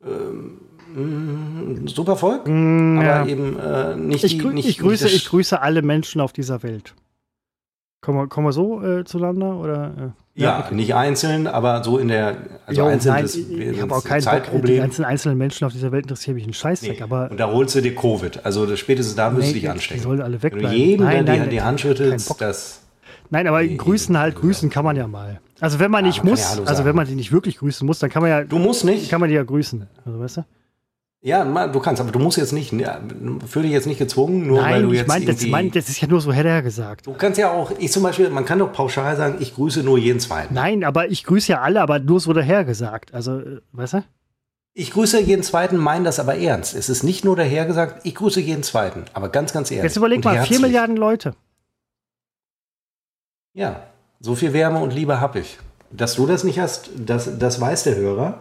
ähm, mm, super Volk, Mm, aber ja. eben äh, nicht Ich, die, nicht, ich, grüße, nicht ich grüße alle Menschen auf dieser Welt. Kommen wir, kommen wir so äh, zueinander? Oder, äh? Ja, nicht einzeln, aber so in der, also Jo, einzeln nein, ist ich, habe auch keinen Bock. Die Zeitproblem. ganzen einzelnen Menschen auf dieser Welt interessieren mich einen Scheißdreck. Nee. Aber Und da holst du dir Covid. Also spätestens da müsst du Nee, dich die anstecken. sollen alle Wenn du wegbleiben. jeden, Nein, der nein, dir die kein Hand schüttelst, das... nein, aber Nee, grüßen halt, grüßen kann man ja mal. Also wenn man Ja, nicht man muss, ja also wenn man die nicht wirklich grüßen muss, dann kann man ja, Du musst nicht. kann man die ja grüßen. Also weißt du? Ja, du kannst, aber du musst jetzt nicht. Ja, Fühl dich jetzt nicht gezwungen, nur weil Nein, du ich jetzt meine, das, mein, das ist ja nur so hätte gesagt. Du kannst ja auch, ich zum Beispiel, man kann doch pauschal sagen, ich grüße nur jeden Zweiten. Nein, aber ich grüße ja alle, aber nur so dahergesagt. Also, äh, weißt du? Ich grüße jeden Zweiten, meine das aber ernst. Es ist nicht nur dahergesagt, ich grüße jeden Zweiten, aber ganz, ganz ehrlich. Jetzt überleg mal, vier. Milliarden Leute. Ja, so viel Wärme und Liebe habe ich. Dass du das nicht hast, das, das weiß der Hörer.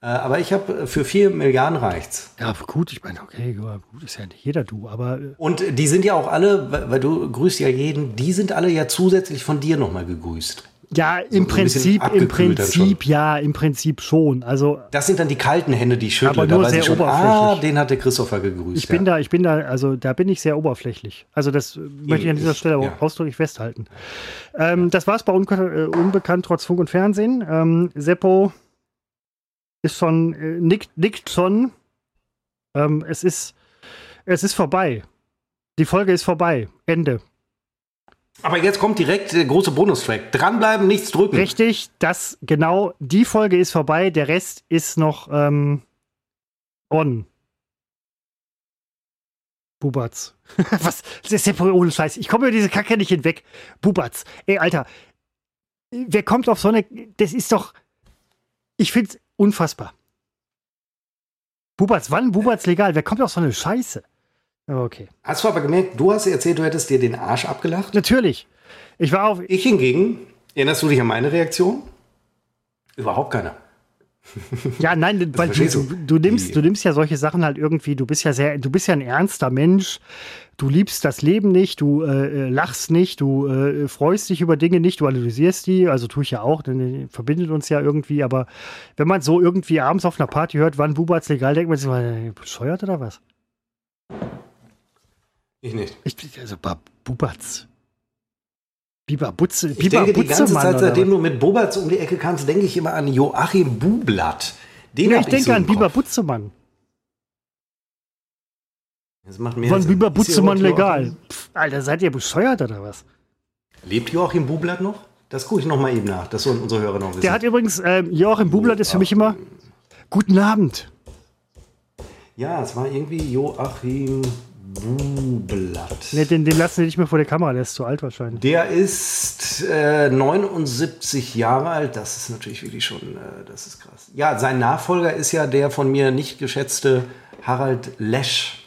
Äh, aber ich habe für vier Milliarden reicht's. Ja, gut, ich meine, okay, gut, ist ja nicht jeder du, aber äh, Und die sind ja auch alle, weil, weil du grüßt ja jeden, die sind alle ja zusätzlich von dir nochmal gegrüßt. Ja, im so Prinzip, im Prinzip, ja, im Prinzip schon. Also Das sind dann die kalten Hände, die ich schüttle. Aber nur sehr schon, ah, oberflächlich. den hat der Christopher gegrüßt. ich bin da, ich bin da, also da bin ich sehr oberflächlich. Also das äh, möchte ich an dieser ich- Stelle auch ja. ausdrücklich festhalten. Ähm, das war's bei äh, Unbekannt trotz Funk und Fernsehen. Ähm, Seppo ist schon, äh, nickt, nickt schon. Ähm, es ist, es ist vorbei. Die Folge ist vorbei. Ende. Aber jetzt kommt direkt der große Bonustrack. Dranbleiben, nichts drücken. Richtig, das genau, die Folge ist vorbei, der Rest ist noch ähm, on. Bubatz. <laughs> Was? Das ist ja ohne Scheiß. Ich komme über diese Kacke nicht hinweg. Bubatz. Ey, Alter. Wer kommt auf so eine. Das ist doch. Ich find's unfassbar. Bubatz, wann Bubatz legal? Wer kommt auf so eine Scheiße? Okay. Hast du aber gemerkt, du hast erzählt, du hättest dir den Arsch abgelacht. Natürlich. Ich war auf. Ich hingegen, erinnerst du dich an meine Reaktion? Überhaupt keine. Ja, nein, weil du, du, du. nimmst, du nimmst ja solche Sachen halt irgendwie, du bist ja sehr, du bist ja ein ernster Mensch, du liebst das Leben nicht, du äh, äh, lachst nicht, du äh, freust dich über Dinge nicht, du analysierst die, also tue ich ja auch, denn verbindet uns ja irgendwie, aber wenn man so irgendwie abends auf einer Party hört, wann Bubatz legal, denkt man sich, mal, bescheuert oder was? Ich nicht. Ich, also Ba- Bubatz. Biber Butze, Ich Biber denke die ganze Butzemann Zeit, seitdem du mit Boberts um die Ecke kamst, denke ich immer an Joachim Bublatt. Den Ja, ich denke so an. Biber Butzemann. Das macht mehr Sinn. Biber Butzemann legal? Pff, Alter, seid ihr bescheuert oder was? Lebt Joachim Bublatt noch? Das gucke ich noch mal eben nach. Das sollen unsere Hörer noch wissen. Der hat übrigens, ähm, Joachim Bublatt ist für mich immer Guten Abend. ja, es war irgendwie Joachim Bublatt. Ne, den, den lassen wir nicht mehr vor der Kamera, der ist zu alt wahrscheinlich. Der ist äh, 79 Jahre alt. Das ist natürlich wirklich schon, äh, das ist krass. Ja, sein Nachfolger ist ja der von mir nicht geschätzte Harald Lesch.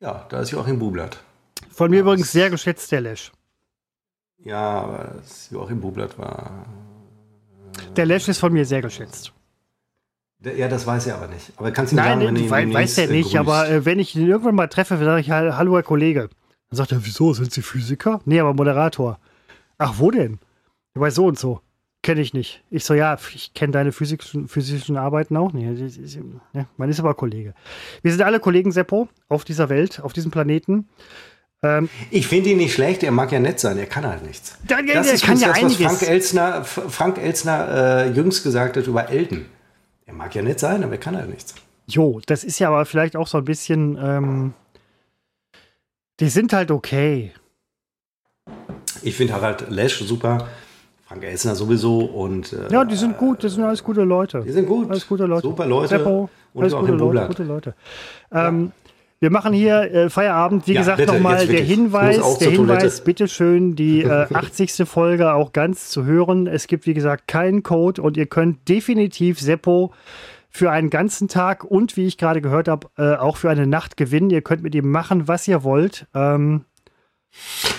Ja, da ist Joachim Bublatt. Von mir übrigens sehr geschätzt, der Lesch. Ja, aber Joachim Bublatt war. Der Lesch ist von mir sehr geschätzt. Ja, das weiß er aber nicht. Aber kannst du ihm Nein, sagen, wenn wei- weiß er äh, nicht, grüßt. aber äh, wenn ich ihn irgendwann mal treffe, sage ich, "Hall- hallo Herr Kollege. Dann sagt er, wieso, sind Sie Physiker? Nee, aber Moderator. Ach, wo denn? Bei so und so. Kenne ich nicht. Ich so, ja, ich kenne deine physischen, physischen Arbeiten auch nicht. Ja, man ist aber Kollege. Wir sind alle Kollegen, Seppo, auf dieser Welt, auf diesem Planeten. Ähm, Ich finde ihn nicht schlecht, er mag ja nett sein, er kann halt nichts. Der- das ist kann ja das, was einiges. Frank Elsner, Frank Elsner äh, jüngst gesagt hat über Elton. Er mag ja nett sein, aber er kann halt nichts. Jo, das ist ja aber vielleicht auch so ein bisschen, ähm, die sind halt okay. Ich finde Harald Lesch super, Frank Elsner sowieso und äh, Ja, die sind gut, das sind alles gute Leute. die sind gut. Alles gute Leute. Super Leute. Seppo, und alles Joachim gute Leute, gute Leute. Ähm, Wir machen hier äh, Feierabend. Wie Ja, gesagt, nochmal der Hinweis, der. Hinweis, bitteschön, die äh, <laughs> 80. Folge auch ganz zu hören. Es gibt, wie gesagt, keinen Code und ihr könnt definitiv Seppo für einen ganzen Tag und, wie ich gerade gehört habe, äh, auch für eine Nacht gewinnen. Ihr könnt mit ihm machen, was ihr wollt. Ähm,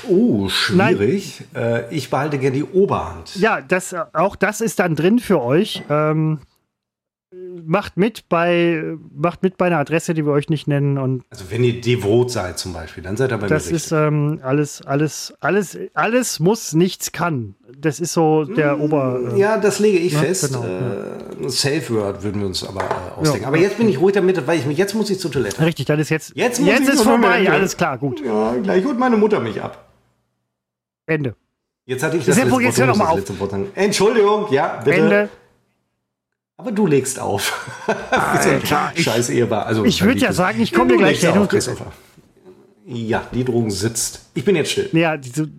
Oh, schwierig. Äh, ich behalte gerne die Oberhand. Ja, das, auch das ist dann drin für euch. Ähm, macht mit bei macht mit bei einer Adresse, die wir euch nicht nennen und Also wenn ihr devot seid zum Beispiel, dann seid ihr bei das mir ist richtig. ähm, alles alles alles alles muss nichts kann. Das ist so der Ober. äh, ja, das lege ich Ja, fest. genau, äh, Safe Word würden wir uns aber äh, ausdenken. Ja, aber ja. jetzt bin ich ruhig damit, weil ich mich jetzt muss ich zur Toilette. Richtig, dann ist jetzt Jetzt muss jetzt ich ist vorbei. Toilette. Alles klar, gut. Ja, gleich holt meine Mutter mich ab. Ende. Jetzt hatte ich das das letzte Wort. Entschuldigung, ja, bitte. Ende. Aber du legst auf. <laughs> Alter, ich- Scheiß Ehepaar. Also, ich würd nicht ja sagen, ich komm dir Du gleich hin auf, und- Christopher. Ja, die Drogen sitzt. Ich bin jetzt still. Ja, diese,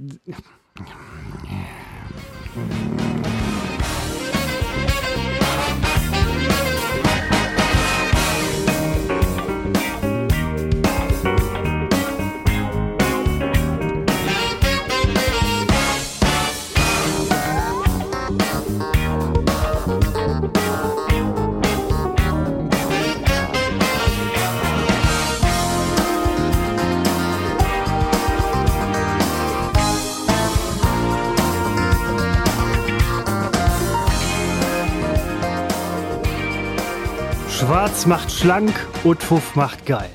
Schwarz macht schlank und Fuff macht geil.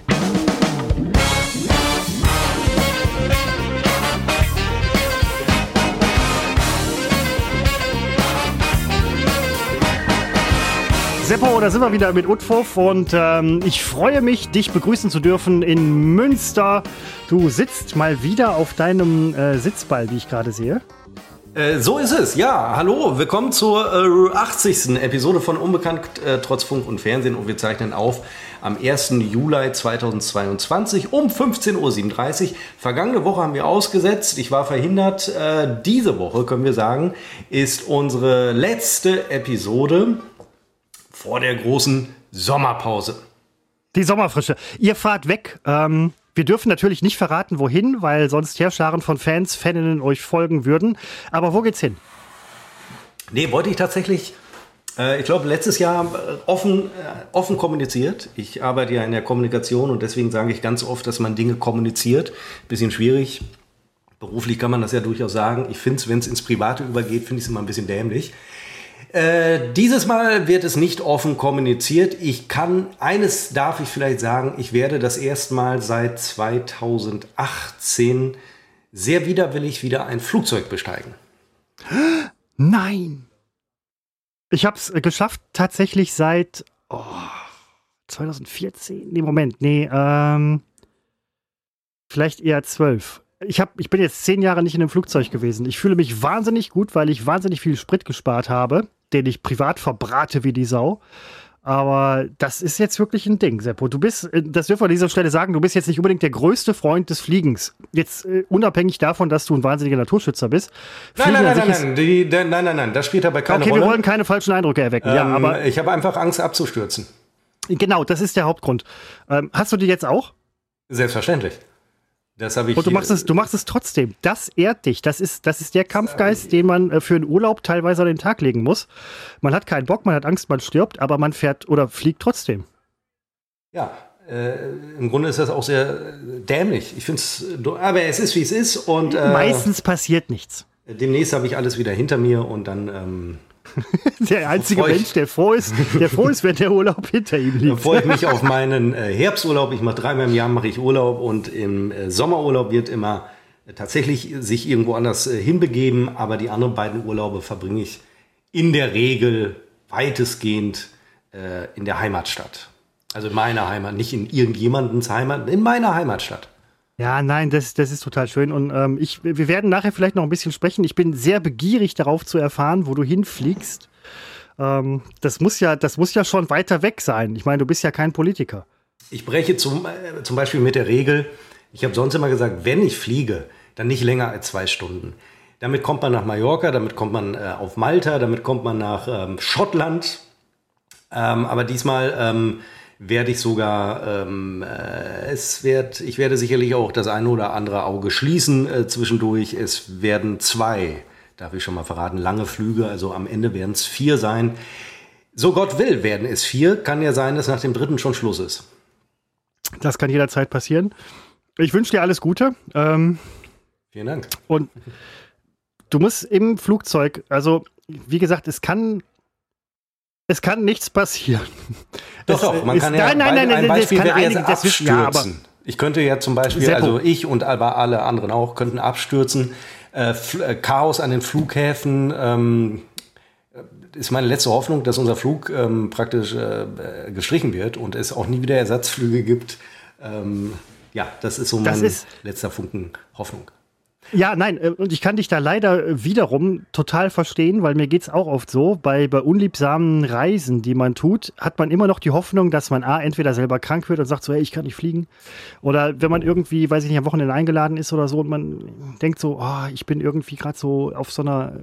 Seppo, da sind wir wieder mit Utfuff und ähm, ich freue mich, dich begrüßen zu dürfen in Münster. Du sitzt mal wieder auf deinem äh, Sitzball, wie ich gerade sehe. Äh, so ist es, ja. Hallo, willkommen zur äh, 80. Episode von Unbekannt äh, trotz Funk und Fernsehen und wir zeichnen auf am 1. Juli 2022 um 15.37 Uhr. Vergangene Woche haben wir ausgesetzt, ich war verhindert. Äh, diese Woche, können wir sagen, ist unsere letzte Episode vor der großen Sommerpause. Die Sommerfrische. Ihr fahrt weg. Ähm, wir dürfen natürlich nicht verraten, wohin, weil sonst Heerscharen von Fans, Faninnen euch folgen würden. Aber wo geht's hin? Nee, wollte ich tatsächlich, äh, ich glaube, letztes Jahr äh, offen, äh, offen kommuniziert. Ich arbeite ja in der Kommunikation und deswegen sage ich ganz oft, dass man Dinge kommuniziert. Bisschen schwierig. Beruflich kann man das ja durchaus sagen. Ich finde es, wenn es ins Private übergeht, finde ich es immer ein bisschen dämlich. Äh, dieses Mal wird es nicht offen kommuniziert. Ich kann, eines darf ich vielleicht sagen, ich werde das erste Mal seit 2018 sehr widerwillig wieder ein Flugzeug besteigen. Nein! Ich habe es geschafft tatsächlich seit oh, 2014. Nee, Moment, nee, ähm, vielleicht eher 12 ich, hab, ich bin jetzt zehn Jahre nicht in einem Flugzeug gewesen. Ich fühle mich wahnsinnig gut, weil ich wahnsinnig viel Sprit gespart habe den ich privat verbrate wie die Sau. Aber das ist jetzt wirklich ein Ding, Seppo. Du bist, äh, das dürfen wir an dieser Stelle sagen, du bist jetzt nicht unbedingt der größte Freund des Fliegens. Jetzt uh, unabhängig davon, dass du ein wahnsinniger Naturschützer bist. Nein, nein, nein, nein, nein, die, nein, nein, nein, das spielt dabei keine okay, Rolle. Okay, wir wollen keine falschen Eindrücke erwecken. Ähm, ja, aber ich habe einfach Angst abzustürzen. Genau, das ist der Hauptgrund. Ähm, hast du die jetzt auch? Selbstverständlich. Das habe ich. Und du machst es, du machst es trotzdem. Das ehrt dich. Das ist, das ist der Kampfgeist, den man äh, für einen Urlaub teilweise an den Tag legen muss. Man hat keinen Bock, man hat Angst, man stirbt, aber man fährt oder fliegt trotzdem. Ja, äh, im Grunde ist das auch sehr dämlich. Ich finde es, aber es ist wie es ist und äh, meistens passiert nichts. Demnächst habe ich alles wieder hinter mir und dann ähm, <laughs> der einzige Mensch, der froh ist, der froh ist, wenn der Urlaub <laughs> hinter ihm liegt. Freue ich mich auf meinen äh, Herbsturlaub. Ich mache dreimal im Jahr mache ich Urlaub und im äh, Sommerurlaub wird immer äh, tatsächlich sich irgendwo anders hinbegeben, aber die anderen beiden Urlaube verbringe ich in der Regel weitestgehend in der Heimatstadt. Also in meiner Heimat, nicht in irgendjemandens Heimat, in meiner Heimatstadt. Ja, nein, das, das ist total schön. Und ähm, ich, wir werden nachher vielleicht noch ein bisschen sprechen. Ich bin sehr begierig darauf zu erfahren, wo du hinfliegst. Ähm, das, muss ja, das muss ja schon weiter weg sein. Ich meine, du bist ja kein Politiker. Ich breche zum, äh, zum Beispiel mit der Regel, ich habe sonst immer gesagt, wenn ich fliege, dann nicht länger als zwei Stunden. Damit kommt man nach Mallorca, damit kommt man äh, auf Malta, damit kommt man nach ähm, Schottland. Ähm, aber diesmal ähm, werde ich sogar, ähm, äh, es wird, ich werde sicherlich auch das eine oder andere Auge schließen äh, zwischendurch. Es werden zwei, darf ich schon mal verraten, lange Flüge, also am Ende werden es vier sein. So Gott will, werden es vier. Kann ja sein, dass nach dem dritten schon Schluss ist. Das kann jederzeit passieren. Ich wünsche dir alles Gute. Ähm, Vielen Dank. Und du musst im Flugzeug, also wie gesagt, es kann es kann nichts passieren. Doch, doch, man ist, kann ja nein, nein, nein, ein Beispiel wäre jetzt abstürzen. Ja, ich könnte ja zum Beispiel, Seppo. also ich und aber alle anderen auch, könnten abstürzen. Äh, äh, Chaos an den Flughäfen. Ähm, ist meine letzte Hoffnung, dass unser Flug ähm, praktisch äh, gestrichen wird und es auch nie wieder Ersatzflüge gibt. Ähm, ja, das ist so mein ist, letzter Funken Hoffnung. Ja, nein, äh, und ich kann dich da leider äh, wiederum total verstehen, weil mir geht's auch oft so, bei, bei unliebsamen Reisen, die man tut, hat man immer noch die Hoffnung, dass man A, entweder selber krank wird und sagt so, hey, ich kann nicht fliegen. Oder wenn man irgendwie, weiß ich nicht, am Wochenende eingeladen ist oder so und man denkt so, oh, ich bin irgendwie gerade so auf so einer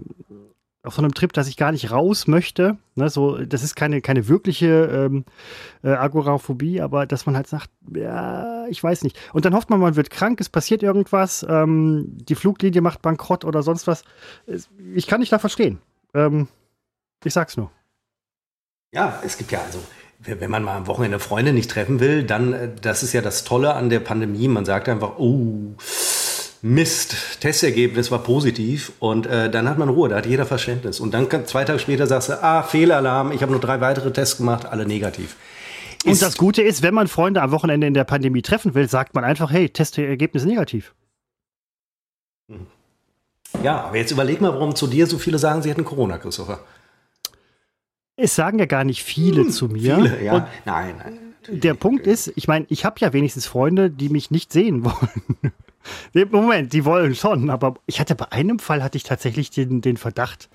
auf so einem Trip, dass ich gar nicht raus möchte. Ne, so, das ist keine, keine wirkliche ähm, äh, Agoraphobie, aber dass man halt sagt, ja, ich weiß nicht. Und dann hofft man, man wird krank, es passiert irgendwas, ähm, die Fluglinie macht bankrott oder sonst was. Ich kann nicht da verstehen. Ähm, ich sag's nur. Ja, es gibt ja also, wenn man mal am Wochenende Freunde nicht treffen will, dann, äh, das ist ja das Tolle an der Pandemie, man sagt einfach, oh, Mist, Testergebnis war positiv und äh, dann hat man Ruhe, da hat jeder Verständnis. Und dann kann, zwei Tage später sagst du, ah, Fehlalarm, ich habe nur drei weitere Tests gemacht, alle negativ. Ist und das Gute ist, wenn man Freunde am Wochenende in der Pandemie treffen will, sagt man einfach, hey, Testergebnis negativ. Ja, aber jetzt überleg mal, warum zu dir so viele sagen, sie hätten Corona, Christopher. Es sagen ja gar nicht viele hm, zu mir. Viele, ja. Und nein, nein. Der Punkt ist, ich meine, ich habe ja wenigstens Freunde, die mich nicht sehen wollen. Moment, die wollen schon, aber ich hatte bei einem Fall hatte ich tatsächlich den, den Verdacht,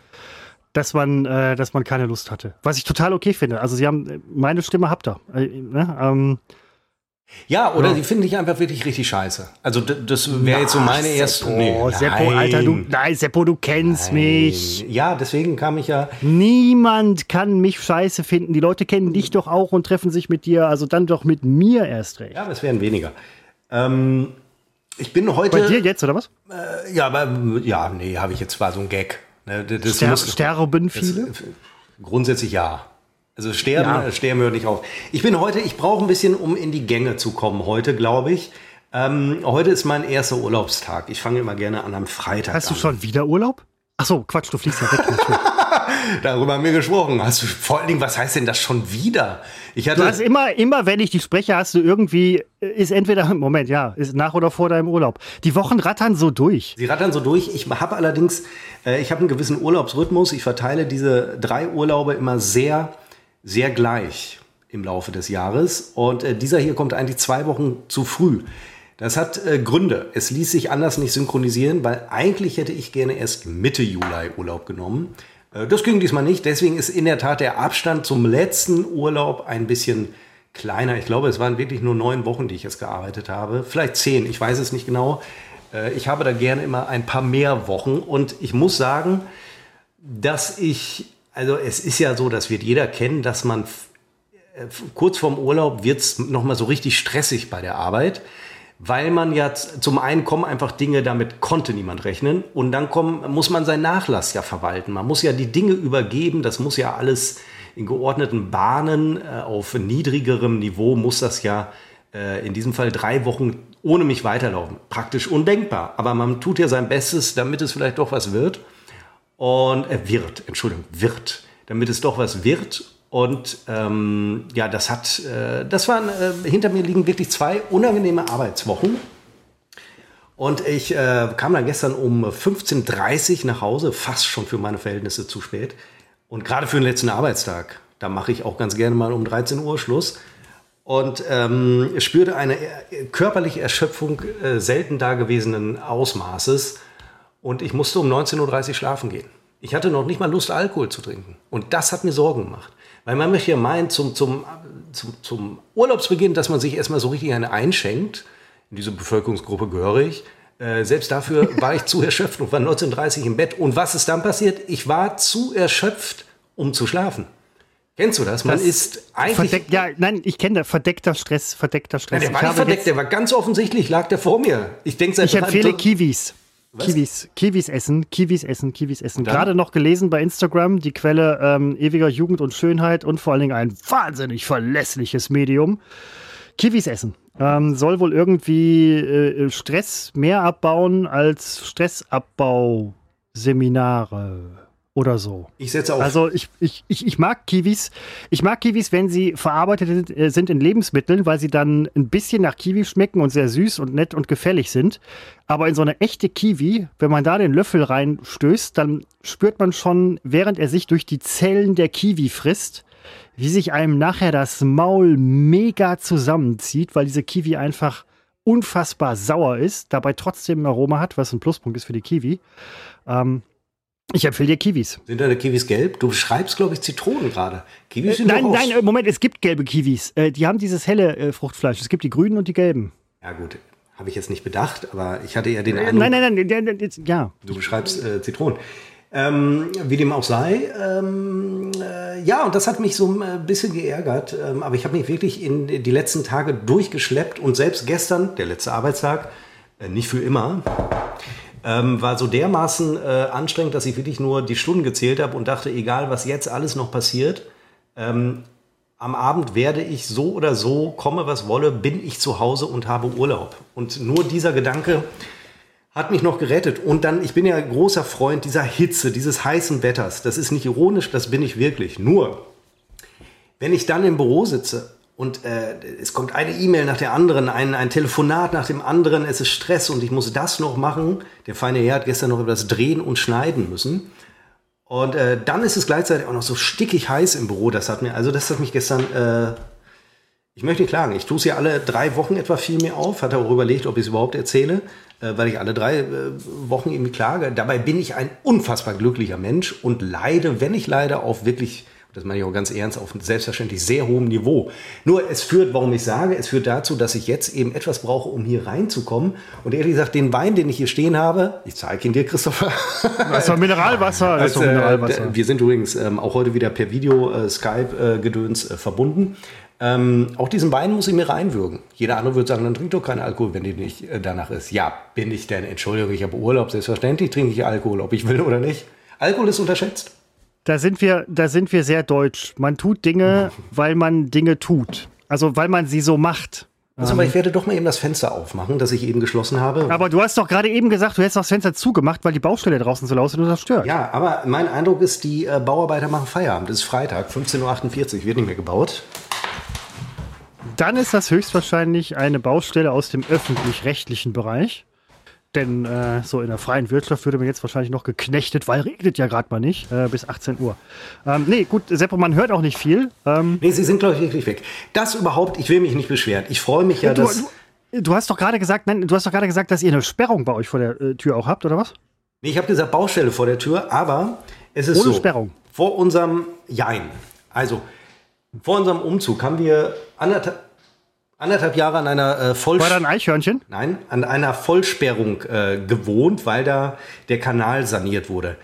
dass man, äh, dass man keine Lust hatte. Was ich total okay finde. Also sie haben meine Stimme habt ihr. Äh, ne? ähm, ja, oder ja. die finden dich einfach wirklich richtig scheiße. Also das wäre jetzt so meine erste. Seppo, nee, Seppo, Alter, du, nein, Seppo, du kennst nein. mich. Ja, deswegen kam ich ja. Niemand kann mich scheiße finden. Die Leute kennen dich doch auch und treffen sich mit dir. Also dann doch mit mir erst recht. Ja, aber es wären weniger. Ähm, ich bin heute. Bei dir jetzt oder was? Äh, ja, aber ja, nee, habe ich jetzt war so ein Gag. Ne, das Ster muss, sterben viele? Das, grundsätzlich ja. Also sterben, ja. sterben hört nicht auf. Ich bin heute, ich brauche ein bisschen, um in die Gänge zu kommen heute, glaube ich. Ähm, heute ist mein erster Urlaubstag. Ich fange immer gerne an am Freitag Hast an. du schon wieder Urlaub? Ach so, Quatsch, du fliegst ja weg. <laughs> Darüber haben wir gesprochen. Hast du, vor allen Dingen, was heißt denn das schon wieder? Ich hatte du hast immer, immer, wenn ich die spreche, hast du irgendwie, ist entweder, <laughs> Moment, ja, ist nach oder vor deinem Urlaub. Die Wochen rattern so durch. Sie rattern so durch. Ich habe allerdings, äh, ich habe einen gewissen Urlaubsrhythmus. Ich verteile diese drei Urlaube immer sehr sehr gleich im Laufe des Jahres. Und äh, dieser hier kommt eigentlich zwei Wochen zu früh. Das hat äh, Gründe. Es ließ sich anders nicht synchronisieren, weil eigentlich hätte ich gerne erst Mitte Juli Urlaub genommen. Äh, das ging diesmal nicht. Deswegen ist in der Tat der Abstand zum letzten Urlaub ein bisschen kleiner. Ich glaube, es waren wirklich nur neun Wochen, die ich jetzt gearbeitet habe. Vielleicht zehn, ich weiß es nicht genau. Äh, ich habe da gerne immer ein paar mehr Wochen. Und ich muss sagen, dass ich also es ist ja so, das wird jeder kennen, dass man äh, kurz vorm Urlaub wird es nochmal so richtig stressig bei der Arbeit, weil man ja zum einen kommen einfach Dinge, damit konnte niemand rechnen und dann kommen, muss man seinen Nachlass ja verwalten. Man muss ja die Dinge übergeben, das muss ja alles in geordneten Bahnen, äh, auf niedrigerem Niveau muss das ja äh, in diesem Fall drei Wochen ohne mich weiterlaufen. Praktisch undenkbar, aber man tut ja sein Bestes, damit es vielleicht doch was wird und äh, wird, Entschuldigung, wird, damit es doch was wird. Und ähm, ja, das hat, äh, das waren äh, hinter mir liegen wirklich zwei unangenehme Arbeitswochen. Und ich äh, kam dann gestern um 15.30 Uhr nach Hause, fast schon für meine Verhältnisse zu spät. Und gerade für den letzten Arbeitstag, da mache ich auch ganz gerne mal um 13 Uhr Schluss. Und ähm, spürte eine äh, körperliche Erschöpfung äh, selten dagewesenen Ausmaßes und ich musste um 19.30 Uhr schlafen gehen. Ich hatte noch nicht mal Lust, Alkohol zu trinken. Und das hat mir Sorgen gemacht. Weil man möchte ja meinen, zum, zum, zum, zum Urlaubsbeginn, dass man sich erstmal so richtig eine einschenkt. In diese Bevölkerungsgruppe gehöre ich. Äh, selbst dafür <laughs> war ich zu erschöpft und war 19.30 Uhr im Bett. Und was ist dann passiert? Ich war zu erschöpft, um zu schlafen. Kennst du das? Man das ist eigentlich. Verdeck, ja, nein, ich kenne das. Verdeckter Stress, verdeckter Stress. Ja, der war nicht verdeckt, der war ganz offensichtlich, lag der vor mir. Ich denke seit Ich empfehle Kiwis. Was? Kiwis, Kiwis essen, Kiwis essen, Kiwis essen. Gerade noch gelesen bei Instagram, die Quelle ähm, ewiger Jugend und Schönheit und vor allen Dingen ein wahnsinnig verlässliches Medium. Kiwis essen. Ähm, soll wohl irgendwie äh, Stress mehr abbauen als Stressabbauseminare oder so. Ich setze auf. Also ich, ich, ich, ich mag Kiwis. Ich mag Kiwis, wenn sie verarbeitet äh, sind in Lebensmitteln, weil sie dann ein bisschen nach Kiwi schmecken und sehr süß und nett und gefällig sind. Aber in so eine echte Kiwi, wenn man da den Löffel reinstößt, dann spürt man schon, während er sich durch die Zellen der Kiwi frisst, wie sich einem nachher das Maul mega zusammenzieht, weil diese Kiwi einfach unfassbar sauer ist, dabei trotzdem ein Aroma hat, was ein Pluspunkt ist für die Kiwi. Ähm, ich empfehle dir Kiwis. Sind deine Kiwis gelb? Du beschreibst, glaube ich, Zitronen gerade. Kiwis sind äh, Nein, nein, äh, Moment, es gibt gelbe Kiwis. Äh, die haben dieses helle äh, Fruchtfleisch. Es gibt die grünen und die gelben. Ja, gut. Habe ich jetzt nicht bedacht, aber ich hatte ja den äh, Eindruck. Nein, nein, nein, nein, nein ja. Du beschreibst äh, Zitronen. Ähm, wie dem auch sei. Ähm, äh, ja, und das hat mich so ein bisschen geärgert. Ähm, aber ich habe mich wirklich in die letzten Tage durchgeschleppt und selbst gestern, der letzte Arbeitstag, äh, nicht für immer, ähm, war so dermaßen äh, anstrengend, dass ich wirklich nur die Stunden gezählt habe und dachte, egal was jetzt alles noch passiert, ähm, am Abend werde ich so oder so, komme was wolle, bin ich zu Hause und habe Urlaub. Und nur dieser Gedanke hat mich noch gerettet. Und dann, ich bin ja großer Freund dieser Hitze, dieses heißen Wetters. Das ist nicht ironisch, das bin ich wirklich. Nur, wenn ich dann im Büro sitze und äh, es kommt eine E-Mail nach der anderen, ein, ein Telefonat nach dem anderen, es ist Stress und ich muss das noch machen. Der feine Herr hat gestern noch über das Drehen und Schneiden müssen. Und äh, dann ist es gleichzeitig auch noch so stickig heiß im Büro. Das hat mir, also das hat mich gestern, äh, ich möchte nicht klagen. Ich tue es ja alle drei Wochen etwa viel mehr auf. Hatte auch überlegt, ob ich es überhaupt erzähle, äh, weil ich alle drei äh, Wochen irgendwie klage. Dabei bin ich ein unfassbar glücklicher Mensch und leide, wenn ich leide, auf wirklich das meine ich auch ganz ernst, auf einem selbstverständlich sehr hohem Niveau. Nur es führt, warum ich sage, es führt dazu, dass ich jetzt eben etwas brauche, um hier reinzukommen. Und ehrlich gesagt, den Wein, den ich hier stehen habe, ich zeige ihn dir, Christopher. <laughs> Das ist doch Mineralwasser. Das ist doch Mineralwasser. Äh, wir sind übrigens ähm, auch heute wieder per Video äh, Skype-Gedöns äh, verbunden. Ähm, auch diesen Wein muss ich mir reinwürgen. Jeder andere würde sagen, dann trink doch keinen Alkohol, wenn dir nicht äh, danach ist. Ja, bin ich denn? Entschuldigung, ich habe Urlaub, selbstverständlich trinke ich Alkohol, ob ich will oder nicht. Alkohol ist unterschätzt. Da sind wir, da sind wir sehr deutsch. Man tut Dinge, <laughs> weil man Dinge tut. Also weil man sie so macht. Also, aber ich werde doch mal eben das Fenster aufmachen, das ich eben geschlossen habe. Aber du hast doch gerade eben gesagt, du hättest das Fenster zugemacht, weil die Baustelle draußen so laut ist und das stört. Ja, aber mein Eindruck ist, die äh, Bauarbeiter machen Feierabend. Es ist Freitag, 15.48 Uhr, wird nicht mehr gebaut. Dann ist das höchstwahrscheinlich eine Baustelle aus dem öffentlich-rechtlichen Bereich. Denn äh, so in der freien Wirtschaft würde man jetzt wahrscheinlich noch geknechtet, weil regnet ja gerade mal nicht, äh, bis 18 Uhr. Ähm, nee, gut, Seppo, man hört auch nicht viel. Ähm, nee, sie sind, glaube ich, wirklich weg. Das überhaupt, ich will mich nicht beschweren. Ich freue mich ja, du, dass. Du, du, hast doch gerade gesagt, nein, du hast doch gerade gesagt, dass ihr eine Sperrung bei euch vor der äh, Tür auch habt, oder was? Nee, ich habe gesagt Baustelle vor der Tür, aber es ist Ohne so. Sperrung. Vor unserem Jein. Also, vor unserem Umzug haben wir anderthalb anderthalb Jahre an einer äh, Vollsperrung. War da ein Eichhörnchen? Nein, an einer Vollsperrung äh, gewohnt, weil da der Kanal saniert wurde.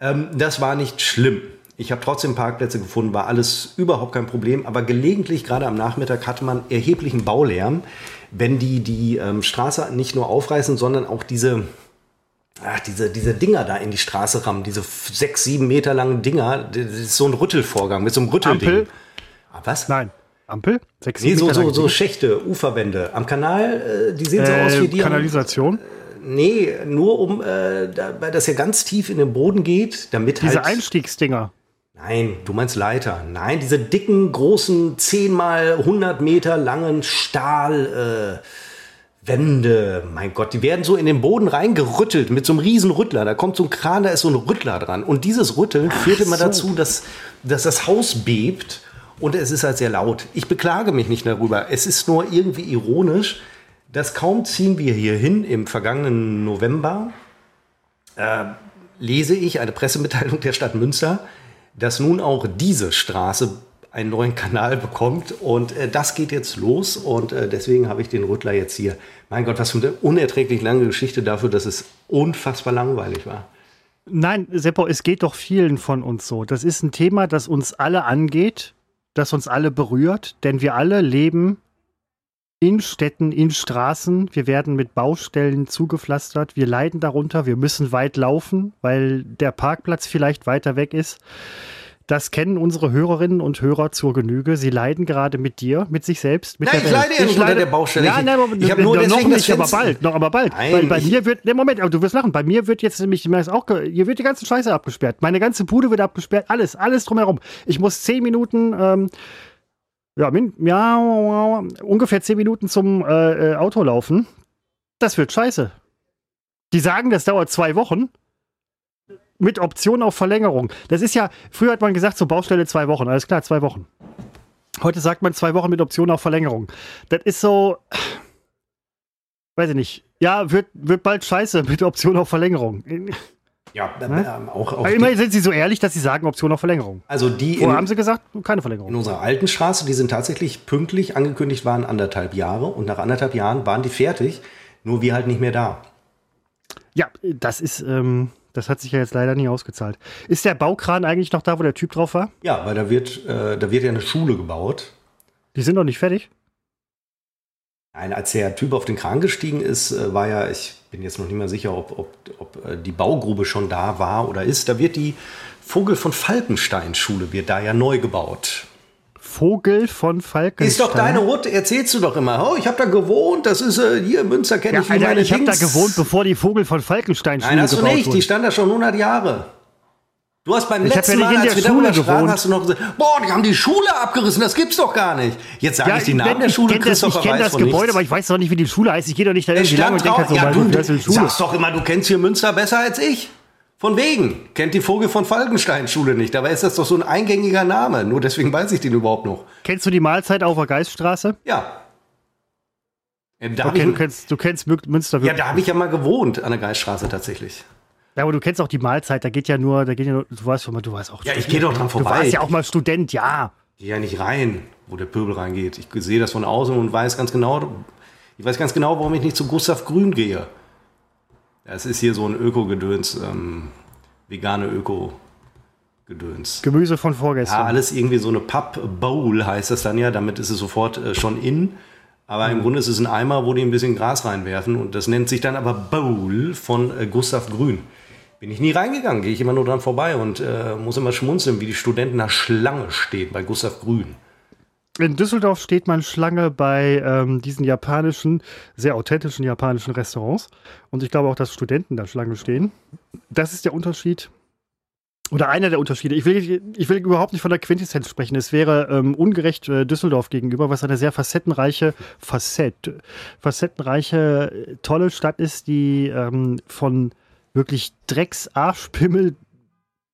Ähm, das war nicht schlimm. Ich habe trotzdem Parkplätze gefunden, war alles überhaupt kein Problem. Aber gelegentlich, gerade am Nachmittag, hatte man erheblichen Baulärm, wenn die die ähm, Straße nicht nur aufreißen, sondern auch diese, ach, diese, diese Dinger da in die Straße rammen, diese sechs, sieben Meter langen Dinger. Das ist so ein Rüttelvorgang mit so einem Rüttelding. Ampel? Ah, was? Nein. Ampel? Sechs, nee, so, so, so Schächte, Uferwände. Am Kanal, äh, die sehen so äh, aus wie die. Kanalisation? Am, nee, nur um, äh, da, weil das ja ganz tief in den Boden geht, damit Diese halt. Einstiegsdinger. Nein, du meinst Leiter. Nein, diese dicken, großen, 10 mal 100 Meter langen Stahl. Äh, mein Gott, die werden so in den Boden reingerüttelt mit so einem riesen Rüttler. Da kommt so ein Kran, da ist so ein Rüttler dran. Und dieses Rütteln führt immer so. dazu, dass, dass das Haus bebt und es ist halt sehr laut. Ich beklage mich nicht darüber. Es ist nur irgendwie ironisch, dass kaum ziehen wir hier hin im vergangenen November, äh, lese ich eine Pressemitteilung der Stadt Münster, dass nun auch diese Straße einen neuen Kanal bekommt. Und äh, das geht jetzt los. Und äh, deswegen habe ich den Rüttler jetzt hier. Mein Gott, was für eine unerträglich lange Geschichte dafür, dass es unfassbar langweilig war. Nein, Seppo, es geht doch vielen von uns so. Das ist ein Thema, das uns alle angeht das uns alle berührt, denn wir alle leben in Städten, in Straßen. Wir werden mit Baustellen zugepflastert. Wir leiden darunter. Wir müssen weit laufen, weil der Parkplatz vielleicht weiter weg ist. Das kennen unsere Hörerinnen und Hörer zur Genüge. Sie leiden gerade mit dir, mit sich selbst, mit nein, der ich leide nicht unter der Baustelle. Ja, nein, ich, ich habe nur deswegen noch nicht, aber bald, noch aber bald. Nein, Weil bei mir wird, ne, Moment, aber du wirst lachen. Bei mir wird jetzt nämlich, auch, hier wird die ganze Scheiße abgesperrt. Meine ganze Bude wird abgesperrt, alles, alles drumherum. Ich muss zehn Minuten, ähm, ja, min, ja, ungefähr zehn Minuten zum äh, äh, Auto laufen. Das wird scheiße. Die sagen, das dauert zwei Wochen mit Option auf Verlängerung. Das ist ja, früher hat man gesagt, zur Baustelle zwei Wochen. Alles klar, zwei Wochen. Heute sagt man zwei Wochen mit Option auf Verlängerung. Das ist so, weiß ich nicht. Ja, wird, wird bald scheiße mit Option auf Verlängerung. Ja, äh, auch, auch immerhin sind sie so ehrlich, dass sie sagen Option auf Verlängerung. Also die Vorher haben sie gesagt, keine Verlängerung. In unserer alten Straße, die sind tatsächlich pünktlich angekündigt waren anderthalb Jahre und nach anderthalb Jahren waren die fertig, nur wir halt nicht mehr da. Ja, das ist ähm, das hat sich ja jetzt leider nie ausgezahlt. Ist der Baukran eigentlich noch da, wo der Typ drauf war? Ja, weil da wird, äh, da wird ja eine Schule gebaut. Die sind noch nicht fertig? Nein, als der Typ auf den Kran gestiegen ist, äh, war ja, ich bin jetzt noch nicht mehr sicher, ob, ob, ob äh, die Baugrube schon da war oder ist. Da wird die Vogel von Falkenstein Schule, wird da ja neu gebaut. Vogel von Falkenstein. Ist doch deine Hut, erzählst du doch immer. Oh, ich habe da gewohnt, das ist äh, hier in Münster kenne ja, ich Alter, meine Ich habe da gewohnt, bevor die Vogel von Falkenstein Nein, hast du nicht, wurde. die stand da schon 100 Jahre. Du hast beim ich letzten ja Mal, als wir Schule darüber sprachen, gewohnt. hast du noch gesagt, boah, die haben die Schule abgerissen, das gibt's doch gar nicht. Jetzt sage ja, ich die Namen der Schule, ich kenn das, Ich kenne das Gebäude, nichts. aber ich weiß doch nicht, wie die Schule heißt. Ich gehe doch nicht da irgendwie lang und denke halt so, ja, du, sagst doch immer, du kennst hier Münster besser als ich. Von wegen. Kennt die Vogel von Falkenstein Schule nicht. Dabei ist das doch so ein eingängiger Name. Nur deswegen weiß ich den überhaupt noch. Kennst du die Mahlzeit auf der Geiststraße? Ja. ja da du, kenn, kennst, du kennst Münster wirklich. Ja, da habe ich ja mal gewohnt an der Geiststraße tatsächlich. Ja, aber du kennst auch die Mahlzeit, da geht ja nur, da geht ja nur, du weißt schon mal, du weißt auch. Ja, ich gehe doch dran vorbei. Du warst ja auch mal Student, ja. Ich gehe ja nicht rein, wo der Pöbel reingeht. Ich sehe das von außen und weiß ganz genau, ich weiß ganz genau, warum ich nicht zu Gustav Grün gehe. Es ist hier so ein Öko-Gedöns, ähm, vegane Öko-Gedöns. Gemüse von vorgestern. Ja, alles irgendwie so eine Papp-Bowl heißt das dann ja, damit ist es sofort äh, schon in. Aber im Grunde ist es ein Eimer, wo die ein bisschen Gras reinwerfen und das nennt sich dann aber Bowl von äh, Gustav Grün. Bin ich nie reingegangen, gehe ich immer nur dran vorbei und äh, muss immer schmunzeln, wie die Studenten nach Schlange stehen bei Gustav Grün. In Düsseldorf steht man Schlange bei ähm, diesen japanischen, sehr authentischen japanischen Restaurants. Und ich glaube auch, dass Studenten da Schlange stehen. Das ist der Unterschied. Oder einer der Unterschiede. Ich will, ich will überhaupt nicht von der Quintessenz sprechen. Es wäre ähm, ungerecht äh, Düsseldorf gegenüber, was eine sehr facettenreiche, Facett, facettenreiche, tolle Stadt ist, die ähm, von wirklich Drecks, Arschpimmel,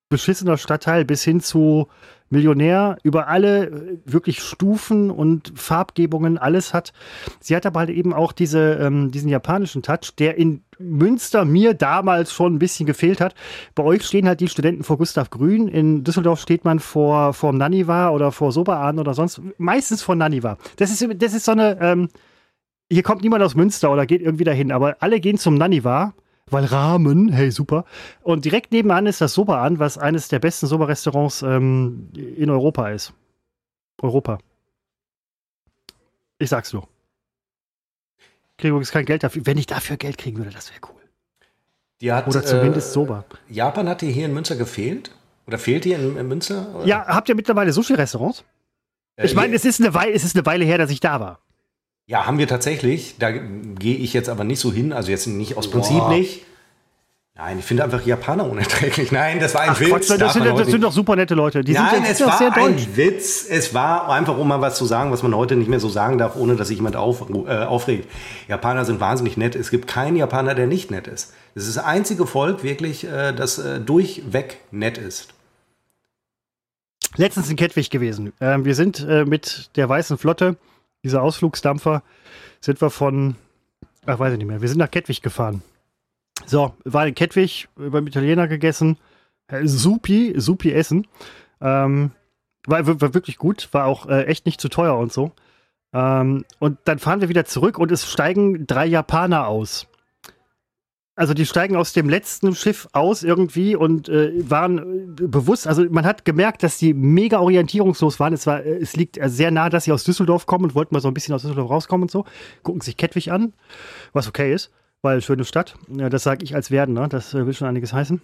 beschissener Stadtteil bis hin zu Millionär über alle äh, wirklich Stufen und Farbgebungen alles hat. Sie hat aber halt eben auch diese, ähm, diesen japanischen Touch, der in Münster mir damals schon ein bisschen gefehlt hat. Bei euch stehen halt die Studenten vor Gustav Grün. In Düsseldorf steht man vor, vor Naniwa oder vor Sobaan oder sonst. Meistens vor Naniwa. Das ist, das ist so eine. Ähm, hier kommt niemand aus Münster oder geht irgendwie dahin, aber alle gehen zum Naniwa weil Rahmen, hey, super. Und direkt nebenan ist das Soba an, was eines der besten Soba-Restaurants ähm, in Europa ist. Europa. Ich sag's nur. Kriege übrigens kein Geld dafür. Wenn ich dafür Geld kriegen würde, das wäre cool. Hat, Oder zumindest äh, Soba. Japan hat dir hier in Münster gefehlt? Oder fehlt hier in, in Münster? Oder? Ja, habt ihr mittlerweile Sushi-Restaurants? Äh, ich meine, es, ist eine Weile, es ist eine Weile her, dass ich da war. Ja, haben wir tatsächlich. Da gehe ich jetzt aber nicht so hin. Also jetzt nicht aus Prinzip Boah. nicht. Nein, ich finde einfach Japaner unerträglich. Nein, das war ein Ach, Witz. Quatsch, das, sind, das sind doch super nette Leute. Die Nein, sind, es war deutsch. ein Witz. Es war einfach, um mal was zu sagen, was man heute nicht mehr so sagen darf, ohne dass sich jemand auf, äh, aufregt. Japaner sind wahnsinnig nett. Es gibt keinen Japaner, der nicht nett ist. Es ist das einzige Volk wirklich, äh, das äh, durchweg nett ist. Letztens in Kettwig gewesen. Ähm, wir sind äh, mit der Weißen Flotte dieser Ausflugsdampfer, sind wir von, ach weiß ich nicht mehr, wir sind nach Kettwig gefahren. So, war in Kettwig, beim Italiener gegessen, äh, supi, supi Essen. Ähm, war, war, wirklich gut, war auch äh, echt nicht zu teuer und so. Ähm, und dann fahren wir wieder zurück und es steigen drei Japaner aus. Also die steigen aus dem letzten Schiff aus irgendwie und äh, waren äh, bewusst, also man hat gemerkt, dass die mega orientierungslos waren. Es, war, äh, es liegt äh, sehr nah, dass sie aus Düsseldorf kommen und wollten mal so ein bisschen aus Düsseldorf rauskommen und so. Gucken sich Kettwig an, was okay ist, weil schöne Stadt. Ja, das sage ich als Werdener, das will schon einiges heißen.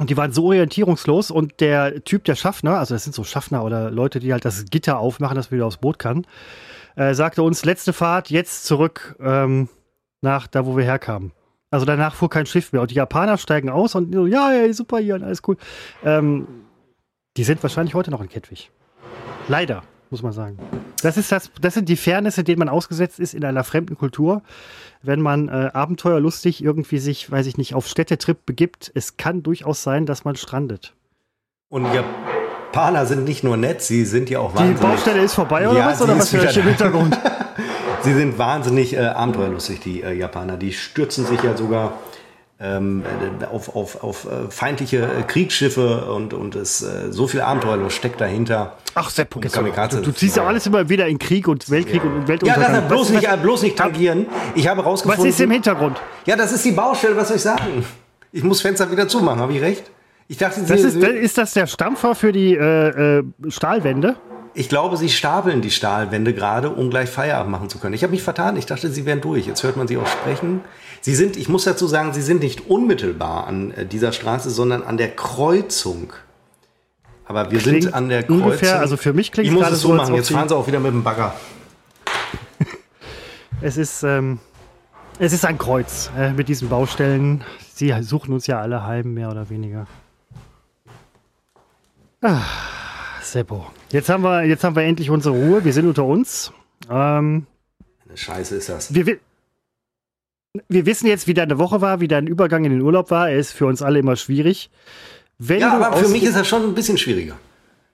Und die waren so orientierungslos und der Typ, der Schaffner, also das sind so Schaffner oder Leute, die halt das Gitter aufmachen, dass man wieder aufs Boot kann, äh, sagte uns, letzte Fahrt, jetzt zurück ähm, nach da, wo wir herkamen. Also danach fuhr kein Schiff mehr. Und die Japaner steigen aus und so, ja, ja, super hier und alles cool. Ähm, die sind wahrscheinlich heute noch in Kettwig. Leider, muss man sagen. Das, ist das, das sind die Fairnisse, denen man ausgesetzt ist in einer fremden Kultur. Wenn man äh, abenteuerlustig irgendwie sich, weiß ich nicht, auf Städtetrip begibt, es kann durchaus sein, dass man strandet. Und Japaner sind nicht nur nett, sie sind ja auch wahnsinnig. Die Baustelle ist vorbei oder ja, was? Oder was für im Hintergrund? <laughs> Sie sind wahnsinnig äh, abenteuerlustig, die äh, Japaner. Die stürzen sich ja sogar ähm, äh, auf, auf, auf äh, feindliche äh, Kriegsschiffe und, und es, äh, so viel Abenteuerlust steckt dahinter. Ach, Sepp, um du, du ziehst ja alles immer wieder in Krieg und Weltkrieg ja. und Weltuntergang. Ja, das bloß, was, nicht, bloß nicht tangieren. Ich habe rausgefunden... Was ist im Hintergrund? Ja, das ist die Baustelle, was soll ich sagen? Ich muss Fenster wieder zumachen, habe ich recht? Ich dachte, das ist, ist das der Stampfer für die äh, Stahlwände? Ich glaube, sie stapeln die Stahlwände gerade, um gleich Feierabend machen zu können. Ich habe mich vertan. Ich dachte, sie wären durch. Jetzt hört man sie auch sprechen. Sie sind, ich muss dazu sagen, sie sind nicht unmittelbar an äh, dieser Straße, sondern an der Kreuzung. Aber wir klingt sind an der Kreuzung. Ungefähr, also für mich klingt es gerade so, machen. Jetzt fahren sie auch wieder mit dem Bagger. <laughs> es ist, ähm, es ist ein Kreuz äh, mit diesen Baustellen. Sie suchen uns ja alle heim, mehr oder weniger. Ah. Seppo. Jetzt haben wir, jetzt haben wir endlich unsere Ruhe. Wir sind unter uns. Ähm, Eine Scheiße ist das. Wir, Wir wissen jetzt, wie deine Woche war, wie dein Übergang in den Urlaub war. Er ist für uns alle immer schwierig. Wenn ja, aber für mich ist das schon ein bisschen schwieriger.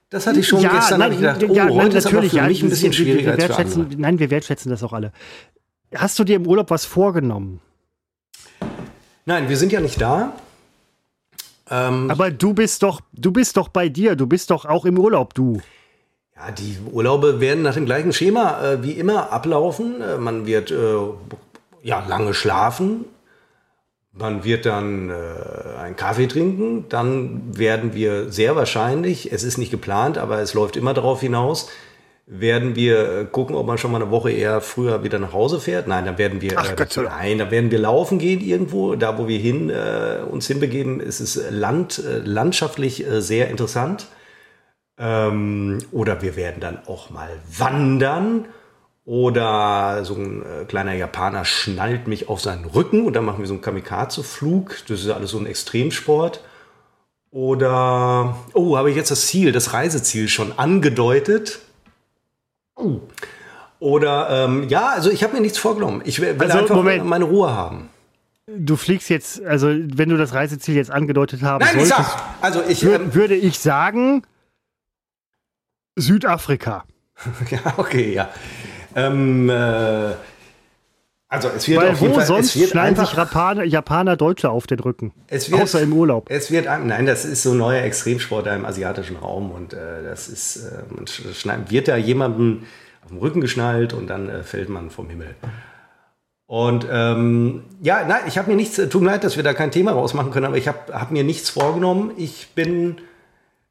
Das hatte ich schon ja, gestern, nein, ich gedacht, oh, ja, heute nein, ist aber für mich ein bisschen schwieriger wir, wir als für andere. Nein, wir wertschätzen das auch alle. Hast du dir im Urlaub was vorgenommen? Nein, wir sind ja nicht da. Ähm, aber du bist doch, du bist doch bei dir, du bist doch auch im Urlaub, du. Ja, die Urlaube werden nach dem gleichen Schema äh, wie immer ablaufen. Äh, man wird äh, ja lange schlafen, man wird dann äh, einen Kaffee trinken, dann werden wir sehr wahrscheinlich, es ist nicht geplant, aber es läuft immer darauf hinaus, werden wir äh, gucken, ob man schon mal eine Woche eher früher wieder nach Hause fährt. Nein, dann werden wir Ach, äh, Gott, nein, dann werden wir laufen gehen irgendwo. Da, wo wir hin äh, uns hinbegeben, ist es Land äh, landschaftlich äh, sehr interessant. Ähm, oder wir werden dann auch mal wandern. Oder so ein äh, kleiner Japaner schnallt mich auf seinen Rücken und dann machen wir so einen Kamikaze-Flug. Das ist alles so ein Extremsport. Oder, oh, habe ich jetzt das Ziel, das Reiseziel schon angedeutet? Oh. Oder, ähm, ja, also ich habe mir nichts vorgenommen. Ich will also, einfach Moment. meine Ruhe haben. Du fliegst jetzt, also wenn du das Reiseziel jetzt angedeutet haben Nein, solltest, ich sag, also ich, ähm, würde ich sagen, Südafrika. <laughs> ja, okay, ja. Ähm, äh, also es wird Weil auf jeden wo Fall, sonst es schneiden sich Japaner, Japaner Deutsche auf den Rücken. Es wird, außer im Urlaub. Es wird, nein, das ist so ein neuer Extremsport im asiatischen Raum und äh, das ist, äh, man schneid, wird da jemanden auf dem Rücken geschnallt und dann äh, fällt man vom Himmel. Und ähm, ja, nein, ich habe mir nichts, tut mir leid, dass wir da kein Thema rausmachen können, aber ich habe hab mir nichts vorgenommen. Ich bin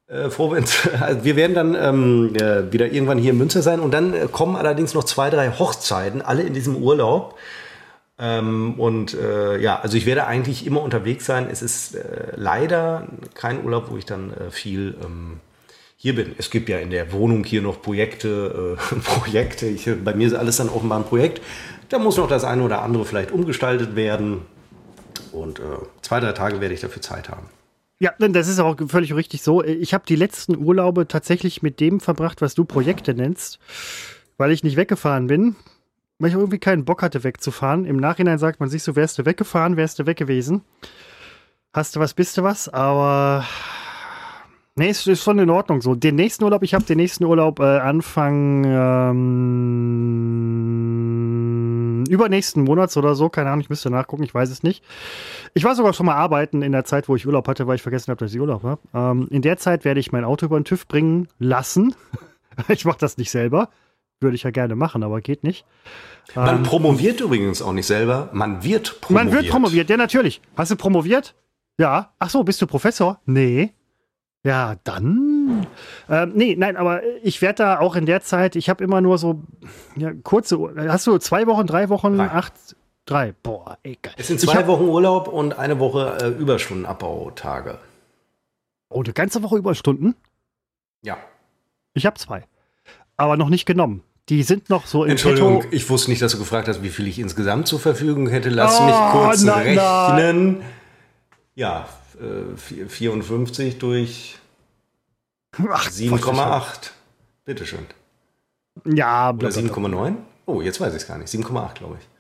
äh, froh, wenn's, <laughs> also wir werden dann ähm, äh, wieder irgendwann hier in Münster sein und dann äh, kommen allerdings noch zwei, drei Hochzeiten, alle in diesem Urlaub. Ähm, und äh, ja, also ich werde eigentlich immer unterwegs sein. Es ist äh, leider kein Urlaub, wo ich dann äh, viel ähm, hier bin. Es gibt ja in der Wohnung hier noch Projekte, äh, <laughs> Projekte. Ich, bei mir ist alles dann offenbar ein Projekt. Da muss noch das eine oder andere vielleicht umgestaltet werden. Und zwei, drei Tage werde ich dafür Zeit haben. Ja, das ist auch völlig richtig so. Ich habe die letzten Urlaube tatsächlich mit dem verbracht, was du Projekte nennst, weil ich nicht weggefahren bin, weil ich irgendwie keinen Bock hatte, wegzufahren. Im Nachhinein sagt man sich so, wärst du weggefahren, wärst du weg gewesen. Hast du was, bist du was, aber nee, ist, ist schon in Ordnung so. Den nächsten Urlaub, ich habe den nächsten Urlaub äh, Anfang ähm, übernächsten Monats oder so, keine Ahnung, ich müsste nachgucken, ich weiß es nicht. Ich war sogar schon mal arbeiten in der Zeit, wo ich Urlaub hatte, weil ich vergessen habe, dass ich Urlaub habe. Ähm, in der Zeit werde ich mein Auto über den TÜV bringen lassen. <laughs> ich mache das nicht selber. Würde ich ja gerne machen, aber geht nicht. Man ähm, promoviert übrigens auch nicht selber, man wird promoviert. Man wird promoviert, ja, natürlich. Hast du promoviert? Ja. Ach so, bist du Professor? Nee. Ja, dann. Ähm, nee, nein, aber ich werde da auch in der Zeit, ich habe immer nur so ja, kurze. Hast du zwei Wochen, drei Wochen, Nein. acht, Drei. Boah, egal. Es sind zwei hab, Wochen Urlaub und eine Woche äh, Überstundenabbautage. Oh, eine ganze Woche Überstunden? Ja. Ich habe zwei. Aber noch nicht genommen. Die sind noch so im Entschuldigung, Petto. ich wusste nicht, dass du gefragt hast, wie viel ich insgesamt zur Verfügung hätte. Lass oh, mich kurz nein, rechnen. Nein. Ja, äh, 54 durch 7,8. Bitteschön. Ja, Oder 7,9? Oh, jetzt weiß ich es gar nicht. 7,8, glaube ich.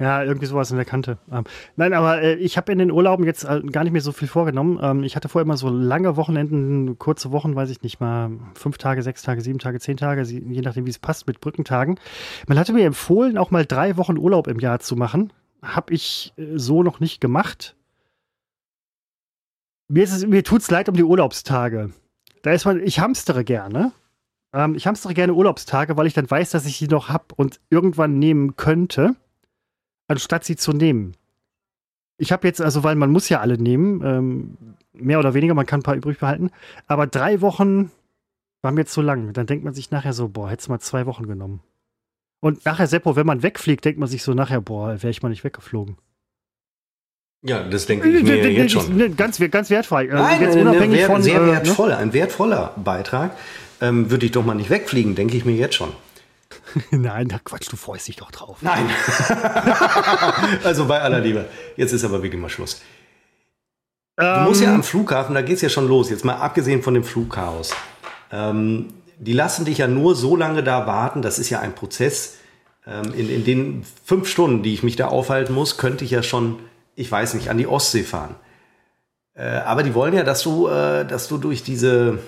Ja, irgendwie sowas in der Kante. Ähm, nein, aber äh, ich habe in den Urlauben jetzt äh, gar nicht mehr so viel vorgenommen. Ähm, ich hatte vorher immer so lange Wochenenden, kurze Wochen, weiß ich nicht mal, fünf Tage, sechs Tage, sieben Tage, zehn Tage, je nachdem, wie es passt, mit Brückentagen. Man hatte mir empfohlen, auch mal drei Wochen Urlaub im Jahr zu machen. Habe ich äh, so noch nicht gemacht. Mir, mir tut es leid um die Urlaubstage. Da ist man, ich hamstere gerne. Ähm, ich hamstere gerne Urlaubstage, weil ich dann weiß, dass ich sie noch habe und irgendwann nehmen könnte anstatt sie zu nehmen. Ich habe jetzt, also weil man muss ja alle nehmen, ähm, mehr oder weniger, man kann ein paar übrig behalten, aber drei Wochen waren mir jetzt so lang. Dann denkt man sich nachher so, boah, hättest du mal zwei Wochen genommen. Und nachher, Seppo, wenn man wegfliegt, denkt man sich so nachher, boah, wäre ich mal nicht weggeflogen. Ja, das denke ich mir jetzt schon. Ganz, ganz wertvoll. Äh, Nein, jetzt unabhängig wert, von, sehr äh, wertvoll, ne? ein wertvoller Beitrag. Ähm, Würde ich doch mal nicht wegfliegen, denke ich mir jetzt schon. <laughs> Nein, da Quatsch, du freust dich doch drauf. Nein. <laughs> also bei aller Liebe. Jetzt ist aber wirklich mal Schluss. Du ähm, musst ja am Flughafen, da geht es ja schon los, jetzt mal abgesehen von dem Flugchaos. Ähm, die lassen dich ja nur so lange da warten, das ist ja ein Prozess, Ähm, in, in den fünf Stunden, die ich mich da aufhalten muss, könnte ich ja schon, ich weiß nicht, an die Ostsee fahren. Äh, aber die wollen ja, dass du, äh, dass du durch diese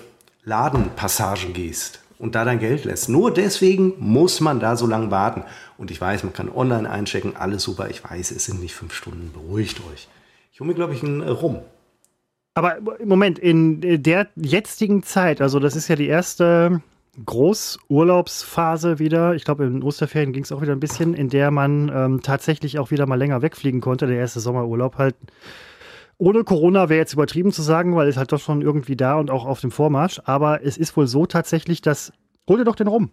Ladenpassagen gehst und da dein Geld lässt. Nur deswegen muss man da so lange warten. Und ich weiß, man kann online einchecken, alles super. Ich weiß, es sind nicht fünf Stunden. Beruhigt euch. Ich hole mir, glaube ich, einen äh, Rum. Aber im Moment, in der jetzigen Zeit, also das ist ja die erste Großurlaubsphase wieder. Ich glaube, in Osterferien ging es auch wieder ein bisschen, in der man ähm, tatsächlich auch wieder mal länger wegfliegen konnte. Der erste Sommerurlaub halt. Ohne Corona wäre jetzt übertrieben zu sagen, weil es halt doch schon irgendwie da und auch auf dem Vormarsch. Aber es ist wohl so tatsächlich, dass. Hol dir doch den rum.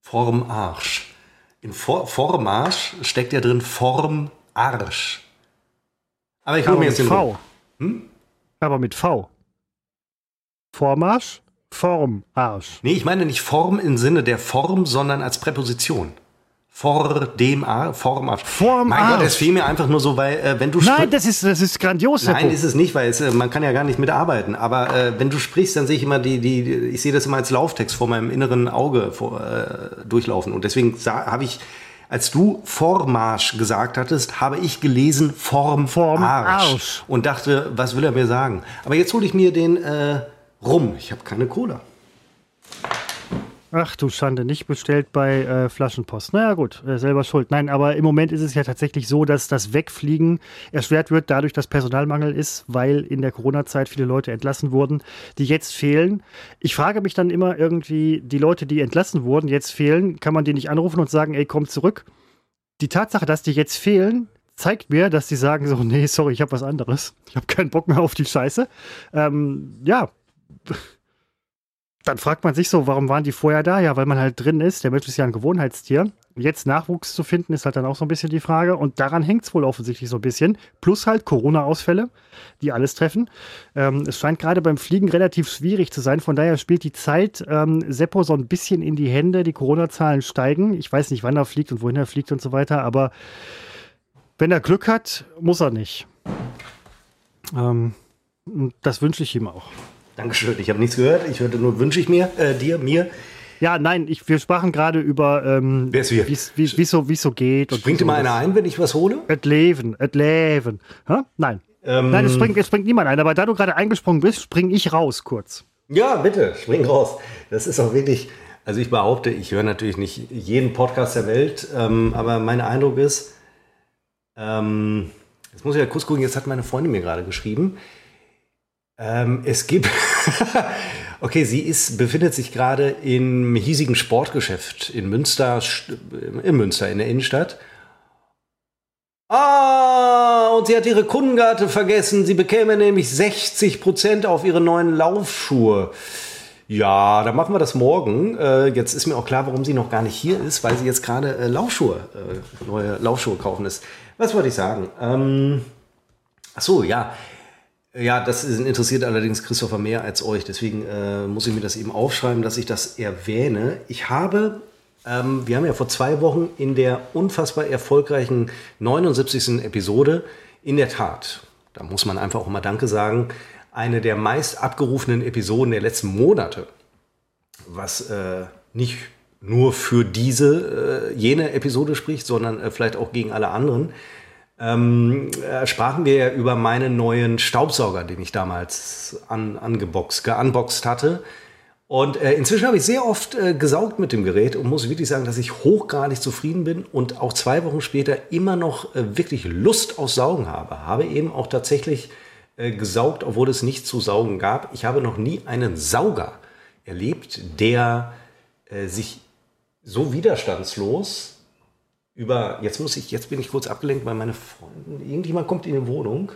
Vorm Arsch. In Vor Vormarsch steckt ja drin Form Arsch. Aber ich hole mir jetzt den V. Hm? Aber mit V. Vormarsch, Form, Arsch. Nee, ich meine nicht Form im Sinne der Form, sondern als Präposition. Vor dem Arsch, Form Arsch. Form mein Arsch. Gott, es fiel mir einfach nur so, weil äh, wenn du Nein, das ist, das ist grandios. Nein, ist es nicht, weil es, äh, man kann ja gar nicht mitarbeiten. Aber äh, wenn du sprichst, dann sehe ich immer die, die, die, ich sehe das immer als Lauftext vor meinem inneren Auge vor, äh, durchlaufen. Und deswegen habe ich als du Vormarsch gesagt hattest, habe ich gelesen Form, Form Arsch. Arsch. Und dachte, was will er mir sagen? Aber jetzt hole ich mir den äh, rum. Ich habe keine Cola. Ach du Schande, nicht bestellt bei äh, Flaschenpost. Naja gut, äh, selber schuld. Nein, aber im Moment ist es ja tatsächlich so, dass das Wegfliegen erschwert wird, dadurch, dass Personalmangel ist, weil in der Corona-Zeit viele Leute entlassen wurden, die jetzt fehlen. Ich frage mich dann immer irgendwie, die Leute, die entlassen wurden, jetzt fehlen, kann man die nicht anrufen und sagen, ey, komm zurück? Die Tatsache, dass die jetzt fehlen, zeigt mir, dass die sagen so, nee, sorry, ich habe was anderes. Ich habe keinen Bock mehr auf die Scheiße. Ähm, ja dann fragt man sich so, warum waren die vorher da? Ja, weil man halt drin ist. Der Mensch ist ja ein Gewohnheitstier. Jetzt Nachwuchs zu finden, ist halt dann auch so ein bisschen die Frage. Und daran hängt es wohl offensichtlich so ein bisschen. Plus halt Corona-Ausfälle, die alles treffen. Ähm, es scheint gerade beim Fliegen relativ schwierig zu sein. Von daher spielt die Zeit ähm, Seppo so ein bisschen in die Hände. Die Corona-Zahlen steigen. Ich weiß nicht, wann er fliegt und wohin er fliegt und so weiter. Aber wenn er Glück hat, muss er nicht. Ähm, das wünsche ich ihm auch. Dankeschön. Ich habe nichts gehört. Ich hörte nur, wünsche ich mir, äh, dir, mir. Ja, nein, ich, wir sprachen gerade über, ähm, Wer ist wir? wie es so, so geht. Springt dir mal einer ein, wenn ich was hole? Et Leben, et Leben. Ha? Nein. Ähm, nein, es springt, es springt niemand ein. Aber da du gerade eingesprungen bist, springe ich raus kurz. Ja, bitte, spring raus. Das ist auch wirklich, also ich behaupte, ich höre natürlich nicht jeden Podcast der Welt, ähm, aber mein Eindruck ist, ähm, jetzt muss ich ja kurz gucken, jetzt hat meine Freundin mir gerade geschrieben, ähm, es gibt. <laughs> okay, sie ist, befindet sich gerade im hiesigen Sportgeschäft in Münster, in Münster, in der Innenstadt. Ah, und sie hat ihre Kundenkarte vergessen. Sie bekäme nämlich 60% auf ihre neuen Laufschuhe. Ja, dann machen wir das morgen. Äh, jetzt ist mir auch klar, warum sie noch gar nicht hier ist, weil sie jetzt gerade äh, Laufschuhe, äh, neue Laufschuhe kaufen ist. Was wollte ich sagen? Ähm, ach so, ja. Ja, das interessiert allerdings Christopher mehr als euch. Deswegen äh, muss ich mir das eben aufschreiben, dass ich das erwähne. Ich habe, ähm, wir haben ja vor zwei Wochen in der unfassbar erfolgreichen 79. Episode, in der Tat, da muss man einfach auch mal Danke sagen, eine der meist abgerufenen Episoden der letzten Monate. Was äh, nicht nur für diese, äh, jene Episode spricht, sondern äh, vielleicht auch gegen alle anderen ähm, äh, sprachen wir ja über meinen neuen Staubsauger, den ich damals an, angeboxt, geunboxt hatte. Und äh, inzwischen habe ich sehr oft äh, gesaugt mit dem Gerät und muss wirklich sagen, dass ich hochgradig zufrieden bin und auch zwei Wochen später immer noch äh, wirklich Lust auf Saugen habe. Habe eben auch tatsächlich äh, gesaugt, obwohl es nichts zu saugen gab. Ich habe noch nie einen Sauger erlebt, der äh, sich so widerstandslos über, jetzt muss ich, jetzt bin ich kurz abgelenkt, weil meine Freundin, irgendjemand kommt in die Wohnung.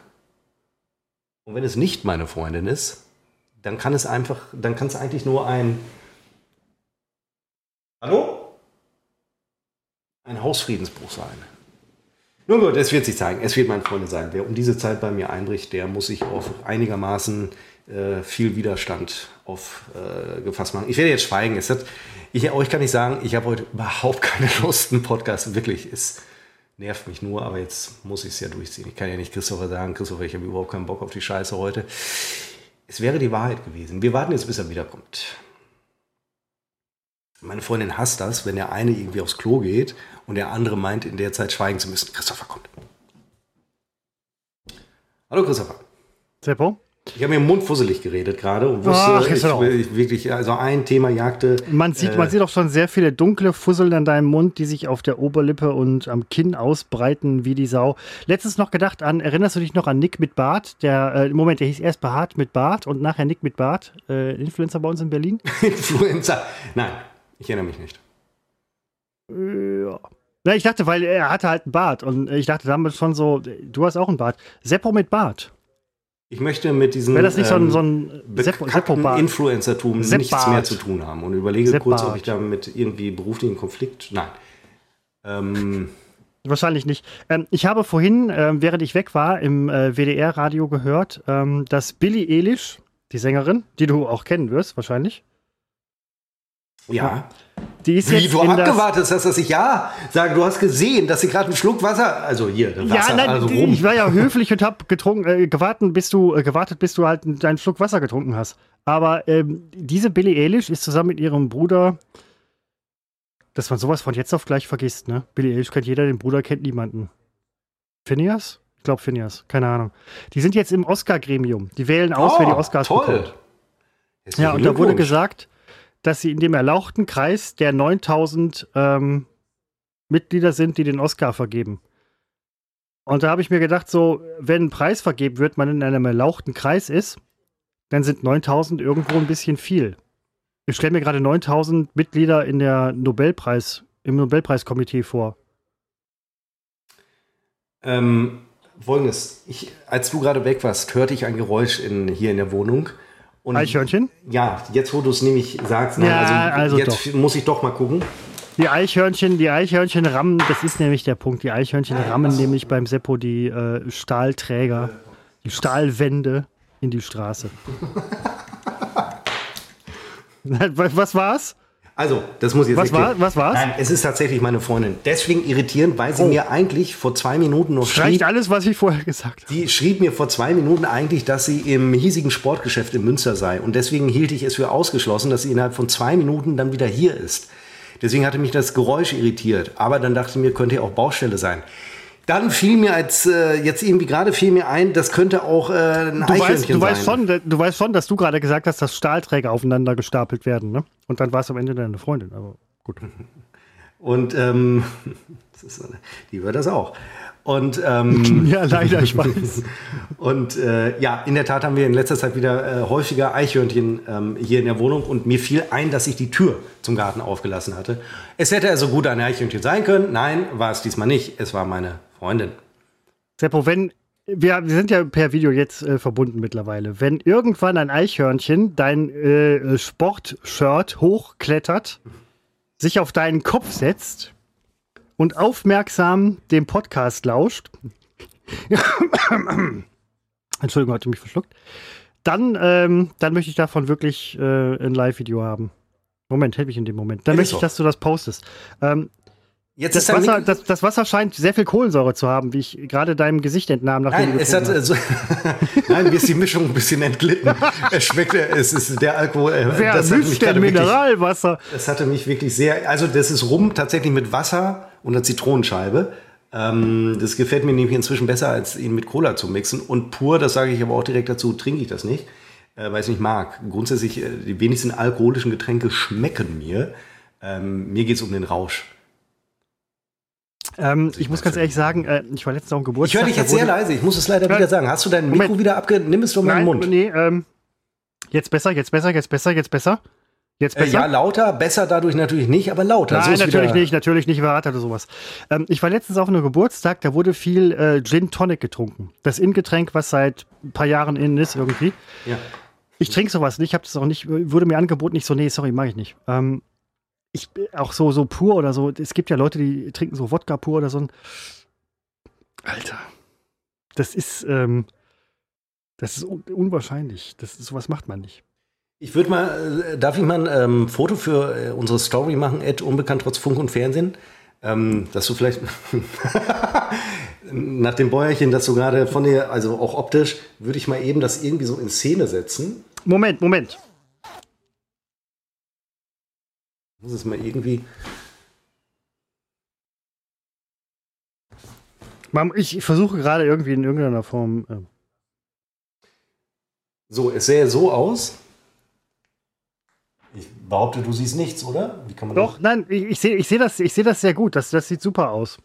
Und wenn es nicht meine Freundin ist, dann kann es einfach, dann kann es eigentlich nur ein, hallo? Ein Hausfriedensbruch sein. Nun gut, es wird sich zeigen. Es wird mein Freund sein. Wer um diese Zeit bei mir einbricht, der muss sich auf einigermaßen äh, viel Widerstand aufgefasst äh, machen. Ich werde jetzt schweigen. Es hat, ich, euch kann ich sagen, ich habe heute überhaupt keine Lust, einen Podcast. Wirklich, es nervt mich nur, aber jetzt muss ich es ja durchziehen. Ich kann ja nicht Christopher sagen, Christopher, ich habe überhaupt keinen Bock auf die Scheiße heute. Es wäre die Wahrheit gewesen. Wir warten jetzt, bis er wiederkommt. Meine Freundin hasst das, wenn der eine irgendwie aufs Klo geht und der andere meint, in der Zeit schweigen zu müssen. Christopher kommt. Hallo Christopher. Seppo? Ich habe mir im Mund fusselig geredet gerade und wusste, Ach, ich, ich wirklich, also ein Thema jagte. Man sieht, äh, man sieht auch schon sehr viele dunkle Fusseln an deinem Mund, die sich auf der Oberlippe und am Kinn ausbreiten wie die Sau. Letztens noch gedacht an, erinnerst du dich noch an Nick mit Bart? Der, äh, Moment, der hieß erst Behaart mit Bart und nachher Nick mit Bart, äh, Influencer bei uns in Berlin. <laughs> Influencer. Nein, ich erinnere mich nicht. Ja. Na, ich dachte, weil er hatte halt einen Bart und ich dachte damals schon so, du hast auch einen Bart. Seppo mit Bart. Ich möchte mit diesem Wäre das nicht so ein, ähm, so ein bekackten Seppo-Bart? Influencertum Sepp nichts mehr zu tun haben und überlege Sepp kurz, ob ich da mit irgendwie beruflichen Konflikt. Nein. Ähm, Wahrscheinlich nicht. Ähm, ich habe vorhin, ähm, während ich weg war, im äh, WDR-Radio gehört, ähm, dass Billie Eilish, die Sängerin, die du auch kennen wirst, wahrscheinlich, ja. die ist Wie du abgewartet hast, dass ich ja sage, du hast gesehen, dass sie gerade einen Schluck Wasser, also hier, Wasser, Ja, nein, also rum. ich war ja höflich und habe getrunken, äh, gewartet, bis du äh, gewartet, bis du halt deinen Schluck Wasser getrunken hast. Aber ähm, diese Billie Eilish ist zusammen mit ihrem Bruder, dass man sowas von jetzt auf gleich vergisst, ne? Billie Eilish kennt jeder, den Bruder kennt niemanden. Phineas? Ich glaube Phineas, keine Ahnung. Die sind jetzt im Oscar-Gremium. Die wählen aus, wer die Oscars Oh, toll. bekommt. Herzlichen Ja, und da wurde gesagt, dass sie in dem erlauchten Kreis der 9000 ähm, Mitglieder sind, die den Oscar vergeben. Und da habe ich mir gedacht, so, wenn ein Preis vergeben wird, man in einem erlauchten Kreis ist, dann sind 9000 irgendwo ein bisschen viel. Ich stelle mir gerade 9000 Mitglieder in der Nobelpreis, im Nobelpreiskomitee vor. Ähm, Folgendes, ich, als du gerade weg warst, hörte ich ein Geräusch in, hier in der Wohnung. Und Eichhörnchen? Ja, jetzt wo du es nämlich sagst, nein, Ja, also jetzt muss ich doch mal gucken. Die Eichhörnchen, die Eichhörnchen rammen, das ist nämlich der Punkt. Die Eichhörnchen rammen achso. nämlich beim Seppo die äh, Stahlträger, die Stahlwände in die Straße. <laughs> <laughs> was war's? Also, das muss ich jetzt Was war- was war's? Nein, es ist tatsächlich meine Freundin. Deswegen irritierend, weil sie Oh. mir eigentlich vor zwei Minuten noch Reicht schrieb, alles, was ich vorher gesagt habe. die schrieb mir vor zwei Minuten eigentlich, dass sie im hiesigen Sportgeschäft in Münster sei. Und deswegen hielt ich es für ausgeschlossen, dass sie innerhalb von zwei Minuten dann wieder hier ist. Deswegen hatte mich das Geräusch irritiert. Aber dann dachte ich mir, könnte ja auch Baustelle sein. Dann fiel mir als äh, jetzt irgendwie gerade fiel mir ein, das könnte auch äh, ein Du weißt, du, weißt sein. schon, du weißt schon, dass du gerade gesagt hast, dass Stahlträger aufeinander gestapelt werden, ne? Und dann war es am Ende deine Freundin, aber gut. <laughs> Und ähm, <laughs> die hört das auch. Und ähm, <laughs> Ja, leider, ich weiß. Und äh, ja, in der Tat haben wir in letzter Zeit wieder äh, häufiger Eichhörnchen ähm, hier in der Wohnung und mir fiel ein, dass ich die Tür zum Garten aufgelassen hatte. Es hätte also gut ein Eichhörnchen sein können. Nein, war es diesmal nicht. Es war meine Freundin. Seppo, wenn wir, wir sind ja per Video jetzt äh, verbunden mittlerweile. Wenn irgendwann ein Eichhörnchen dein äh, Sportshirt hochklettert, sich auf deinen Kopf setzt und aufmerksam dem Podcast lauscht, <coughs> Entschuldigung, hatte mich verschluckt, dann, ähm, dann möchte ich davon wirklich äh, ein Live-Video haben. Moment, helfe ich in dem Moment. Dann Ja, möchte ich, so. dass du das postest. Ähm, Jetzt das, Wasser, das, das Wasser scheint sehr viel Kohlensäure zu haben, wie ich gerade deinem Gesicht entnahm. Nachdem Nein, du es hat getrunken äh, so, <laughs> Nein, mir ist die Mischung ein bisschen entglitten. Es schmeckt, es ist der Alkohol. Äh. Wer das hat mich mischt denn gerade wirklich- Mineralwasser? Das hatte mich wirklich sehr. Also, das ist Rum tatsächlich mit Wasser und einer Zitronenscheibe. Ähm, das gefällt mir nämlich inzwischen besser, als ihn mit Cola zu mixen. Und pur, das sage ich aber auch direkt dazu, trinke ich das nicht, äh, weil ich es nicht mag. Grundsätzlich, äh, die wenigsten alkoholischen Getränke schmecken mir. Ähm, mir geht es um den Rausch. Ähm, ich muss ganz ehrlich sagen, äh, ich war letztens auf dem Ich Geburtstag. höre dich jetzt sehr leise, ich muss es leider Nein. wieder sagen. Hast du dein Mikro Moment. wieder abge... Nimm es Nein, den Mund. nee, ähm, jetzt besser, jetzt besser, jetzt besser, jetzt besser. Jetzt Äh, besser. ja, lauter, besser dadurch natürlich nicht, aber lauter. Nein, ist natürlich nicht, natürlich nicht, wer hat oder sowas. Ähm, ich war letztens auf einem Geburtstag, da wurde viel äh, Gin Tonic getrunken. Das Ingetränk, was seit ein paar Jahren innen ist irgendwie. Ja. Ich trinke sowas nicht, ich habe das auch nicht, wurde mir angeboten, ich so, nee, sorry, mag ich nicht. Ähm, ich auch so, so pur oder so, es gibt ja Leute, die trinken so Wodka pur oder so ein. Alter. Das ist, ähm, das ist un unwahrscheinlich. Das ist, sowas macht man nicht. Ich würde mal, äh, darf ich mal ein ähm, Foto für äh, unsere Story machen, Ed, unbekannt trotz Funk und Fernsehen? Ähm, dass du vielleicht <laughs> nach dem Bäuerchen, das du gerade von dir, also auch optisch, würde ich mal eben das irgendwie so in Szene setzen. Moment, Moment. Muss es mal irgendwie. Ich versuche gerade irgendwie in irgendeiner Form. Äh so, es sähe so aus. Ich behaupte, du siehst nichts, oder? Wie kann man Doch, das? nein, ich, ich sehe ich seh das, seh das sehr gut. Das, das sieht super aus.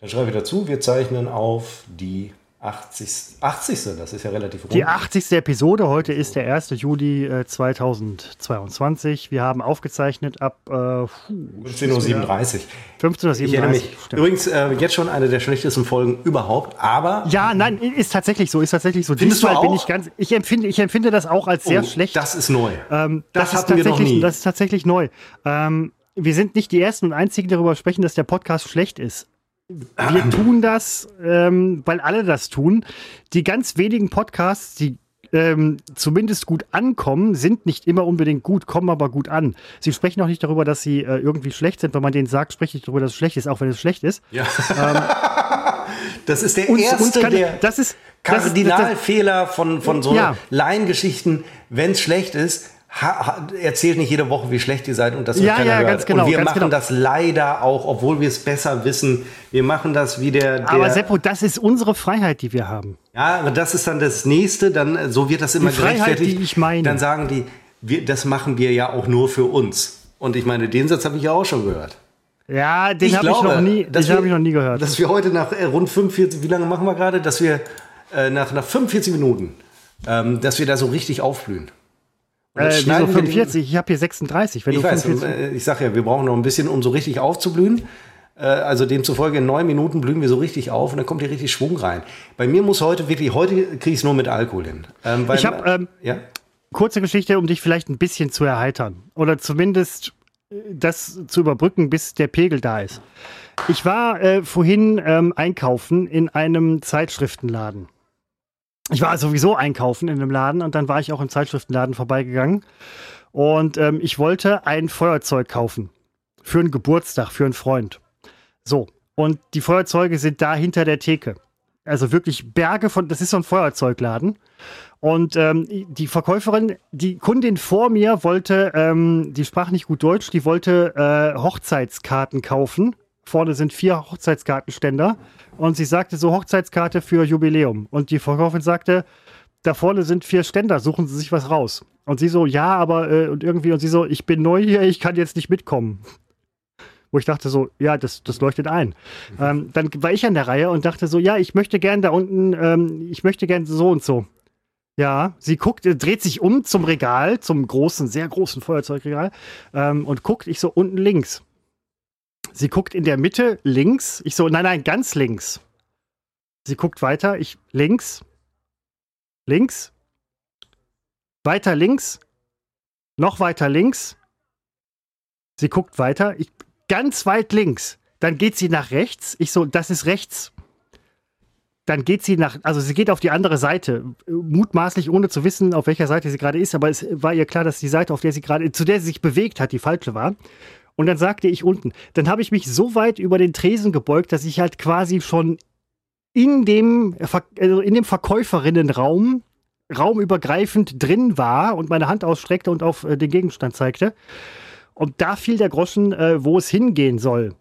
Dann schreibe ich dazu, wir zeichnen auf die 80. 80. Das ist ja relativ rund. Die 80. Episode. Heute ist der 1. Juli äh, 2022. Wir haben aufgezeichnet ab äh, 15.37 Uhr. 15.37 Uhr. Übrigens, äh, jetzt schon eine der schlechtesten Folgen überhaupt, aber. Ja, nein, ist tatsächlich so. Ist tatsächlich so. Findest Diesmal du auch? bin ich ganz. Ich empfinde, ich empfinde das auch als sehr oh, schlecht. Das ist neu. Ähm, das, das hatten wir noch nie. Das ist tatsächlich neu. Ähm, wir sind nicht die Ersten und Einzigen, die darüber sprechen, dass der Podcast schlecht ist wir tun das, ähm, weil alle das tun. Die ganz wenigen Podcasts, die ähm, zumindest gut ankommen, sind nicht immer unbedingt gut, kommen aber gut an. Sie sprechen auch nicht darüber, dass sie äh, irgendwie schlecht sind. Wenn man denen sagt, spreche ich darüber, dass es schlecht ist, auch wenn es schlecht ist. Ja. Ähm, <laughs> das ist der uns, erste, uns kann, der das ist, Kardinalfehler von, von so ja. Laiengeschichten. Wenn es schlecht ist, erzählt nicht jede Woche, wie schlecht ihr seid und das ja, ja, hört. Ganz genau, und wir machen genau. das leider auch, obwohl wir es besser wissen. Wir machen das wie der, der Aber Seppo, das ist unsere Freiheit, die wir haben. Ja, aber das ist dann das nächste, dann so wird das immer die Freiheit, die ich meine. Dann sagen die, wir, das machen wir ja auch nur für uns. Und ich meine, den Satz habe ich ja auch schon gehört. Ja, den habe ich noch nie, den habe ich noch nie gehört. Dass wir heute nach äh, rund 45, wie lange machen wir gerade, dass wir äh, nach, nach 45 Minuten, ähm, dass wir da so richtig aufblühen. Äh, wieso 45? Ich habe hier 36. Wenn ich weiß, 45... Äh, ich sage ja, wir brauchen noch ein bisschen, um so richtig aufzublühen. Äh, also demzufolge in neun Minuten blühen wir so richtig auf und dann kommt hier richtig Schwung rein. Bei mir muss heute wirklich, heute kriege ich es nur mit Alkohol hin. Ähm, weil, ich habe ähm, ja? kurze Geschichte, um dich vielleicht ein bisschen zu erheitern. Oder zumindest äh, das zu überbrücken, bis der Pegel da ist. Ich war äh, vorhin ähm, einkaufen in einem Zeitschriftenladen ich war sowieso einkaufen in einem Laden und dann war ich auch im Zeitschriftenladen vorbeigegangen. Und ähm, ich wollte ein Feuerzeug kaufen. Für einen Geburtstag, für einen Freund. So. Und die Feuerzeuge sind da hinter der Theke. Also wirklich Berge von, das ist so ein Feuerzeugladen. Und ähm, die Verkäuferin, die Kundin vor mir wollte, ähm, die sprach nicht gut Deutsch, die wollte äh, Hochzeitskarten kaufen. Vorne sind vier Hochzeitskartenständer und sie sagte so Hochzeitskarte für Jubiläum. Und die Verkäuferin sagte, da vorne sind vier Ständer, suchen Sie sich was raus. Und sie so, ja, aber äh, und irgendwie, und sie so, ich bin neu hier, ich kann jetzt nicht mitkommen. Wo ich dachte so, ja, das, das leuchtet ein. Mhm. Ähm, dann war ich an der Reihe und dachte so, ja, ich möchte gern da unten, ähm, ich möchte gern so und so. Ja, sie guckt, äh, dreht sich um zum Regal, zum großen, sehr großen Feuerzeugregal ähm, und guckt, ich so unten links. Sie guckt in der Mitte links. Ich so, nein, nein, ganz links. Sie guckt weiter. Ich links. Links. Weiter links. Noch weiter links. Sie guckt weiter. Ich, ganz weit links. Dann geht sie nach rechts. Ich so, das ist rechts. Dann geht sie nach, also sie geht auf die andere Seite, mutmaßlich ohne zu wissen, auf welcher Seite sie gerade ist, aber es war ihr klar, dass die Seite, auf der sie gerade, zu der sie sich bewegt hat, die falsche war. Und dann sagte ich unten, dann habe ich mich so weit über den Tresen gebeugt, dass ich halt quasi schon in dem, also in dem Verkäuferinnenraum raumübergreifend drin war und meine Hand ausstreckte und auf äh, den Gegenstand zeigte. Und da fiel der Groschen, äh, wo es hingehen soll.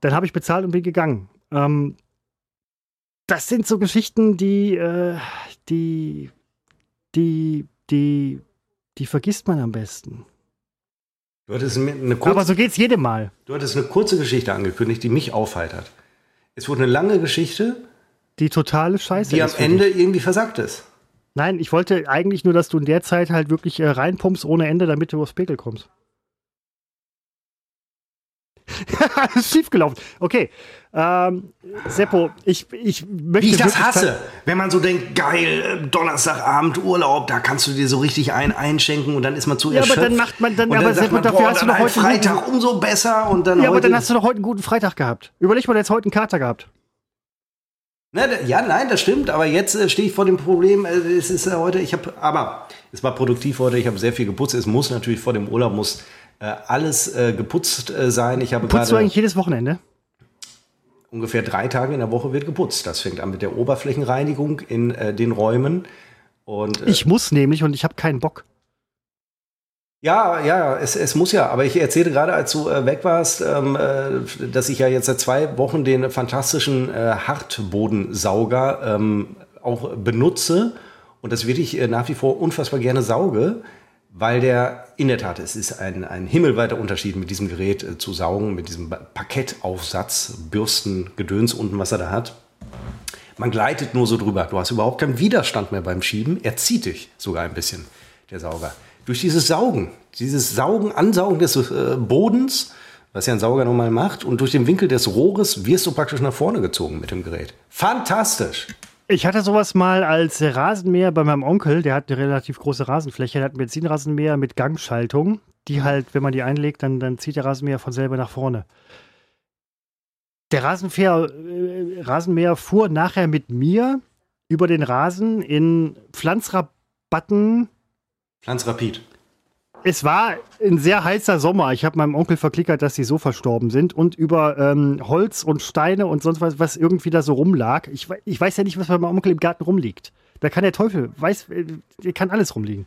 Dann habe ich bezahlt und bin gegangen. Ähm, das sind so Geschichten, die, äh, die, die, die, die vergisst man am besten. Du hattest eine kurze, Aber so geht's jedem Mal. Du hattest eine kurze Geschichte angekündigt, die mich aufheitert. Es wurde eine lange Geschichte, die totale Scheiße die am Ende dich. irgendwie versagt ist. Nein, ich wollte eigentlich nur, dass du in der Zeit halt wirklich äh, reinpumpst ohne Ende, damit du aufs Pegel kommst. <laughs> ist schiefgelaufen. Okay. Ähm, Seppo, ich, ich möchte. Wie ich das hasse, wenn man so denkt, geil, äh, Donnerstagabend Urlaub, da kannst du dir so richtig ein einschenken und dann ist man zu ja, erschöpft. aber dann macht man dann, aber Seppo, man, dafür boah, hast du doch heute Freitag guten, umso besser und dann Ja, aber dann hast du doch heute einen guten Freitag gehabt. Überleg mal, du jetzt heute einen Kater gehabt. Na, ja, nein, das stimmt, aber jetzt äh, stehe ich vor dem Problem, äh, es ist äh, heute, ich habe, aber es war produktiv heute, ich habe sehr viel geputzt, es muss natürlich vor dem Urlaub, muss alles äh, geputzt äh, sein. Ich habe Putzt du eigentlich jedes Wochenende? Ungefähr drei Tage in der Woche wird geputzt. Das fängt an mit der Oberflächenreinigung in äh, den Räumen. Und, ich muss nämlich und ich habe keinen Bock. Ja, ja, es, es muss ja. Aber ich erzählte gerade, als du äh, weg warst, ähm, äh, dass ich ja jetzt seit zwei Wochen den fantastischen äh, Hartbodensauger ähm, auch benutze und das wirklich äh, nach wie vor unfassbar gerne sauge, weil der in der Tat, es ist ein, ein himmelweiter Unterschied mit diesem Gerät äh, zu saugen, mit diesem Parkettaufsatz, Bürsten, Gedöns unten, was er da hat. Man gleitet nur so drüber. Du hast überhaupt keinen Widerstand mehr beim Schieben. Er zieht dich sogar ein bisschen, der Sauger durch dieses Saugen, dieses Saugen, Ansaugen des äh, Bodens, was ja ein Sauger normal macht, und durch den Winkel des Rohres wirst du praktisch nach vorne gezogen mit dem Gerät. Fantastisch! Ich hatte sowas mal als Rasenmäher bei meinem Onkel, der hat eine relativ große Rasenfläche, der hat einen Benzinrasenmäher mit Gangschaltung, die halt, wenn man die einlegt, dann, dann zieht der Rasenmäher von selber nach vorne. Der äh, Rasenmäher fuhr nachher mit mir über den Rasen in Pflanzrabatten Pflanzrapid. Es war ein sehr heißer Sommer. Ich habe meinem Onkel verklickert, dass sie so verstorben sind und über ähm, Holz und Steine und sonst was, was irgendwie da so rumlag. Ich, ich weiß ja nicht, was bei meinem Onkel im Garten rumliegt. Da kann der Teufel, weiß, äh, der kann alles rumliegen.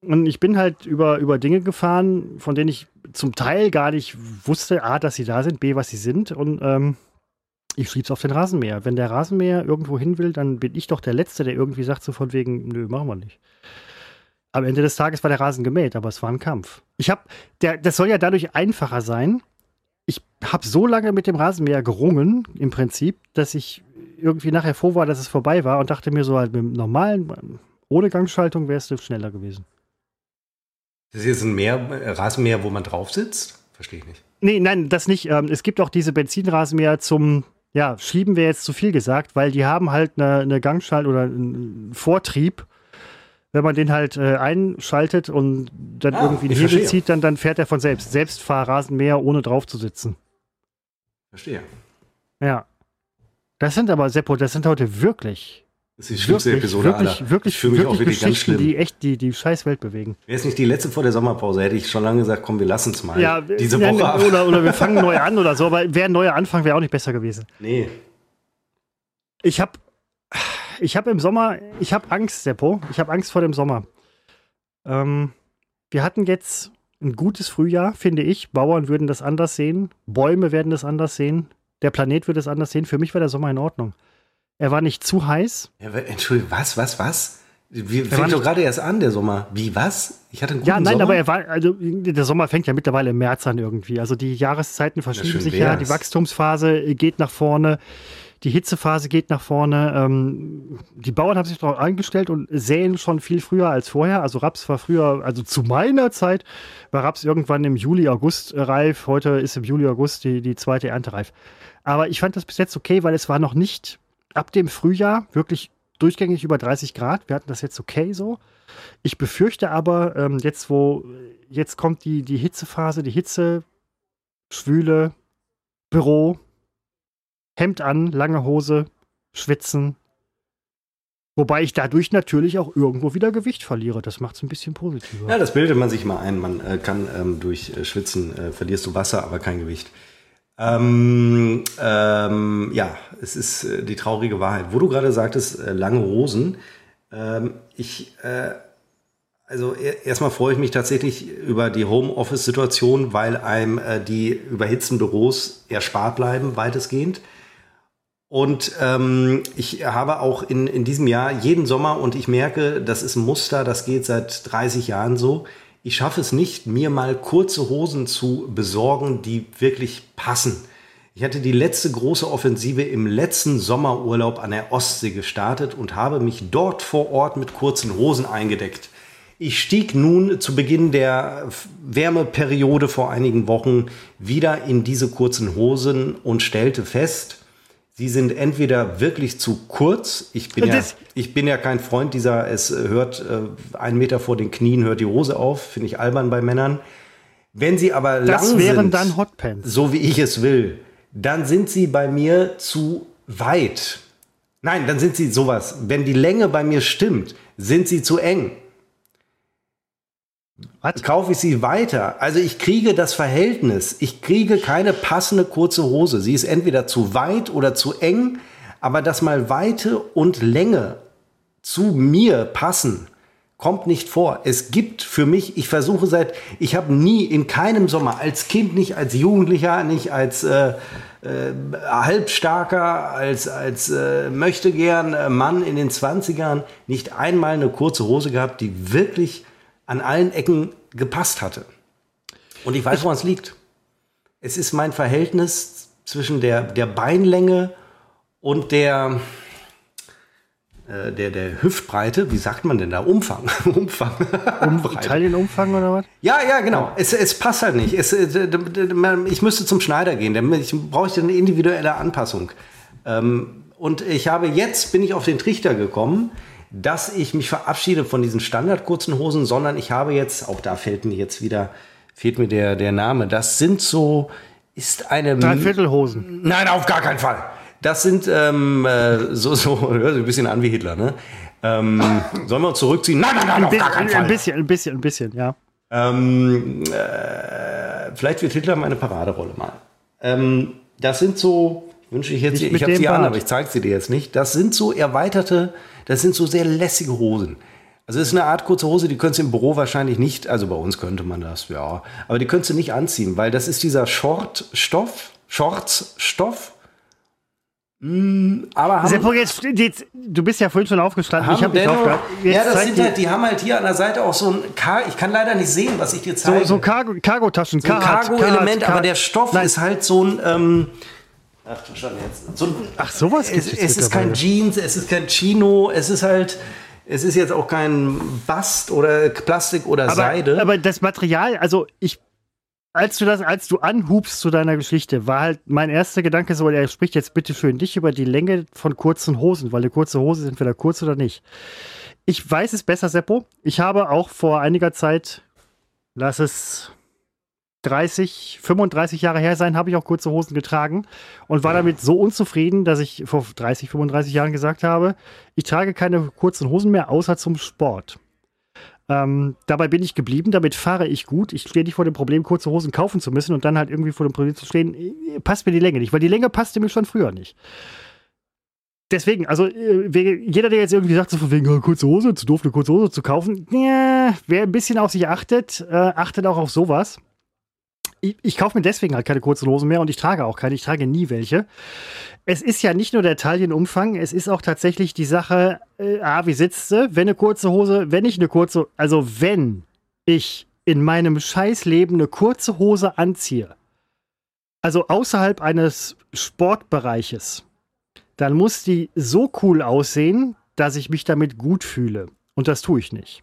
Und ich bin halt über, über Dinge gefahren, von denen ich zum Teil gar nicht wusste, A, dass sie da sind, B, was sie sind. Und ähm, ich schieb's auf den Rasenmäher. Wenn der Rasenmäher irgendwo hin will, dann bin ich doch der Letzte, der irgendwie sagt so von wegen, nö, machen wir nicht. Am Ende des Tages war der Rasen gemäht, aber es war ein Kampf. Ich habe, das soll ja dadurch einfacher sein. Ich habe so lange mit dem Rasenmäher gerungen, im Prinzip, dass ich irgendwie nachher froh war, dass es vorbei war und dachte mir so, halt mit dem normalen, ohne Gangschaltung wärst du schneller gewesen. Das ist jetzt ein Meer, äh, Rasenmäher, wo man drauf sitzt? Verstehe ich nicht. Nee, nein, das nicht. Ähm, es gibt auch diese Benzinrasenmäher zum, ja, Schieben wäre jetzt zu viel gesagt, weil die haben halt eine, eine Gangschaltung oder einen Vortrieb wenn man den halt äh, einschaltet und dann ah, irgendwie den Hebel zieht, dann, dann fährt er von selbst. Selbstfahrrasenmäher, ohne drauf zu sitzen. Verstehe. Ja. Das sind aber, Seppo, das sind heute wirklich. Das ist die schlimmste wirklich, Episode wirklich, aller. Wirklich, ich fühle mich wirklich auch wirklich ganz schlimm. die echt die, die scheiß Welt bewegen. Wäre es nicht die letzte vor der Sommerpause, hätte ich schon lange gesagt, komm, wir lassen es mal. Ja, diese Woche. Ja, oder, oder wir <laughs> fangen neu an oder so, aber wäre ein neuer Anfang, wäre auch nicht besser gewesen. Nee. Ich habe ich habe im Sommer, ich habe Angst, Seppo. Ich habe Angst vor dem Sommer. Ähm, wir hatten jetzt ein gutes Frühjahr, finde ich. Bauern würden das anders sehen. Bäume werden das anders sehen. Der Planet würde es anders sehen. Für mich war der Sommer in Ordnung. Er war nicht zu heiß. Ja, Entschuldigung, was, was, was? Wir fängt doch gerade erst an, der Sommer. Wie, was? Ich hatte einen guten Ja, nein, Sommer? aber er war, also der Sommer fängt ja mittlerweile im März an irgendwie. Also die Jahreszeiten verschieben sich ja, die Wachstumsphase geht nach vorne. Die Hitzephase geht nach vorne. Ähm, die Bauern haben sich darauf eingestellt und säen schon viel früher als vorher. Also Raps war früher, also zu meiner Zeit, war Raps irgendwann im Juli, August reif. Heute ist im Juli, August die, die zweite Ernte reif. Aber ich fand das bis jetzt okay, weil es war noch nicht ab dem Frühjahr wirklich durchgängig über 30 Grad. Wir hatten das jetzt okay so. Ich befürchte aber, ähm, jetzt wo, jetzt kommt die, die Hitzephase, die Hitze, Schwüle, Büro, Hemd an, lange Hose, schwitzen. Wobei ich dadurch natürlich auch irgendwo wieder Gewicht verliere. Das macht es ein bisschen positiver. Ja, das bildet man sich mal ein. Man äh, kann ähm, durch äh, Schwitzen äh, verlierst du Wasser, aber kein Gewicht. Ähm, ähm, ja, es ist äh, die traurige Wahrheit. Wo du gerade sagtest, äh, lange Hosen. Ähm, ich, äh, also erstmal freue ich mich tatsächlich über die Homeoffice-Situation, weil einem die überhitzten Büros erspart bleiben, weitestgehend. Und ähm, ich habe auch in, in diesem Jahr jeden Sommer, und ich merke, das ist ein Muster, das geht seit 30 Jahren so, ich schaffe es nicht, mir mal kurze Hosen zu besorgen, die wirklich passen. Ich hatte die letzte große Offensive im letzten Sommerurlaub an der Ostsee gestartet und habe mich dort vor Ort mit kurzen Hosen eingedeckt. Ich stieg nun zu Beginn der Wärmeperiode vor einigen Wochen wieder in diese kurzen Hosen und stellte fest, Sie sind entweder wirklich zu kurz. Ich bin, ja, ich bin ja kein Freund dieser, es hört äh, einen Meter vor den Knien, hört die Hose auf. Finde ich albern bei Männern. Wenn sie aber das lang wären sind, dann Hotpants. so wie ich es will, dann sind sie bei mir zu weit. Nein, dann sind sie sowas. Wenn die Länge bei mir stimmt, sind sie zu eng. Was? kaufe ich sie weiter. Also ich kriege das Verhältnis. Ich kriege keine passende kurze Hose. Sie ist entweder zu weit oder zu eng, aber dass mal Weite und Länge zu mir passen, kommt nicht vor. Es gibt für mich, ich versuche seit, ich habe nie in keinem Sommer, als Kind nicht, als Jugendlicher, nicht als äh, äh, halbstarker, als, als äh, möchte gern äh, Mann in den 20ern, nicht einmal eine kurze Hose gehabt, die wirklich an allen Ecken gepasst hatte. Und ich weiß, woran es liegt. Es ist mein Verhältnis zwischen der, der Beinlänge und der, äh, der, der Hüftbreite, wie sagt man denn da? Umfang. <laughs> Umfang. Um, Italienumfang oder was? Ja, ja, genau. Es, es passt halt nicht. Es, äh, ich müsste zum Schneider gehen. Ich brauche eine individuelle Anpassung. Ähm, und ich habe jetzt, bin ich auf den Trichter gekommen, dass ich mich verabschiede von diesen standardkurzen Hosen, sondern ich habe jetzt, auch da fällt mir jetzt wieder, fehlt mir der, der Name, das sind so, ist eine... Dreiviertelhosen. Nein, auf gar keinen Fall. Das sind ähm, äh, so, so, <laughs> hört sich ein bisschen an wie Hitler, ne? Ähm, sollen wir uns zurückziehen? Nein, nein, nein, auf gar keinen Fall. Ein bisschen, ein bisschen, ein bisschen, ja. Ähm, äh, vielleicht wird Hitler meine Paraderolle mal. Ähm, das sind so, wünsche ich jetzt, ich, ich habe sie an, aber ich zeige sie dir jetzt nicht. Das sind so erweiterte, das sind so sehr lässige Hosen. Also es ist eine Art kurze Hose, die könntest du im Büro wahrscheinlich nicht, also bei uns könnte man das, ja, aber die könntest du nicht anziehen, weil das ist dieser Short-Stoff, Shorts-Stoff, Mm, aber haben, Seppo, jetzt, jetzt, du bist ja vorhin schon aufgestanden. ich habe nicht aufgehört. ja, das sind halt, die haben halt hier an der Seite auch so ein, Car ich kann leider nicht sehen, was ich dir zeige. So, so Cargo-Taschen. So Cargo-Element, aber der Stoff Nein. ist halt so ein, ähm, ach, schon jetzt, so ach sowas Es, es ist kein Jeans, es ist kein Chino, es ist halt, es ist jetzt auch kein Bast oder Plastik oder aber, Seide. Aber das Material, also ich als du das, als du anhubst zu deiner Geschichte, war halt mein erster Gedanke so, er spricht jetzt bitte für dich über die Länge von kurzen Hosen, weil eine kurze Hose ist entweder kurz oder nicht. Ich weiß es besser, Seppo. Ich habe auch vor einiger Zeit, lass es 30, 35 Jahre her sein, habe ich auch kurze Hosen getragen und war damit so unzufrieden, dass ich vor 30, 35 Jahren gesagt habe, ich trage keine kurzen Hosen mehr, außer zum Sport. Ähm, dabei bin ich geblieben, damit fahre ich gut. Ich stehe nicht vor dem Problem, kurze Hosen kaufen zu müssen und dann halt irgendwie vor dem Problem zu stehen, äh, passt mir die Länge nicht, weil die Länge passte mir schon früher nicht. Deswegen, also äh, jeder, der jetzt irgendwie sagt, so von wegen oh, kurze Hose, zu doof, eine kurze Hose zu kaufen, ja, wer ein bisschen auf sich achtet, äh, achtet auch auf sowas. Ich, ich kaufe mir deswegen halt keine kurzen Hosen mehr und ich trage auch keine, ich trage nie welche es ist ja nicht nur der Taillenumfang, es ist auch tatsächlich die Sache, äh, ah, wie sitzt sie? Wenn eine kurze Hose, wenn ich eine kurze, also wenn ich in meinem Scheißleben eine kurze Hose anziehe, also außerhalb eines Sportbereiches, dann muss die so cool aussehen, dass ich mich damit gut fühle. Und das tue ich nicht.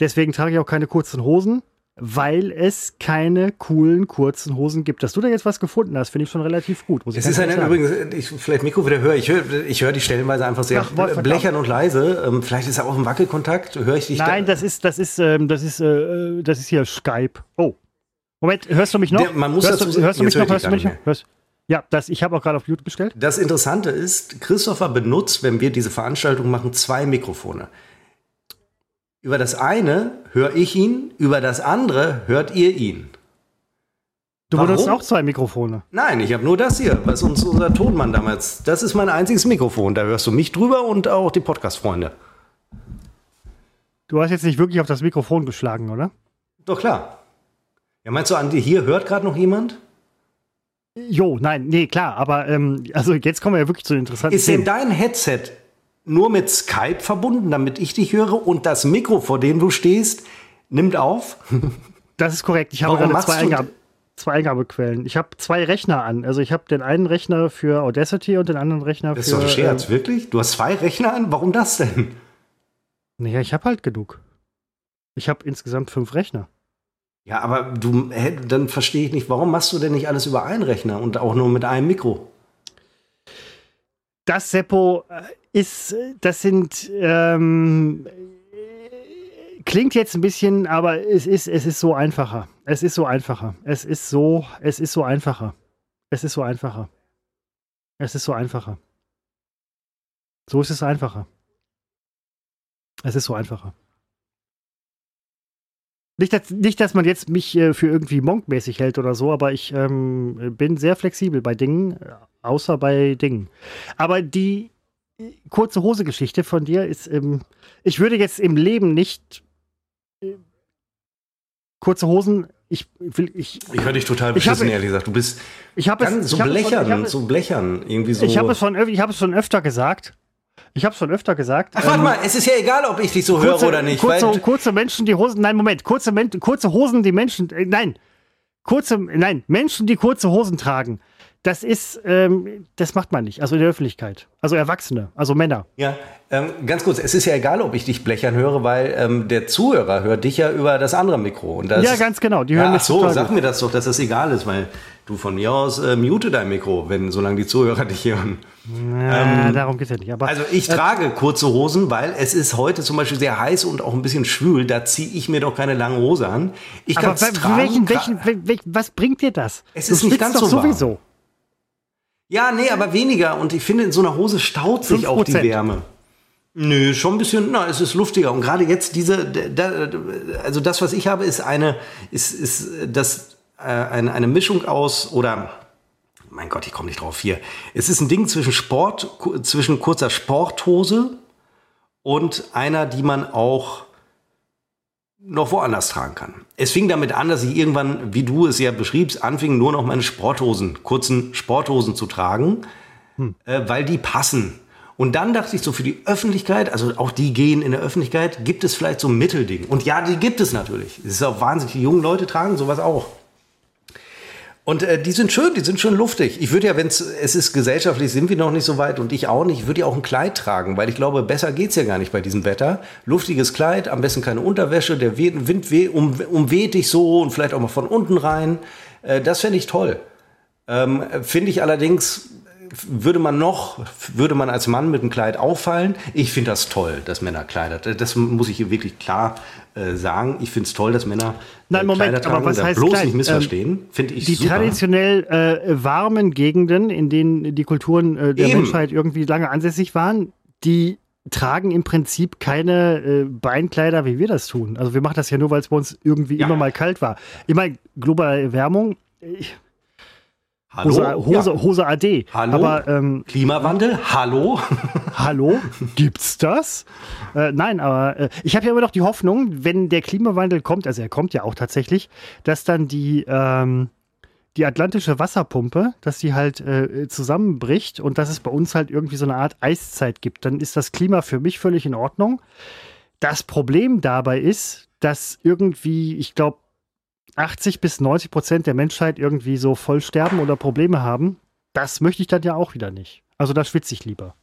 Deswegen trage ich auch keine kurzen Hosen weil es keine coolen kurzen Hosen gibt. Dass du da jetzt was gefunden hast, finde ich schon relativ gut. es ist eine, übrigens, ich vielleicht Mikro wieder höre, ich höre ich hör die stellenweise einfach sehr Ach, blechern und leise. Ähm, vielleicht ist er auch im Wackelkontakt, höre ich dich Nein, da? das ist, das ist, ähm, das ist, äh, das ist hier Skype. Oh. Moment, hörst du mich noch? Der, man muss hörst, dazu, du, hörst du mich noch? Hörst du mich noch? Hörst, ja, das, ich habe auch gerade auf YouTube bestellt. Das Interessante ist, Christopher benutzt, wenn wir diese Veranstaltung machen, zwei Mikrofone. Über das eine höre ich ihn, über das andere hört ihr ihn. Du Warum? benutzt auch zwei Mikrofone. Nein, ich habe nur das hier, was uns unser Tonmann damals. Das ist mein einziges Mikrofon. Da hörst du mich drüber und auch die Podcast-Freunde. Du hast jetzt nicht wirklich auf das Mikrofon geschlagen, oder? Doch klar. Ja, meinst du, an dir hier hört gerade noch jemand? Jo, nein, nee, klar, aber ähm, also jetzt kommen wir ja wirklich zu den interessanten Ist denn dein Headset nur mit Skype verbunden, damit ich dich höre und das Mikro, vor dem du stehst, nimmt auf? <laughs> Das ist korrekt. Ich habe gerade zwei, Eingab zwei Eingabequellen. Ich habe zwei Rechner an. Also ich habe den einen Rechner für Audacity und den anderen Rechner das für. Ist doch ein Scherz, äh, wirklich? Du hast zwei Rechner an? Warum das denn? Naja, ich habe halt genug. Ich habe insgesamt fünf Rechner. Ja, aber du, dann verstehe ich nicht, warum machst du denn nicht alles über einen Rechner und auch nur mit einem Mikro? Das, Seppo, äh, ist, das sind, ähm, klingt jetzt ein bisschen, aber es ist, es ist so einfacher. Es ist so einfacher. Es ist so, es ist so einfacher. Es ist so einfacher. Es ist so einfacher. So ist es einfacher. Es ist so einfacher. Nicht dass, nicht, dass man jetzt mich äh, für irgendwie monkmäßig hält oder so, aber ich ähm, bin sehr flexibel bei Dingen, außer bei Dingen. Aber die kurze Hose-Geschichte von dir ist, ähm, ich würde jetzt im Leben nicht äh, kurze Hosen. Ich ich. Ich höre dich total beschissen, ehrlich gesagt. Du bist ich es, so blechern, von, so blechern, irgendwie so. Ich habe es von, ich habe es schon öfter gesagt. Ich habe es schon öfter gesagt. Ach, warte ähm, mal, es ist ja egal, ob ich dich so kurze, höre oder nicht. Kurze, kurze Menschen, die Hosen, nein, Moment, kurze, kurze Hosen, die Menschen, äh, nein, kurze, nein, Menschen, die kurze Hosen tragen das ist, ähm, das macht man nicht. Also in der Öffentlichkeit. Also Erwachsene, also Männer. Ja, ähm, ganz kurz, es ist ja egal, ob ich dich blechern höre, weil ähm, der Zuhörer hört dich ja über das andere Mikro. Und das, ja, ganz genau. Die hören ja, mich so, sag gut. mir das doch, dass das egal ist, weil du von mir aus äh, mute dein Mikro, wenn solange die Zuhörer dich hören. Ja, ähm, darum geht es ja nicht. Aber, also ich äh, trage kurze Hosen, weil es ist heute zum Beispiel sehr heiß und auch ein bisschen schwül. Da ziehe ich mir doch keine lange Hose an. Ich kann es tragen. Welchen, welchen, welchen, was bringt dir das? Es ist nicht ganz so sowieso. Ja, nee, aber weniger. Und ich finde, in so einer Hose staut sich 5%. auch die Wärme. Nö, schon ein bisschen, na, es ist luftiger. Und gerade jetzt diese, da, also das, was ich habe, ist eine, ist, ist das, äh, eine, eine Mischung aus, oder, mein Gott, ich komme nicht drauf hier. Es ist ein Ding zwischen Sport, zwischen kurzer Sporthose und einer, die man auch noch woanders tragen kann. Es fing damit an, dass ich irgendwann, wie du es ja beschriebst, anfing nur noch meine Sporthosen, kurzen Sporthosen zu tragen, hm. äh, weil die passen. Und dann dachte ich so, für die Öffentlichkeit, also auch die gehen in der Öffentlichkeit, gibt es vielleicht so ein Mittelding. Und ja, die gibt es natürlich. Es ist auch wahnsinnig, die jungen Leute tragen sowas auch. Und äh, die sind schön, die sind schön luftig. Ich würde ja, wenn es ist gesellschaftlich, sind wir noch nicht so weit und ich auch nicht, ich würde ja auch ein Kleid tragen, weil ich glaube, besser geht's ja gar nicht bei diesem Wetter. Luftiges Kleid, am besten keine Unterwäsche, der Wind weh, um, umweht dich so und vielleicht auch mal von unten rein. Äh, das fände ich toll. Ähm, Finde ich allerdings würde man noch, würde man als Mann mit einem Kleid auffallen? Ich finde das toll, dass Männer Kleider. Das muss ich wirklich klar äh, sagen. Ich finde es toll, dass Männer Nein, Moment, Kleider tragen. Aber was heißt bloß klein? nicht missverstehen. Ähm, finde ich Die super. traditionell äh, warmen Gegenden, in denen die Kulturen äh, der Eben. Menschheit irgendwie lange ansässig waren, die tragen im Prinzip keine äh, Beinkleider, wie wir das tun. Also wir machen das ja nur, weil es bei uns irgendwie ja. immer mal kalt war. Ich meine, globale Erwärmung, ich, Hallo? Hose, Hose, ja. Hose AD. Hallo? Aber, ähm, Klimawandel? Hallo? <laughs> Hallo? Gibt's das? Äh, nein, aber äh, ich habe ja immer noch die Hoffnung, wenn der Klimawandel kommt, also er kommt ja auch tatsächlich, dass dann die, ähm, die atlantische Wasserpumpe, dass sie halt äh, zusammenbricht und dass es bei uns halt irgendwie so eine Art Eiszeit gibt. Dann ist das Klima für mich völlig in Ordnung. Das Problem dabei ist, dass irgendwie, ich glaube, 80 bis 90 Prozent der Menschheit irgendwie so voll sterben oder Probleme haben, das möchte ich dann ja auch wieder nicht. Also da schwitze ich lieber.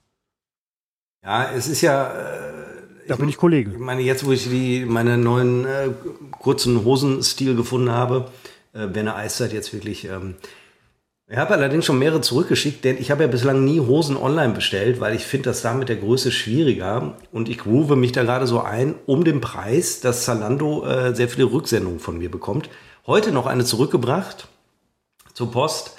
Ja, es ist ja. Äh, da bin ich Kollege. Ich meine, jetzt, wo ich die, meine neuen äh, kurzen Hosenstil gefunden habe, äh, wäre eine Eiszeit jetzt wirklich. Ähm, ich habe allerdings schon mehrere zurückgeschickt, denn ich habe ja bislang nie Hosen online bestellt, weil ich finde das da mit der Größe schwieriger. Und ich groove mich da gerade so ein, um den Preis, dass Zalando äh, sehr viele Rücksendungen von mir bekommt. Heute noch eine zurückgebracht zur Post.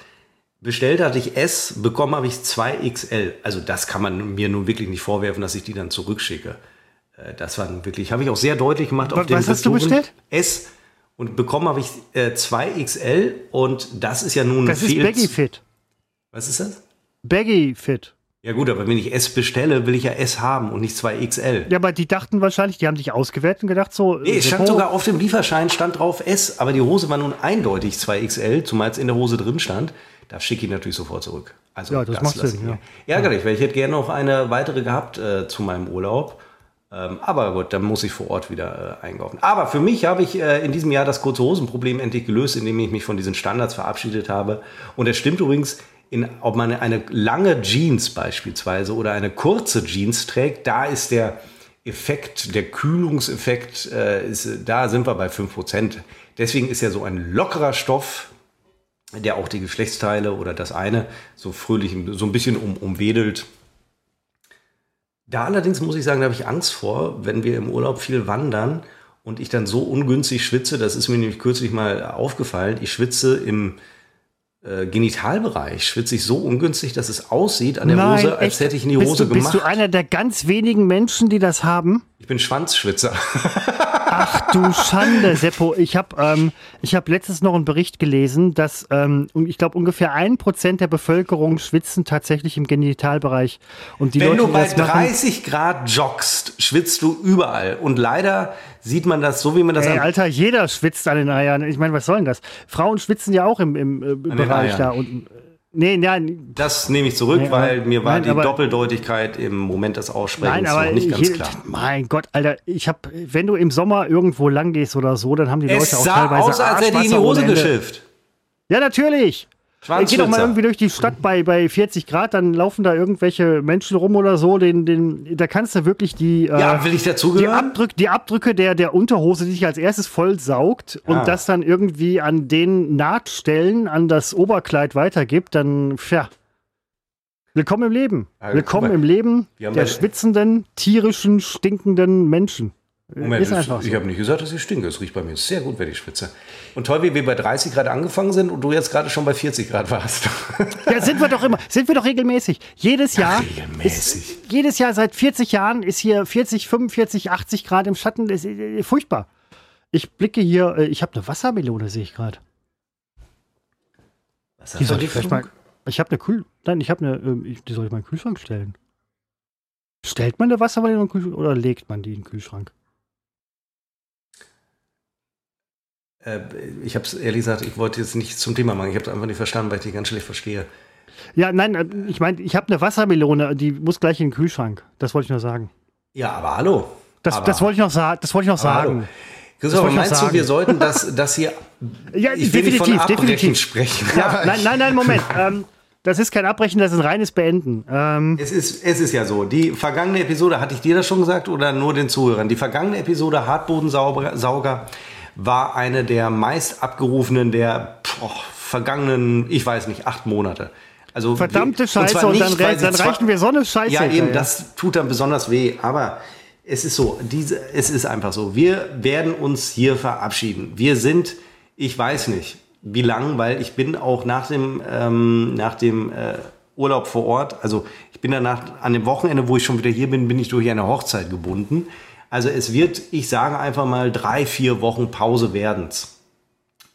Bestellt hatte ich S, bekommen habe ich 2XL. Also das kann man mir nun wirklich nicht vorwerfen, dass ich die dann zurückschicke. Äh, das war wirklich, habe ich auch sehr deutlich gemacht. Was, was hast du bestellt? S und bekommen habe ich äh, 2XL und das ist ja nun. Das ist Baggy Fit. Was ist das? Baggy Fit. Ja gut, aber wenn ich S bestelle, will ich ja S haben und nicht 2XL. Ja, aber die dachten wahrscheinlich, die haben sich ausgewertet und gedacht so. Nee, es stand sogar auf dem Lieferschein, stand drauf S, aber die Hose war nun eindeutig 2XL, zumal es in der Hose drin stand. Da schicke ich natürlich sofort zurück. Also ja, das, das macht Sinn. Ja. Ärgerlich, weil ich hätte gerne noch eine weitere gehabt äh, zu meinem Urlaub. Ähm, aber gut, dann muss ich vor Ort wieder äh, einkaufen. Aber für mich habe ich äh, in diesem Jahr das kurze Hosenproblem endlich gelöst, indem ich mich von diesen Standards verabschiedet habe. Und es stimmt übrigens, in, ob man eine lange Jeans beispielsweise oder eine kurze Jeans trägt, da ist der Effekt, der Kühlungseffekt, äh, ist, da sind wir bei 5%. Deswegen ist ja so ein lockerer Stoff, der auch die Geschlechtsteile oder das eine so fröhlich, so ein bisschen um, umwedelt, da allerdings muss ich sagen, da habe ich Angst vor, wenn wir im Urlaub viel wandern und ich dann so ungünstig schwitze, das ist mir nämlich kürzlich mal aufgefallen, ich schwitze im äh, Genitalbereich, schwitze ich so ungünstig, dass es aussieht an der Nein, Hose, als echt? hätte ich in die Hose du, gemacht. Bist du einer der ganz wenigen Menschen, die das haben? Ich bin Schwanzschwitzer. Ach du Schande, Seppo. Ich habe ähm, hab letztens noch einen Bericht gelesen, dass ähm, ich glaube ungefähr ein Prozent der Bevölkerung schwitzen tatsächlich im Genitalbereich. Und die Wenn Leute, du bei das machen, 30 Grad joggst, schwitzt du überall. Und leider sieht man das so, wie man das Ey, Alter, jeder schwitzt an den Eiern. Ich meine, was soll denn das? Frauen schwitzen ja auch im, im äh, Bereich da unten. Nee, nein, Das nehme ich zurück, Nee, weil aber- mir war nein, die aber- Doppeldeutigkeit im Moment des Aussprechens nein, aber noch nicht ganz hier- klar. mein Gott, Alter, ich habe, wenn du im Sommer irgendwo lang gehst oder so, dann haben die Es Leute auch teilweise aus, als hätte ich in die Hose geschifft. Ja, natürlich. Geh doch mal irgendwie durch die Stadt bei, bei 40 Grad, dann laufen da irgendwelche Menschen rum oder so. Den, den, da kannst du wirklich die, äh, Ja, will ich die? Abdrück, die Abdrücke der, der Unterhose, die sich als erstes voll saugt Ja. und das dann irgendwie an den Nahtstellen an das Oberkleid weitergibt, dann, tja. Willkommen im Leben. Ja, Willkommen im Leben der schwitzenden, tierischen, stinkenden Menschen. Moment, ist einfach ich so. habe nicht gesagt, dass ich stinke. Es riecht bei mir sehr gut, wenn ich schwitze. Und toll, wie wir bei 30 Grad angefangen sind und du jetzt gerade schon bei 40 Grad warst. <laughs> Ja, sind wir doch immer, sind wir doch regelmäßig. Jedes Jahr. regelmäßig. Ist, jedes Jahr seit 40 Jahren ist hier 40, 45, 80 Grad im Schatten. Das ist äh, furchtbar. Ich blicke hier, äh, ich habe eine Wassermelone, sehe ich gerade. Die soll ich vielleicht mal. Ich habe eine Kühl. Nein, ich habe eine. ähm, ich- Die soll ich mal in den Kühlschrank stellen. Stellt man eine Wassermelone in den Kühlschrank oder legt man die in den Kühlschrank? Äh, ich habe es ehrlich gesagt, ich wollte jetzt nicht zum Thema machen. Ich habe es einfach nicht verstanden, weil ich dich ganz schlecht verstehe. Ja, nein, äh, ich meine, ich habe eine Wassermelone, die muss gleich in den Kühlschrank. Das wollte ich nur sagen. Ja, aber hallo. Das, aber, das wollte ich noch, sa das wollte ich noch hallo. sagen. Christoph, wollte ich noch meinst du, wir sollten das, <laughs> das hier. Ja, Ich will nicht von definitiv, definitiv. sprechen. Ja, <laughs> nein, nein, nein, Moment. ähm, das ist kein Abbrechen, das ist ein reines Beenden. Ähm, Es ist, es ist ja so, die vergangene Episode, hatte ich dir das schon gesagt oder nur den Zuhörern? Die vergangene Episode Hartbodensauger war eine der meist abgerufenen der boah, vergangenen, ich weiß nicht, acht Monate. Also verdammte und Scheiße, und, dann, nicht, sie dann zwar- reichen wir so eine Scheiße. Ja, eben, hinterher. das tut dann besonders weh. Aber es ist so, diese, es ist einfach so. Wir werden uns hier verabschieden. Wir sind, ich weiß nicht, wie lang, weil ich bin auch nach dem, ähm, nach dem äh, Urlaub vor Ort, also ich bin danach an dem Wochenende, wo ich schon wieder hier bin, bin ich durch eine Hochzeit gebunden. Also es wird, ich sage einfach mal, drei, vier Wochen Pause werden's.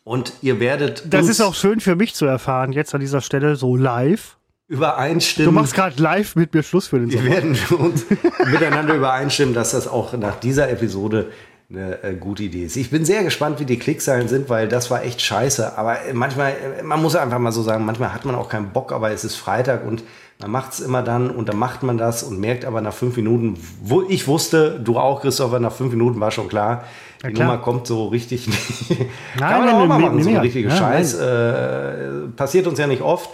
Und ihr werdet Das ist auch schön für mich zu erfahren, jetzt an dieser Stelle so live. übereinstimmen. Du machst gerade live mit mir Schluss für den Wir Sommer. werden uns miteinander übereinstimmen, dass das auch nach dieser Episode eine äh, gute Idee ist. Ich bin sehr gespannt, wie die Klickzahlen sind, weil das war echt scheiße. Aber manchmal, man muss einfach mal so sagen, manchmal hat man auch keinen Bock, aber es ist Freitag und man macht es immer dann und dann macht man das und merkt aber nach fünf Minuten, wo ich wusste, du auch, Christopher, nach fünf Minuten war schon klar, die klar. Nummer kommt so richtig. <laughs> Nein, Kann man nein, auch mal nein, machen, nein, so ein richtiger Ja, Scheiß. Äh, passiert uns ja nicht oft.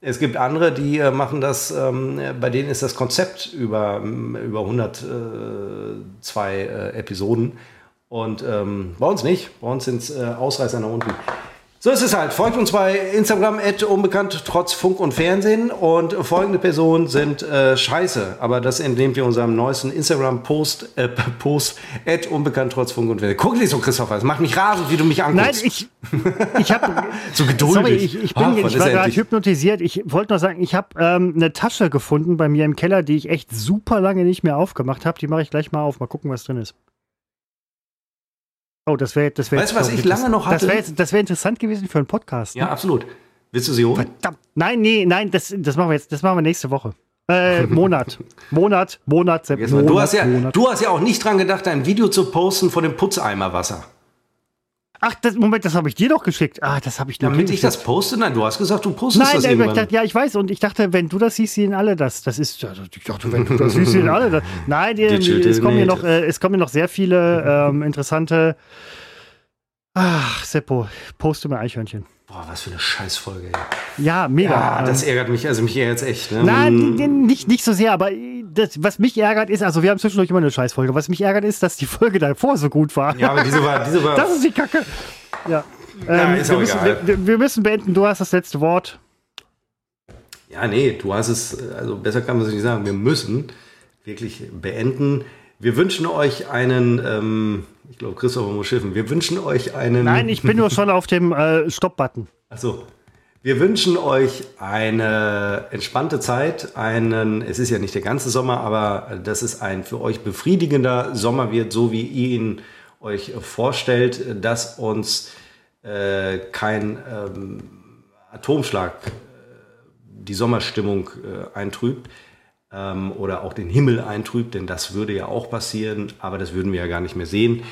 Es gibt andere, die äh, machen das, ähm, bei denen ist das Konzept über, ähm, über 102 äh, Episoden. Und ähm, bei uns nicht. Bei uns sind es äh, Ausreißer nach unten. So ist es halt. Folgt uns bei Instagram, unbekannt, trotz Funk und Fernsehen. Und folgende Personen sind äh, scheiße. Aber das entnehmen wir unserem neuesten Instagram-Post, äh, Post, unbekannt, trotz Funk und Fernsehen. Guck nicht so, Christopher. Es macht mich rasend, wie du mich Nein, anguckst. ich, ich habe. <laughs> so geduldig. Sorry, ich, ich bin Ach, ich war gerade hypnotisiert. Ich wollte noch sagen, ich habe ähm, eine Tasche gefunden bei mir im Keller, die ich echt super lange nicht mehr aufgemacht habe. Die mache ich gleich mal auf. Mal gucken, was drin ist. Oh, das wäre das wär Weißt du, was ich lange noch Das hatte? wäre das wär interessant gewesen für einen Podcast. Ja, ne? absolut. Willst du sie holen? Verdammt. Nein, nee, nein, das, das machen wir jetzt. Das machen wir nächste Woche. Äh, <laughs> Monat. Monat, Monat, Monat, du, hast ja, Monat. du hast ja auch nicht dran gedacht, ein Video zu posten von dem Putzeimerwasser. Ach, das, Moment, das habe ich dir doch geschickt. Ah, das habe ich dir Damit ich das poste? Nein, du hast gesagt, du postest Nein, das ich irgendwann. dachte, ja, ich weiß. Und ich dachte, wenn du das siehst, sehen alle das. Das ist, ich dachte, wenn du das siehst, sehen alle das. <laughs> Nein, die, es, kommen hier noch, äh, es kommen hier noch sehr viele ähm, interessante. Ach, Seppo, poste mir Eichhörnchen. Boah, was für eine Scheißfolge. Ey. Ja, mega. Ja, das ärgert mich, also mich ärgert echt. Ne? Nein, die- nicht, nicht so sehr, aber das, was mich ärgert ist, also wir haben zwischendurch immer eine Scheißfolge. Was mich ärgert ist, dass die Folge davor so gut war. Ja, aber diese war, diese war Das ist die Kacke. Ja. Ja, Ähm, ist wir, müssen, wir, wir müssen beenden. Du hast das letzte Wort. Ja, nee, du hast es, also besser kann man es nicht sagen. Wir müssen wirklich beenden. Wir wünschen euch einen, ähm, ich glaube, Christopher muss schiffen. Wir wünschen euch einen. Nein, ich bin nur schon auf dem äh, Stopp-Button. Achso. Wir wünschen euch eine entspannte Zeit, einen, es ist ja nicht der ganze Sommer, aber dass es ein für euch befriedigender Sommer wird, so wie ihr ihn euch vorstellt, dass uns äh, kein ähm, Atomschlag äh, die Sommerstimmung äh, eintrübt ähm, oder auch den Himmel eintrübt, denn das würde ja auch passieren, aber das würden wir ja gar nicht mehr sehen.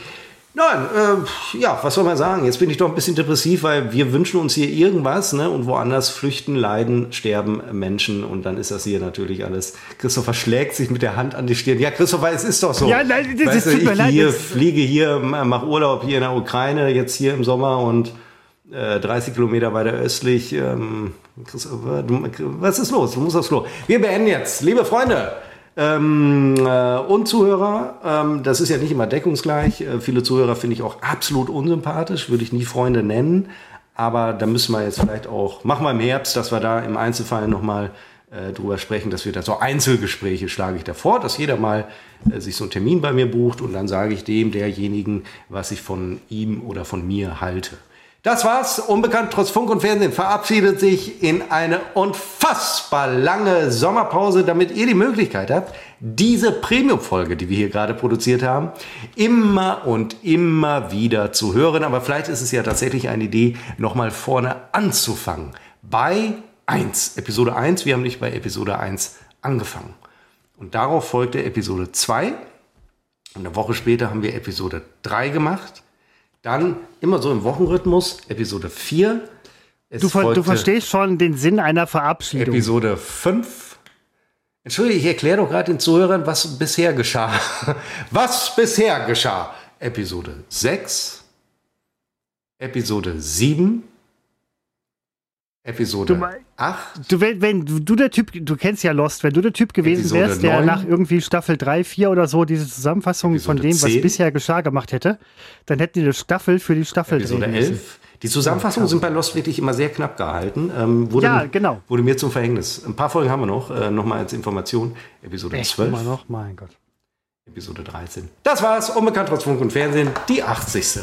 Nein, äh, ja, was soll man sagen? Jetzt bin ich doch ein bisschen depressiv, weil wir wünschen uns hier irgendwas, ne? Und woanders flüchten, leiden, sterben Menschen und dann ist das hier natürlich alles. Christopher schlägt sich mit der Hand an die Stirn. Ja, Christopher, es ist doch so. Ja, nein, das weißt du, ich leid, hier fliege hier, mache Urlaub hier in der Ukraine, jetzt hier im Sommer und äh, 30 Kilometer weiter östlich. Ähm, Christopher, was ist los? Du musst aufs Klo. Wir beenden jetzt, liebe Freunde. Ähm, äh, und Zuhörer, ähm, das ist ja nicht immer deckungsgleich. Äh, viele Zuhörer finde ich auch absolut unsympathisch, würde ich nie Freunde nennen. Aber da müssen wir jetzt vielleicht auch, machen wir im Herbst, dass wir da im Einzelfall nochmal äh, drüber sprechen, dass wir da so Einzelgespräche schlage ich davor, dass jeder mal äh, sich so einen Termin bei mir bucht und dann sage ich dem, derjenigen, was ich von ihm oder von mir halte. Das war's. Unbekannt trotz Funk und Fernsehen verabschiedet sich in eine unfassbar lange Sommerpause, damit ihr die Möglichkeit habt, diese Premium-Folge, die wir hier gerade produziert haben, immer und immer wieder zu hören. Aber vielleicht ist es ja tatsächlich eine Idee, nochmal vorne anzufangen. Bei 1, Episode 1. Wir haben nicht bei Episode 1 angefangen. Und darauf folgte Episode 2. Und eine Woche später haben wir Episode 3 gemacht. Dann immer so im Wochenrhythmus, Episode 4. Du, ver du, verstehst schon den Sinn einer Verabschiedung. Episode 5. Entschuldige, ich erkläre doch gerade den Zuhörern, was bisher geschah. <laughs> was bisher geschah. Episode 6. Episode 7. Episode du, 8. Du, wenn, wenn du der Typ, du kennst ja Lost, wenn du der Typ gewesen Episode wärst, der 9. nach irgendwie Staffel 3, 4 oder so diese Zusammenfassung Episode von dem, 10. was bisher geschah, gemacht hätte, dann hätten die eine Staffel für die Staffel Episode 11. Die Zusammenfassungen sind bei Lost wirklich immer sehr knapp gehalten. Ähm, wurde, ja, genau. Wurde mir zum Verhängnis. Ein paar Folgen haben wir noch, äh, nochmal als Information. Episode Echt, 12. Immer noch, mein Gott. Episode 13. Das war's. Unbekannt trotz Funk und Fernsehen, die 80.